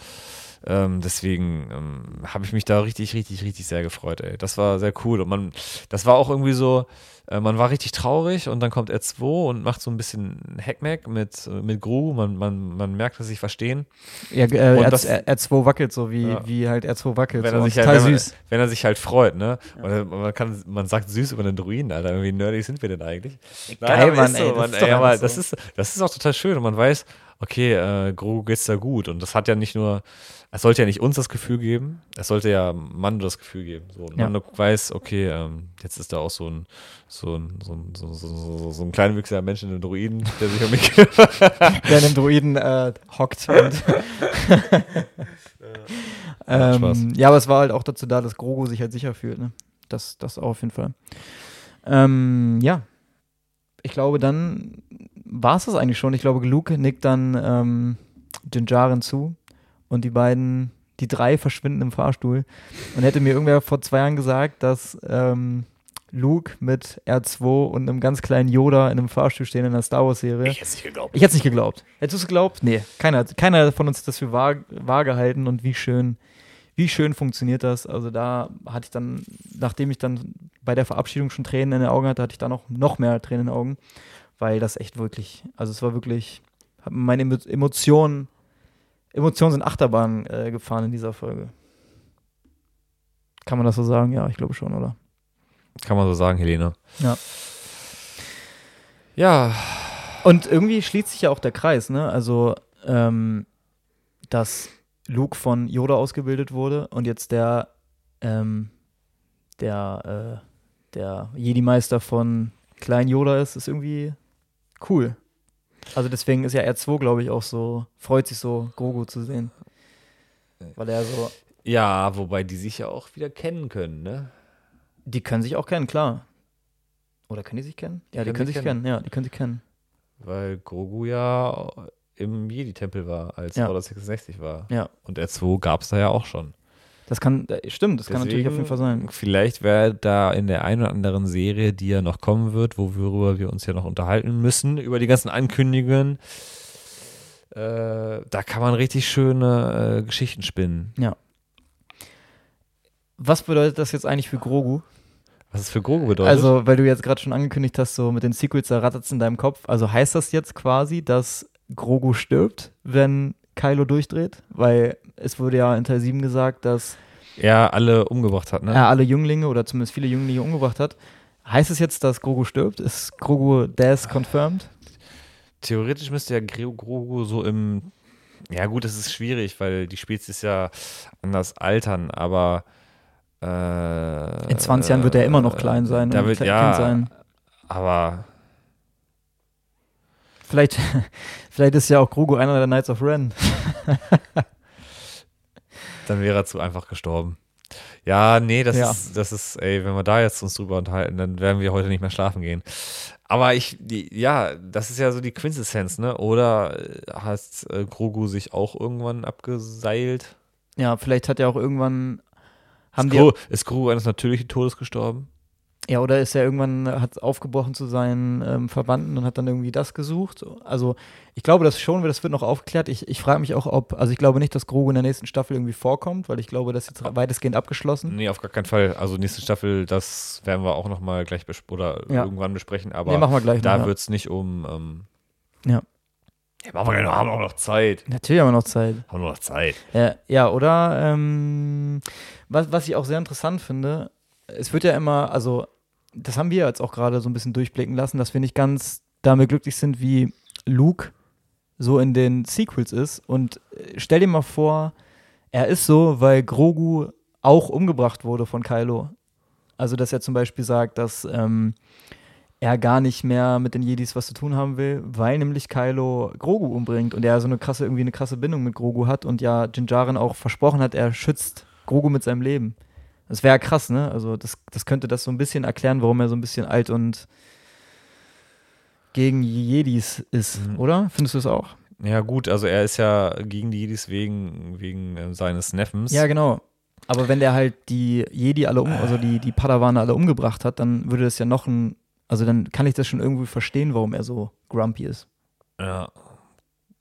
Ähm, deswegen ähm, habe ich mich da richtig, richtig, richtig sehr gefreut, ey. Das war sehr cool. Und man, das war auch irgendwie so, äh, man war richtig traurig und dann kommt R2 und macht so ein bisschen Hackmack mit, äh, mit Gru. Man, man, man merkt, dass sie sich verstehen. Ja, äh, R, das, R2 wackelt so, wie, ja. wie halt R2 wackelt. Wenn, so. er sich halt, wenn, man, wenn er sich halt freut, ne? Ja. man, kann, man sagt süß über den Druiden, Alter. Wie nerdig sind wir denn eigentlich? Geil, Nein, Mann, ey, so, man, ey, aber so. das, ist, das ist auch total schön und man weiß, okay, äh, Gru geht's da gut. Und das hat ja nicht nur es sollte ja nicht uns das Gefühl geben, es sollte ja Mando das Gefühl geben. So, ja. Mando weiß, okay, ähm, jetzt ist da auch so ein, so ein, so ein, so, so, so, so ein kleinwüchsiger Mensch in einem Druiden, der sich um mich Der in einem Druiden äh, hockt. Und ähm, ja, aber es war halt auch dazu da, dass Grogu sich halt sicher fühlt. Ne? Das, das auf jeden Fall. Ähm, ja. Ich glaube, dann war es das eigentlich schon. Ich glaube, Luke nickt dann ähm, Jinjaren zu und die beiden, die drei verschwinden im Fahrstuhl. Und hätte mir irgendwer vor zwei Jahren gesagt, dass ähm, Luke mit R2 und einem ganz kleinen Yoda in einem Fahrstuhl stehen in der Star Wars-Serie. Ich hätte es nicht geglaubt. Ich hätte es nicht geglaubt. Hättest du es geglaubt? Nee, keiner, keiner von uns hat das für wahr, wahr gehalten und wie schön, wie schön funktioniert das. Also da hatte ich dann, nachdem ich dann bei der Verabschiedung schon Tränen in den Augen hatte, hatte ich da noch, noch mehr Tränen in den Augen, weil das echt wirklich, also es war wirklich, meine Emotionen Emotionen sind Achterbahn äh, gefahren in dieser Folge. Kann man das so sagen? Ja, ich glaube schon, oder? Kann man so sagen, Helene. Ja. Ja. Und irgendwie schließt sich ja auch der Kreis, ne? Also, ähm, dass Luke von Yoda ausgebildet wurde und jetzt der, ähm, der, äh, der Jedi-Meister von Klein Yoda ist, ist irgendwie cool. Also deswegen ist ja R2, glaube ich, auch so, freut sich so, Grogu zu sehen. Weil er so. Ja, wobei die sich ja auch wieder kennen können, ne? Die können sich auch kennen, klar. Oder können die sich kennen? Ja, die, die können sich kennen. kennen. Ja, die können sich kennen. Weil Grogu ja im Jedi-Tempel war, als ja. Order 66 war. Ja. Und R2 gab es da ja auch schon. Das kann, äh, stimmt, das Deswegen, kann natürlich auf jeden Fall sein. Vielleicht wäre da in der einen oder anderen Serie, die ja noch kommen wird, worüber wir uns ja noch unterhalten müssen, über die ganzen Ankündigungen, äh, da kann man richtig schöne äh, Geschichten spinnen. Ja. Was bedeutet das jetzt eigentlich für Grogu? Was es für Grogu bedeutet? Also, weil du jetzt gerade schon angekündigt hast, so mit den Sequels, da rattert es in deinem Kopf. Also heißt das jetzt quasi, dass Grogu stirbt, wenn Kylo durchdreht? Weil es wurde ja in Teil 7 gesagt, dass er alle umgebracht hat, ne? Er alle Jünglinge oder zumindest viele Jünglinge umgebracht hat. Heißt es jetzt, dass Grogu stirbt? Ist Grogu Death confirmed? Theoretisch müsste ja Grogu so im. Ja, gut, das ist schwierig, weil die Spezies ja anders altern, aber. Äh, in 20 Jahren wird er immer noch klein sein da wird, ja, sein. Aber. Vielleicht, vielleicht ist ja auch Grogu einer der Knights of Ren. Dann wäre er zu einfach gestorben. Ja, nee, das ja. ist, das ist, ey, wenn wir da jetzt uns drüber unterhalten, dann werden wir heute nicht mehr schlafen gehen. Aber ich, die, ja, das ist ja so die Quintessenz, ne? Oder hat äh, Grogu sich auch irgendwann abgeseilt? Ja, vielleicht hat er auch irgendwann. Haben ist, Grogu, ist Grogu eines natürlichen Todes gestorben? Ja, oder ist er irgendwann, hat aufgebrochen zu seinen ähm, Verwandten und hat dann irgendwie das gesucht. Also ich glaube das schon, das wird noch aufgeklärt. Ich, ich frage mich auch, ob, also ich glaube nicht, dass Grogu in der nächsten Staffel irgendwie vorkommt, weil ich glaube, das ist jetzt weitestgehend abgeschlossen. Nee, auf gar keinen Fall. Also nächste Staffel, das werden wir auch nochmal gleich oder ja. irgendwann besprechen, aber nee, machen wir gleich da ja. wird es nicht um ähm, ja. Ja, machen wir haben auch noch Zeit. Natürlich haben wir noch Zeit. Haben wir noch Zeit. Ja, ja oder ähm, was, was ich auch sehr interessant finde, es wird ja immer, also das haben wir jetzt auch gerade so ein bisschen durchblicken lassen, dass wir nicht ganz damit glücklich sind, wie Luke so in den Sequels ist. Und äh, stell dir mal vor, er ist so, weil Grogu auch umgebracht wurde von Kylo. Also, dass er zum Beispiel sagt, dass ähm, er gar nicht mehr mit den Jedis was zu tun haben will, weil nämlich Kylo Grogu umbringt und er so eine krasse, irgendwie eine krasse Bindung mit Grogu hat und ja Jinjarin auch versprochen hat, er schützt Grogu mit seinem Leben. Das wäre ja krass, ne? Also, das, das könnte das so ein bisschen erklären, warum er so ein bisschen alt und gegen Jedis ist, mhm. oder? Findest du es auch? Ja, gut, also er ist ja gegen die Jedis wegen, wegen äh, seines Neffens. Ja, genau. Aber wenn der halt die Jedi alle um, also die, die Padawane alle umgebracht hat, dann würde das ja noch ein, also dann kann ich das schon irgendwie verstehen, warum er so grumpy ist. Ja.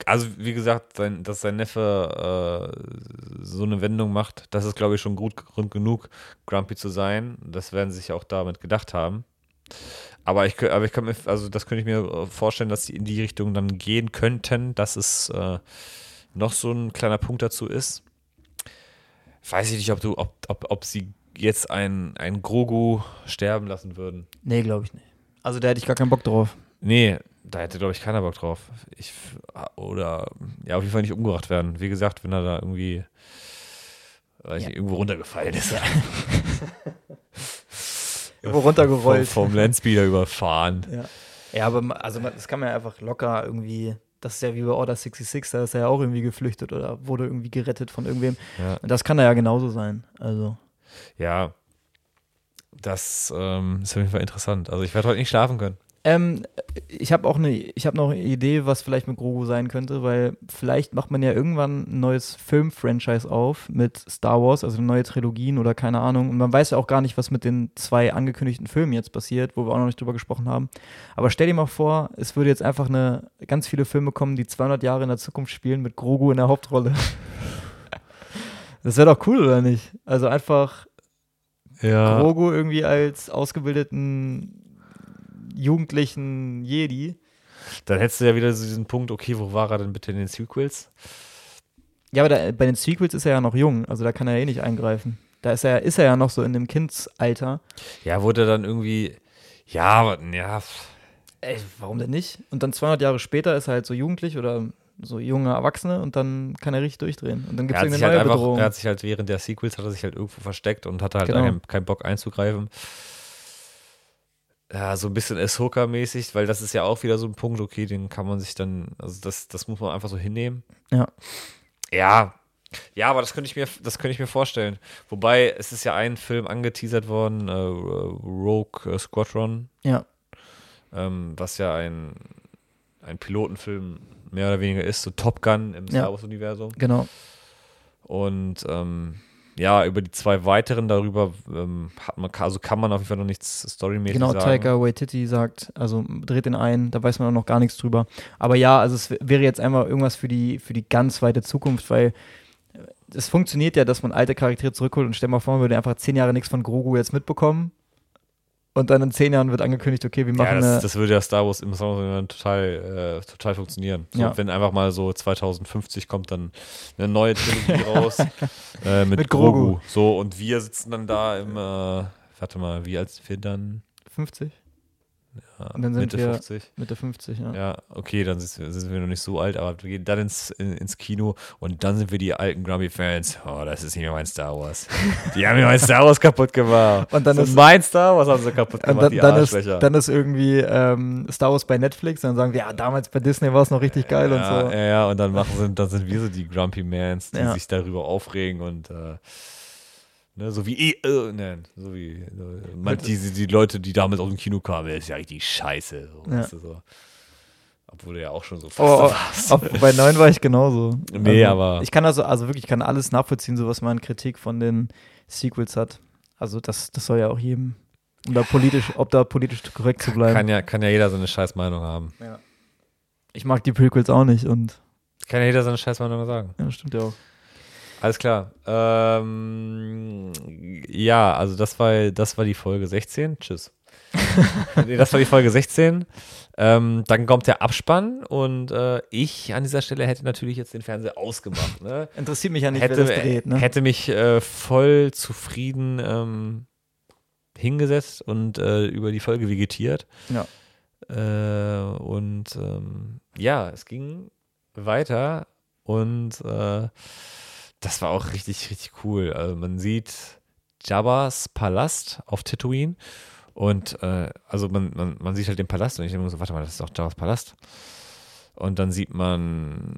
Also, wie gesagt, sein, dass sein Neffe äh, so eine Wendung macht, das ist, glaube ich, schon gut Grund genug, grumpy zu sein. Das werden sie sich auch damit gedacht haben. Aber ich, aber ich kann mir, also das könnte ich mir vorstellen, dass sie in die Richtung dann gehen könnten, dass es äh, noch so ein kleiner Punkt dazu ist. Weiß ich nicht, ob du, ob, ob, ob sie jetzt einen, einen Grogu sterben lassen würden. Nee, glaube ich nicht. Also da hätte ich gar keinen Bock drauf. Nee, da hätte, glaube ich, keiner Bock drauf. Ich, oder ja, auf jeden Fall nicht umgebracht werden. Wie gesagt, wenn er da irgendwie weiß ja. nicht, irgendwo runtergefallen ist. Ja. irgendwo runtergerollt. Vom, vom Landspeeder überfahren. Ja. ja, aber also das kann man ja einfach locker irgendwie. Das ist ja wie bei Order 66, da ist er ja auch irgendwie geflüchtet oder wurde irgendwie gerettet von irgendwem. Ja. Und das kann da ja genauso sein. Also. Ja, das ähm, ist auf jeden Fall interessant. Also ich werde heute nicht schlafen können. Ähm, ich habe auch eine, ich habe noch eine Idee, was vielleicht mit Grogu sein könnte, weil vielleicht macht man ja irgendwann ein neues Film-Franchise auf mit Star Wars, also neue Trilogien oder keine Ahnung. Und man weiß ja auch gar nicht, was mit den zwei angekündigten Filmen jetzt passiert, wo wir auch noch nicht drüber gesprochen haben. Aber stell dir mal vor, es würde jetzt einfach eine ganz viele Filme kommen, die 200 Jahre in der Zukunft spielen mit Grogu in der Hauptrolle. das wäre doch cool, oder nicht? Also einfach ja. Grogu irgendwie als ausgebildeten jugendlichen Jedi. Dann hättest du ja wieder so diesen Punkt, okay, wo war er denn bitte in den Sequels? Ja, aber da, bei den Sequels ist er ja noch jung, also da kann er eh nicht eingreifen. Da ist er, ist er ja noch so in dem Kindsalter. Ja, wurde dann irgendwie, ja, aber, ja. Ey, warum denn nicht? Und dann 200 Jahre später ist er halt so jugendlich oder so junge Erwachsene und dann kann er richtig durchdrehen. Und dann gibt es eine neue halt einfach, Bedrohung. Er hat sich halt während der Sequels hat er sich halt irgendwo versteckt und hatte halt genau. keinen Bock einzugreifen ja, so ein bisschen Ahsoka-mäßig, weil das ist ja auch wieder so ein Punkt, okay, den kann man sich dann, also das, das muss man einfach so hinnehmen. Ja. Ja. Ja, aber das könnte ich mir, das könnte ich mir vorstellen. Wobei, es ist ja ein Film angeteasert worden, äh, Rogue Squadron. Ja. Ähm, was ja ein, ein Pilotenfilm mehr oder weniger ist, so Top Gun im Star Wars-Universum. Genau. Und ähm, ja, über die zwei weiteren darüber ähm, hat man, also kann man auf jeden Fall noch nichts storymäßig genau, sagen. Genau, Taika Waititi sagt, also dreht den ein, da weiß man auch noch gar nichts drüber. Aber ja, also es wäre jetzt einmal irgendwas für die, für die ganz weite Zukunft, weil äh, es funktioniert ja, dass man alte Charaktere zurückholt und stell mal vor, man würde einfach zehn Jahre nichts von Grogu jetzt mitbekommen und dann in zehn Jahren wird angekündigt, okay, wir machen. Ja, das, das würde ja Star Wars im Wars total, äh, total funktionieren. So, ja. Wenn einfach mal so 2050 kommt dann eine neue Trilogie raus äh, mit, mit Grogu. Grogu. So, und wir sitzen dann da im, äh, warte mal, wie alt sind wir dann? 50? Ja, und dann sind Mitte wir 50. Mitte 50, ja. Ja, okay, dann sind, sind wir noch nicht so alt, aber wir gehen dann ins, in, ins Kino und dann sind wir die alten Grumpy-Fans. Oh, das ist nicht mehr mein Star Wars. Die haben mir mein Star Wars kaputt gemacht. Und dann so ist mein Star Wars haben sie kaputt gemacht, dann, die dann ist, dann ist irgendwie ähm, Star Wars bei Netflix, dann sagen wir, ja, damals bei Disney war es noch richtig geil ja, und so. Ja, ja, und dann machen sie, dann sind wir so die Grumpy Mans, die ja. sich darüber aufregen und äh, Ne, so wie, äh, ne, so wie äh, man, die, die Leute, die damals aus dem Kino kamen, ist ja richtig scheiße. So, ja. weißt du, so. Obwohl du ja auch schon so oh, fast oh, Bei neun war ich genauso. Nee, also, aber. Ich kann also, also wirklich, ich kann alles nachvollziehen, so was man Kritik von den Sequels hat. Also das, das soll ja auch jedem, um da politisch, ob da politisch korrekt zu bleiben. Kann ja, kann ja jeder seine scheiß Meinung haben. Ja. Ich mag die Prequels auch nicht und. Kann ja jeder seine scheiß Meinung sagen. Ja, stimmt ja auch. Alles klar. Ähm, ja, also das war, das war die Folge 16. Tschüss. nee, das war die Folge 16. Ähm, dann kommt der Abspann und äh, ich an dieser Stelle hätte natürlich jetzt den Fernseher ausgemacht. Ne? Interessiert mich ja nicht, hätte, wer das dreht. Ne? Hätte mich äh, voll zufrieden ähm, hingesetzt und äh, über die Folge vegetiert. Ja. Äh, und ähm, ja, es ging weiter und äh, das war auch richtig, richtig cool. Also man sieht Jabba's Palast auf Tatooine und äh, also man, man, man sieht halt den Palast und ich denke mir so, warte mal, das ist doch Jabba's Palast. Und dann sieht man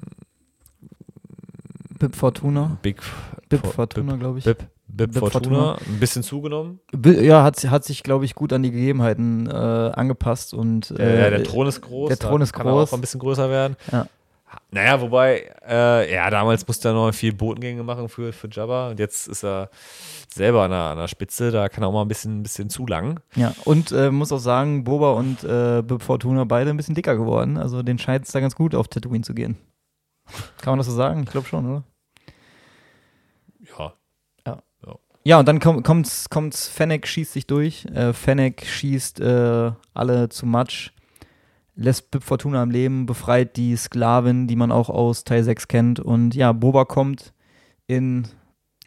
Bib Fortuna. Big Bib Fortuna, glaube ich. Bib, Bib, Bib Fortuna, Fortuna, ein bisschen zugenommen. Ja, hat, hat sich, glaube ich, gut an die Gegebenheiten äh, angepasst und äh, ja, der Thron ist groß. Der Thron ist kann groß. auch ein bisschen größer werden. Ja. Naja, wobei, äh, ja, damals musste er noch viel Botengänge machen für, für Jabba und jetzt ist er selber an der, an der Spitze, da kann er auch mal ein bisschen, ein bisschen zu lang. Ja, und äh, muss auch sagen, Boba und äh, Bib Fortuna beide ein bisschen dicker geworden. Also den scheint es da ganz gut auf Tatooine zu gehen. Kann man das so sagen? Ich glaube schon, oder? Ja. Ja. Ja, ja und dann kommt, kommt's, kommt's, Fennec schießt sich durch. Äh, Fennec schießt äh, alle zu Matsch lässt Bib Fortuna am Leben, befreit die Sklavin, die man auch aus Teil 6 kennt. Und ja, Boba kommt in.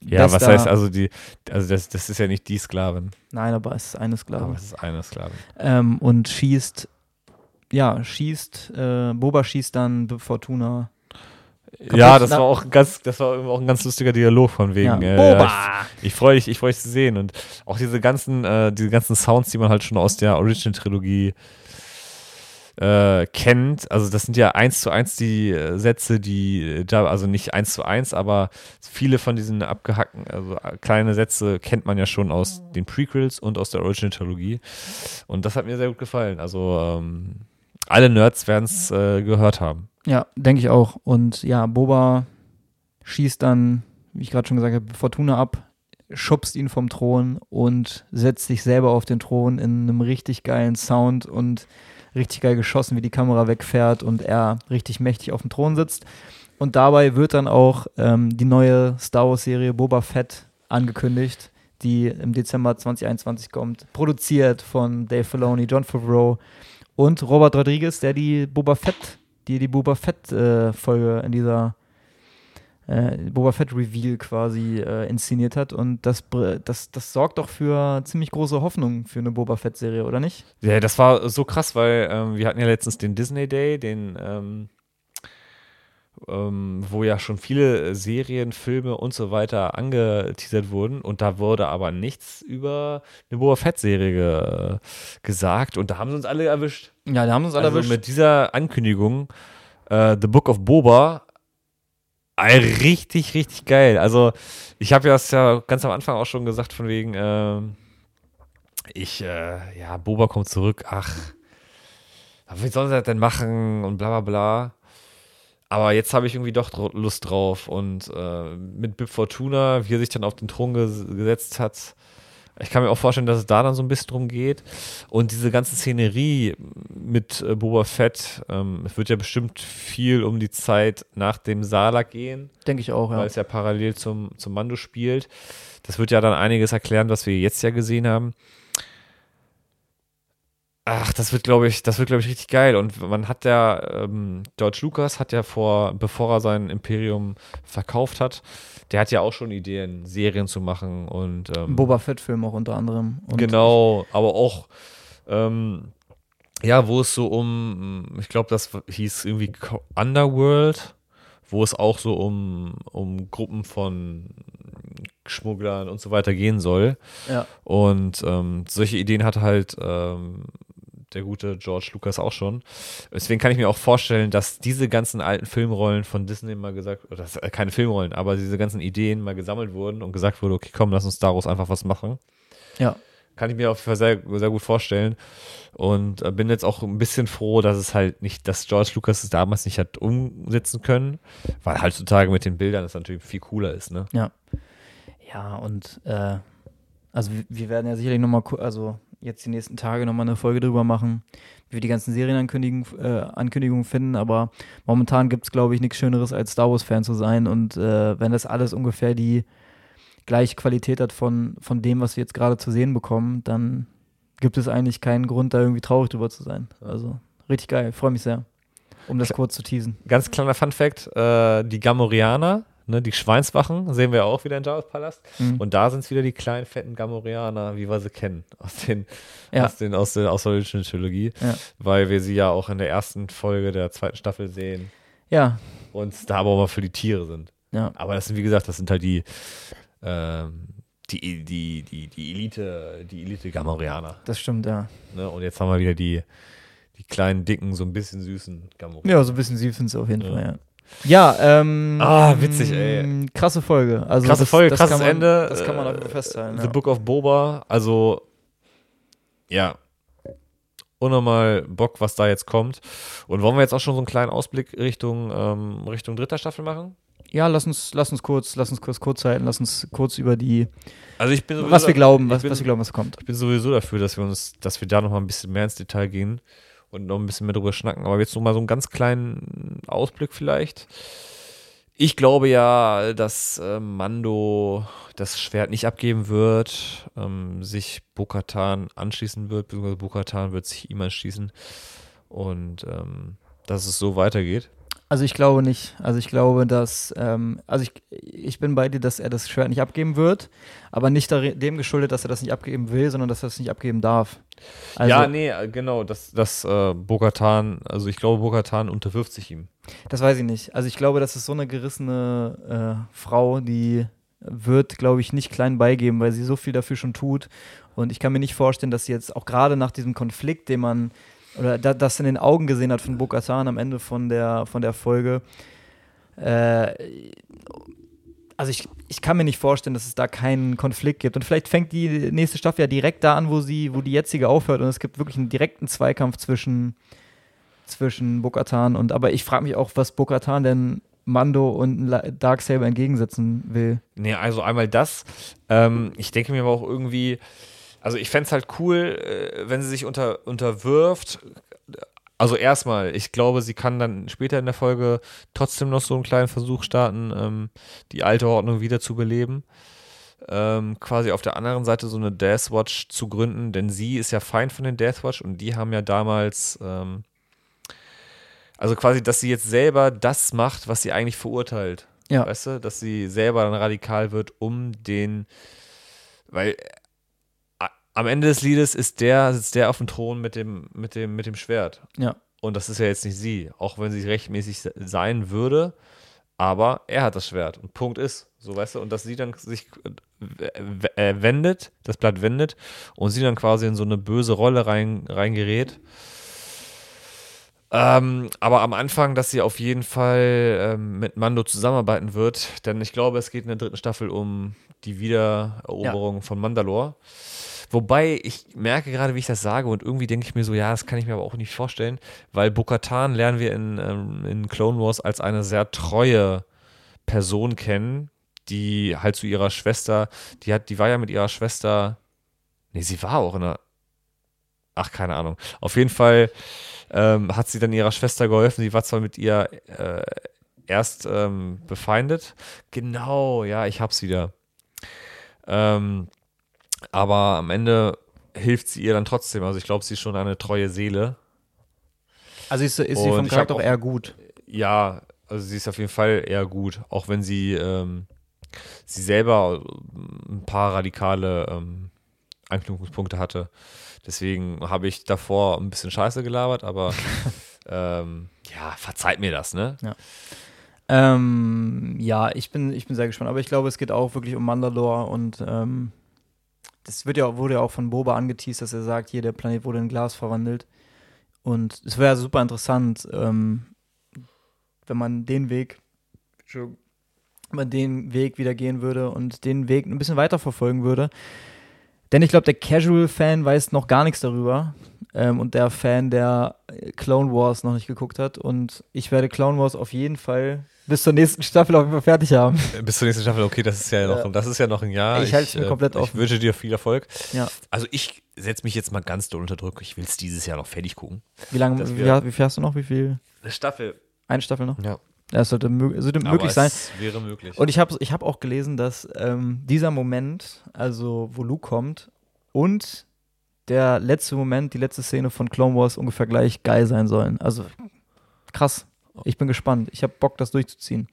Ja, was heißt also die, also das, das ist ja nicht die Sklavin. Nein, aber es ist eine Sklavin. Aber es ist eine Sklavin. Ähm, und schießt, ja, schießt, äh, Boba schießt dann Bib Fortuna. Kaputt. Ja, das war auch ganz, das war auch ein ganz lustiger Dialog von wegen. Ja. Boba! Äh, ich, ich freue dich, ich freue dich zu sehen und auch diese ganzen, äh, diese ganzen Sounds, die man halt schon aus der Original Trilogie äh, kennt. Also das sind ja eins zu eins die äh, Sätze, die Java, also nicht eins zu eins, aber viele von diesen abgehackten, also äh, kleine Sätze kennt man ja schon aus den Prequels und aus der Original-Trilogie. Und das hat mir sehr gut gefallen. Also ähm, alle Nerds werden es äh, gehört haben. Ja, denke ich auch. Und ja, Boba schießt dann, wie ich gerade schon gesagt habe, Fortuna ab, schubst ihn vom Thron und setzt sich selber auf den Thron in einem richtig geilen Sound und richtig geil geschossen, wie die Kamera wegfährt und er richtig mächtig auf dem Thron sitzt. Und dabei wird dann auch ähm, die neue Star Wars-Serie Boba Fett angekündigt, die im Dezember 2021 kommt. Produziert von Dave Filoni, John Favreau und Robert Rodriguez, der die Boba Fett, die die Boba Fett-Folge äh, in dieser äh, Boba Fett Reveal quasi äh, inszeniert hat. Und das, das, das sorgt doch für ziemlich große Hoffnung für eine Boba Fett-Serie, oder nicht? Ja, das war so krass, weil ähm, wir hatten ja letztens den Disney Day, den ähm, ähm, wo ja schon viele Serien, Filme und so weiter angeteasert wurden und da wurde aber nichts über eine Boba Fett-Serie ge gesagt und da haben sie uns alle erwischt. Ja, da haben sie uns alle also erwischt. Mit dieser Ankündigung, äh, The Book of Boba, richtig, richtig geil. Also, ich habe ja das ja ganz am Anfang auch schon gesagt, von wegen, äh, ich, äh, ja, Boba kommt zurück, ach, wie soll er das denn machen und bla bla bla. Aber jetzt habe ich irgendwie doch Lust drauf und äh, mit Bib Fortuna, wie er sich dann auf den Thron ges gesetzt hat, ich kann mir auch vorstellen, dass es da dann so ein bisschen drum geht. Und diese ganze Szenerie mit äh, Boba Fett, ähm, es wird ja bestimmt viel um die Zeit nach dem Salak gehen. Denke ich auch, ja. Weil es ja parallel zum, zum Mando spielt. Das wird ja dann einiges erklären, was wir jetzt ja gesehen haben. Ach, das wird, glaube ich, das wird, glaube ich, richtig geil. Und man hat ja, ähm, George Lucas hat ja vor, bevor er sein Imperium verkauft hat, der hat ja auch schon Ideen, Serien zu machen und ähm, Boba Fett-Film auch unter anderem. Und genau, aber auch ähm, ja, wo es so um, ich glaube, das hieß irgendwie Underworld, wo es auch so um, um Gruppen von Schmugglern und so weiter gehen soll. Ja. Und ähm, solche Ideen hat halt ähm, der gute George Lucas auch schon. Deswegen kann ich mir auch vorstellen, dass diese ganzen alten Filmrollen von Disney mal gesagt, oder äh, keine Filmrollen, aber diese ganzen Ideen mal gesammelt wurden und gesagt wurde, okay, komm, lass uns daraus einfach was machen. Ja. Kann ich mir auf jeden Fall sehr, sehr gut vorstellen. Und äh, bin jetzt auch ein bisschen froh, dass es halt nicht, dass George Lucas es damals nicht hat umsetzen können, weil heutzutage mit den Bildern es natürlich viel cooler ist, ne? Ja. Ja, und äh, also wir werden ja sicherlich nochmal, also jetzt die nächsten Tage nochmal eine Folge drüber machen, wie wir die ganzen Serienankündigungen äh, Ankündigungen finden. Aber momentan gibt es, glaube ich, nichts Schöneres, als Star Wars-Fan zu sein. Und äh, wenn das alles ungefähr die gleiche Qualität hat von, von dem, was wir jetzt gerade zu sehen bekommen, dann gibt es eigentlich keinen Grund, da irgendwie traurig drüber zu sein. Also richtig geil, freue mich sehr, um das kurz zu teasen. Ganz kleiner Fun-Fact: äh, Die Gamorianer, ne, die Schweinswachen, sehen wir auch wieder in Java's Palast. Mhm. Und da sind es wieder die kleinen, fetten Gamorianer, wie wir sie kennen, aus den, ja. aus den aus der außerirdischen Trilogie, ja. weil wir sie ja auch in der ersten Folge der zweiten Staffel sehen. Ja. Und da aber auch mal für die Tiere sind. Ja. Aber das sind, wie gesagt, das sind halt die, ähm, die, die, die, die Elite, die Elite Gamorianer. Das stimmt, ja. Ne? Und jetzt haben wir wieder die, die kleinen, dicken, so ein bisschen süßen Gamorianer. Ja, so ein bisschen süß sind sie auf jeden. Fall, ja. Ja, ähm. Ah, witzig, ey. Krasse Folge. Also krasse das, Folge, das krasses man, Ende. Das kann man auch festhalten. The ja. Book of Boba, also, ja. Unnormal Bock, was da jetzt kommt. Und wollen wir jetzt auch schon so einen kleinen Ausblick Richtung, ähm, Richtung dritter Staffel machen? Ja, lass uns, lass uns kurz, lass uns kurz kurz halten, lass uns kurz über die, also ich bin was wir glauben, was, bin, was wir glauben, was kommt. Ich bin sowieso dafür, dass wir uns, dass wir da noch mal ein bisschen mehr ins Detail gehen und noch ein bisschen mehr drüber schnacken. Aber jetzt noch mal so einen ganz kleinen Ausblick vielleicht. Ich glaube ja, dass äh, Mando das Schwert nicht abgeben wird, ähm, sich Bokatan anschließen wird, beziehungsweise Bokatan wird sich ihm anschließen und ähm, dass es so weitergeht. Also ich glaube nicht. Also ich glaube, dass, ähm, also ich, ich bin bei dir, dass er das Schwert nicht abgeben wird, aber nicht dem geschuldet, dass er das nicht abgeben will, sondern dass er es nicht abgeben darf. Also, ja, nee, genau, dass das äh, Bogatan, also ich glaube, Bogatan unterwirft sich ihm. Das weiß ich nicht. Also ich glaube, das ist so eine gerissene äh, Frau, die wird, glaube ich, nicht klein beigeben, weil sie so viel dafür schon tut. Und ich kann mir nicht vorstellen, dass sie jetzt auch gerade nach diesem Konflikt, den man oder da, das in den Augen gesehen hat von Bokatan am Ende von der, von der Folge. Äh, also ich, ich kann mir nicht vorstellen, dass es da keinen Konflikt gibt. Und vielleicht fängt die nächste Staffel ja direkt da an, wo sie, wo die jetzige aufhört. Und es gibt wirklich einen direkten Zweikampf zwischen, zwischen Bokatan und. Aber ich frage mich auch, was Bokatan denn Mando und Darksaber entgegensetzen will. Nee, also einmal das. Ähm, ich denke mir aber auch irgendwie, also ich fände es halt cool, äh, wenn sie sich unter, unterwirft. Also erstmal, ich glaube, sie kann dann später in der Folge trotzdem noch so einen kleinen Versuch starten, ähm, die alte Ordnung wieder zu beleben. Ähm, quasi auf der anderen Seite so eine Deathwatch zu gründen, denn sie ist ja Feind von den Deathwatch und die haben ja damals, ähm, also quasi, dass sie jetzt selber das macht, was sie eigentlich verurteilt. Ja. Weißt du, dass sie selber dann radikal wird, um den, weil am Ende des Liedes ist der, sitzt der auf dem Thron mit dem, mit dem, mit dem Schwert. Ja. Und das ist ja jetzt nicht sie, auch wenn sie rechtmäßig sein würde, aber er hat das Schwert. Und Punkt ist, so weißt du, und dass sie dann sich äh, wendet, das Blatt wendet und sie dann quasi in so eine böse Rolle rein, reingerät. Ähm, aber am Anfang, dass sie auf jeden Fall ähm, mit Mando zusammenarbeiten wird, denn ich glaube, es geht in der dritten Staffel um die Wiedereroberung ja. von Mandalore. Wobei ich merke gerade, wie ich das sage und irgendwie denke ich mir so, ja, das kann ich mir aber auch nicht vorstellen, weil Bokatan lernen wir in, ähm, in Clone Wars als eine sehr treue Person kennen, die halt zu ihrer Schwester, die hat, die war ja mit ihrer Schwester, nee, sie war auch in einer, ach, keine Ahnung. Auf jeden Fall ähm, hat sie dann ihrer Schwester geholfen. Sie war zwar mit ihr äh, erst ähm, befeindet. Genau, ja, ich hab's wieder. Ähm, aber am Ende hilft sie ihr dann trotzdem. Also ich glaube, sie ist schon eine treue Seele. Also ist, ist sie vom Charakter auch eher gut? Ja, also sie ist auf jeden Fall eher gut. Auch wenn sie, ähm, sie selber ein paar radikale ähm, Anknüpfungspunkte hatte. Deswegen habe ich davor ein bisschen Scheiße gelabert, aber ähm, ja, verzeiht mir das, ne? Ja. Ähm, ja, ich bin, ich bin sehr gespannt. Aber ich glaube, es geht auch wirklich um Mandalore und ähm, das wird ja, wurde ja auch von Boba angeteased, dass er sagt, hier, der Planet wurde in Glas verwandelt. Und es wäre super interessant, ähm, wenn man den Weg, wenn man den Weg wieder gehen würde und den Weg ein bisschen weiter verfolgen würde. Denn ich glaube, der Casual-Fan weiß noch gar nichts darüber. Ähm, und der Fan, der Clone Wars noch nicht geguckt hat. Und ich werde Clone Wars auf jeden Fall bis zur nächsten Staffel auf jeden Fall fertig haben. Äh, bis zur nächsten Staffel, okay, das ist ja noch, ja. das ist ja noch ein Jahr. Ich halte es mir äh, komplett offen. Ich wünsche dir viel Erfolg. Ja. Also ich setze mich jetzt mal ganz doll unter Druck. Ich will es dieses Jahr noch fertig gucken. Wie lange, wie, wie, viel hast du noch? Wie viel? Eine Staffel. Eine Staffel noch? Ja. Es sollte, sollte möglich sein. Es wäre möglich. Und ich habe ich hab auch gelesen, dass ähm, dieser Moment, also wo Luke kommt und der letzte Moment, die letzte Szene von Clone Wars ungefähr gleich geil sein sollen. Also krass. Ich bin gespannt. Ich habe Bock, das durchzuziehen.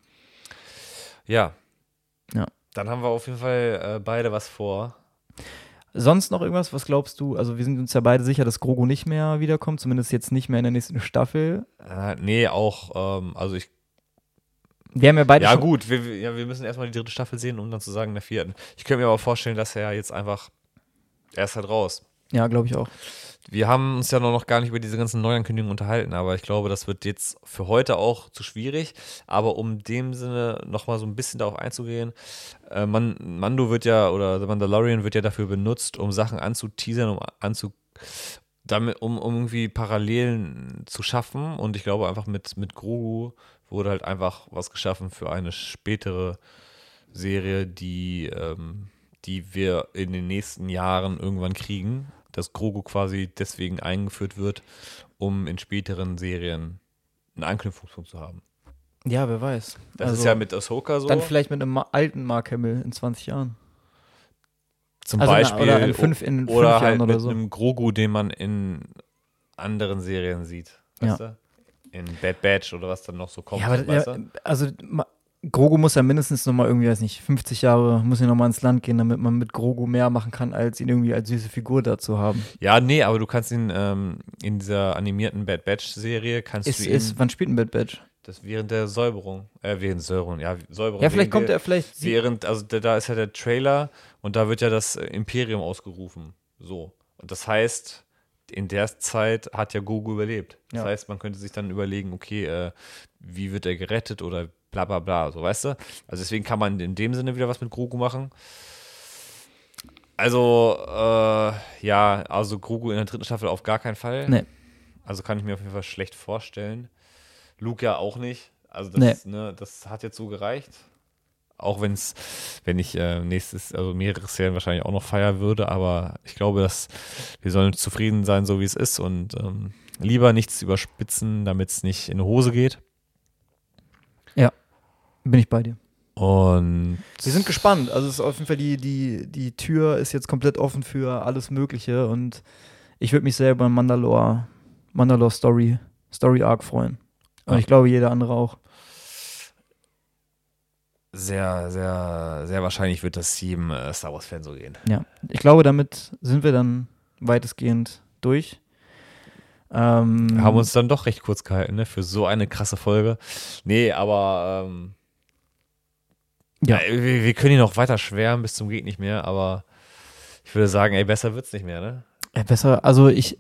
Ja. Ja. Dann haben wir auf jeden Fall äh, beide was vor. Sonst noch irgendwas? Was glaubst du? Also, wir sind uns ja beide sicher, dass Grogu nicht mehr wiederkommt, zumindest jetzt nicht mehr in der nächsten Staffel. Äh, nee, auch, ähm, also ich. Wir haben ja beide. Ja, gut, wir, wir- ja, wir müssen erstmal die dritte Staffel sehen, um dann zu sagen, in der vierten. Ich könnte mir aber vorstellen, dass er jetzt einfach. Er ist halt raus. Ja, glaube ich auch. Wir haben uns ja noch gar nicht über diese ganzen Neuankündigungen unterhalten, aber ich glaube, das wird jetzt für heute auch zu schwierig. Aber um dem Sinne nochmal so ein bisschen darauf einzugehen, äh, Man Mando wird ja, oder The Mandalorian wird ja dafür benutzt, um Sachen anzuteasern, um anzu damit, um, um irgendwie Parallelen zu schaffen. Und ich glaube einfach mit, mit Grogu wurde halt einfach was geschaffen für eine spätere Serie, die, ähm, die wir in den nächsten Jahren irgendwann kriegen. Dass Grogu quasi deswegen eingeführt wird, um in späteren Serien einen Anknüpfungspunkt zu haben. Ja, wer weiß. Das Also, ist ja mit Ahsoka so. Dann vielleicht mit einem alten Mark Hamill in 20 Jahren. zum also Beispiel. oder in fünf- in fünf oder Jahren halt oder mit so. einem Grogu, den man in anderen Serien sieht. Weißt du? In Bad Batch oder was dann noch so kommt. Ja, aber ja, also Grogu muss ja mindestens noch mal irgendwie, weiß nicht, 50 Jahre muss ja noch mal ins Land gehen, damit man mit Grogu mehr machen kann, als ihn irgendwie als süße Figur da zu haben. ja, nee, aber du kannst ihn ähm, in dieser animierten Bad Batch-Serie, kannst Ist, du ihn, ist, wann spielt ein Bad Batch? das während der Säuberung, äh, während Säuberung, ja, Säuberung. Ja, vielleicht kommt der, er vielleicht. Während, also da, ist ja der Trailer und da wird ja das äh, Imperium ausgerufen. So. Und das heißt, in der Zeit hat ja Goku überlebt. Das Ja. heißt, man könnte sich dann überlegen, okay, äh, wie wird er gerettet oder bla bla bla, so weißt du? Also deswegen kann man in dem Sinne wieder was mit Grogu machen. Also, äh, ja, also Grogu in der dritten Staffel auf gar keinen Fall. Nee. Also kann ich mir auf jeden Fall schlecht vorstellen. Luke ja auch nicht. Also das, ne, das hat jetzt so gereicht. Auch wenn es, wenn ich äh, nächstes, also mehrere Serien wahrscheinlich auch noch feiern würde, aber ich glaube, dass wir sollen zufrieden sein, so wie es ist und ähm, lieber nichts überspitzen, damit es nicht in die Hose geht. Bin ich bei dir. Und Wir sind gespannt. Also es ist auf jeden Fall die, die, die Tür ist jetzt komplett offen für alles Mögliche und ich würde mich sehr über Mandalore, Mandalore Story, Story Arc freuen. Und Ja. ich glaube, jeder andere auch. sehr, sehr, sehr wahrscheinlich wird das jedem äh, Star Wars-Fan so gehen. Ja. Ich glaube, damit sind wir dann weitestgehend durch. Ähm, Haben uns dann doch recht kurz gehalten, ne, für so eine krasse Folge. Nee, aber ähm, Ja. ja. wir, wir können ihn noch weiter schwärmen bis zum geht nicht mehr, aber ich würde sagen, ey, besser wird's nicht mehr, ne? Ja, besser, also ich,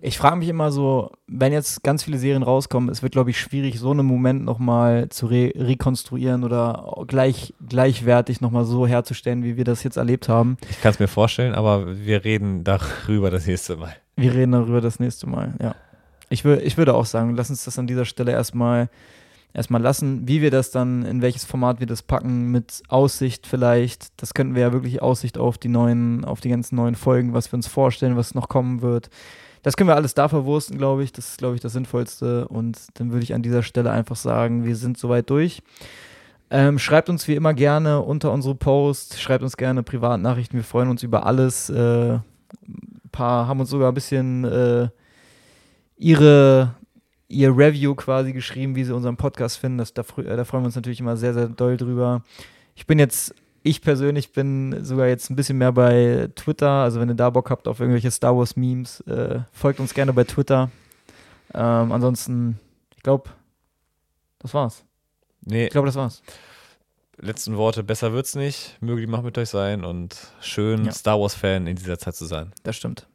ich frage mich immer so, wenn jetzt ganz viele Serien rauskommen, es wird, glaube ich, schwierig, so einen Moment nochmal zu re rekonstruieren oder gleich, gleichwertig nochmal so herzustellen, wie wir das jetzt erlebt haben. Ich kann es mir vorstellen, aber wir reden darüber das nächste Mal. Wir reden darüber das nächste Mal, ja. Ich, ich würde auch sagen, lass uns das an dieser Stelle erstmal erstmal lassen. Wie wir das dann, in welches Format wir das packen, mit Aussicht vielleicht. Das könnten wir ja wirklich Aussicht auf die neuen, auf die ganzen neuen Folgen, was wir uns vorstellen, was noch kommen wird. Das können wir alles da verwursten, glaube ich. Das ist, glaube ich, das Sinnvollste. Und dann würde ich an dieser Stelle einfach sagen, wir sind soweit durch. Ähm, schreibt uns wie immer gerne unter unsere Post, schreibt uns gerne Privatnachrichten. Wir freuen uns über alles. Äh, ein paar haben uns sogar ein bisschen äh, ihre, ihr Review quasi geschrieben, wie sie unseren Podcast finden. Das, da, äh, da freuen wir uns natürlich immer sehr, sehr doll drüber. Ich bin jetzt, ich persönlich bin sogar jetzt ein bisschen mehr bei Twitter. Also wenn ihr da Bock habt auf irgendwelche Star Wars Memes, äh, folgt uns gerne bei Twitter. Ähm, ansonsten, ich glaube, das war's. Nee, Ich glaube, das war's. letzten Worte, besser wird's nicht. Möge die Macht mit euch sein und schön Ja. Star Wars-Fan in dieser Zeit zu sein. Das stimmt.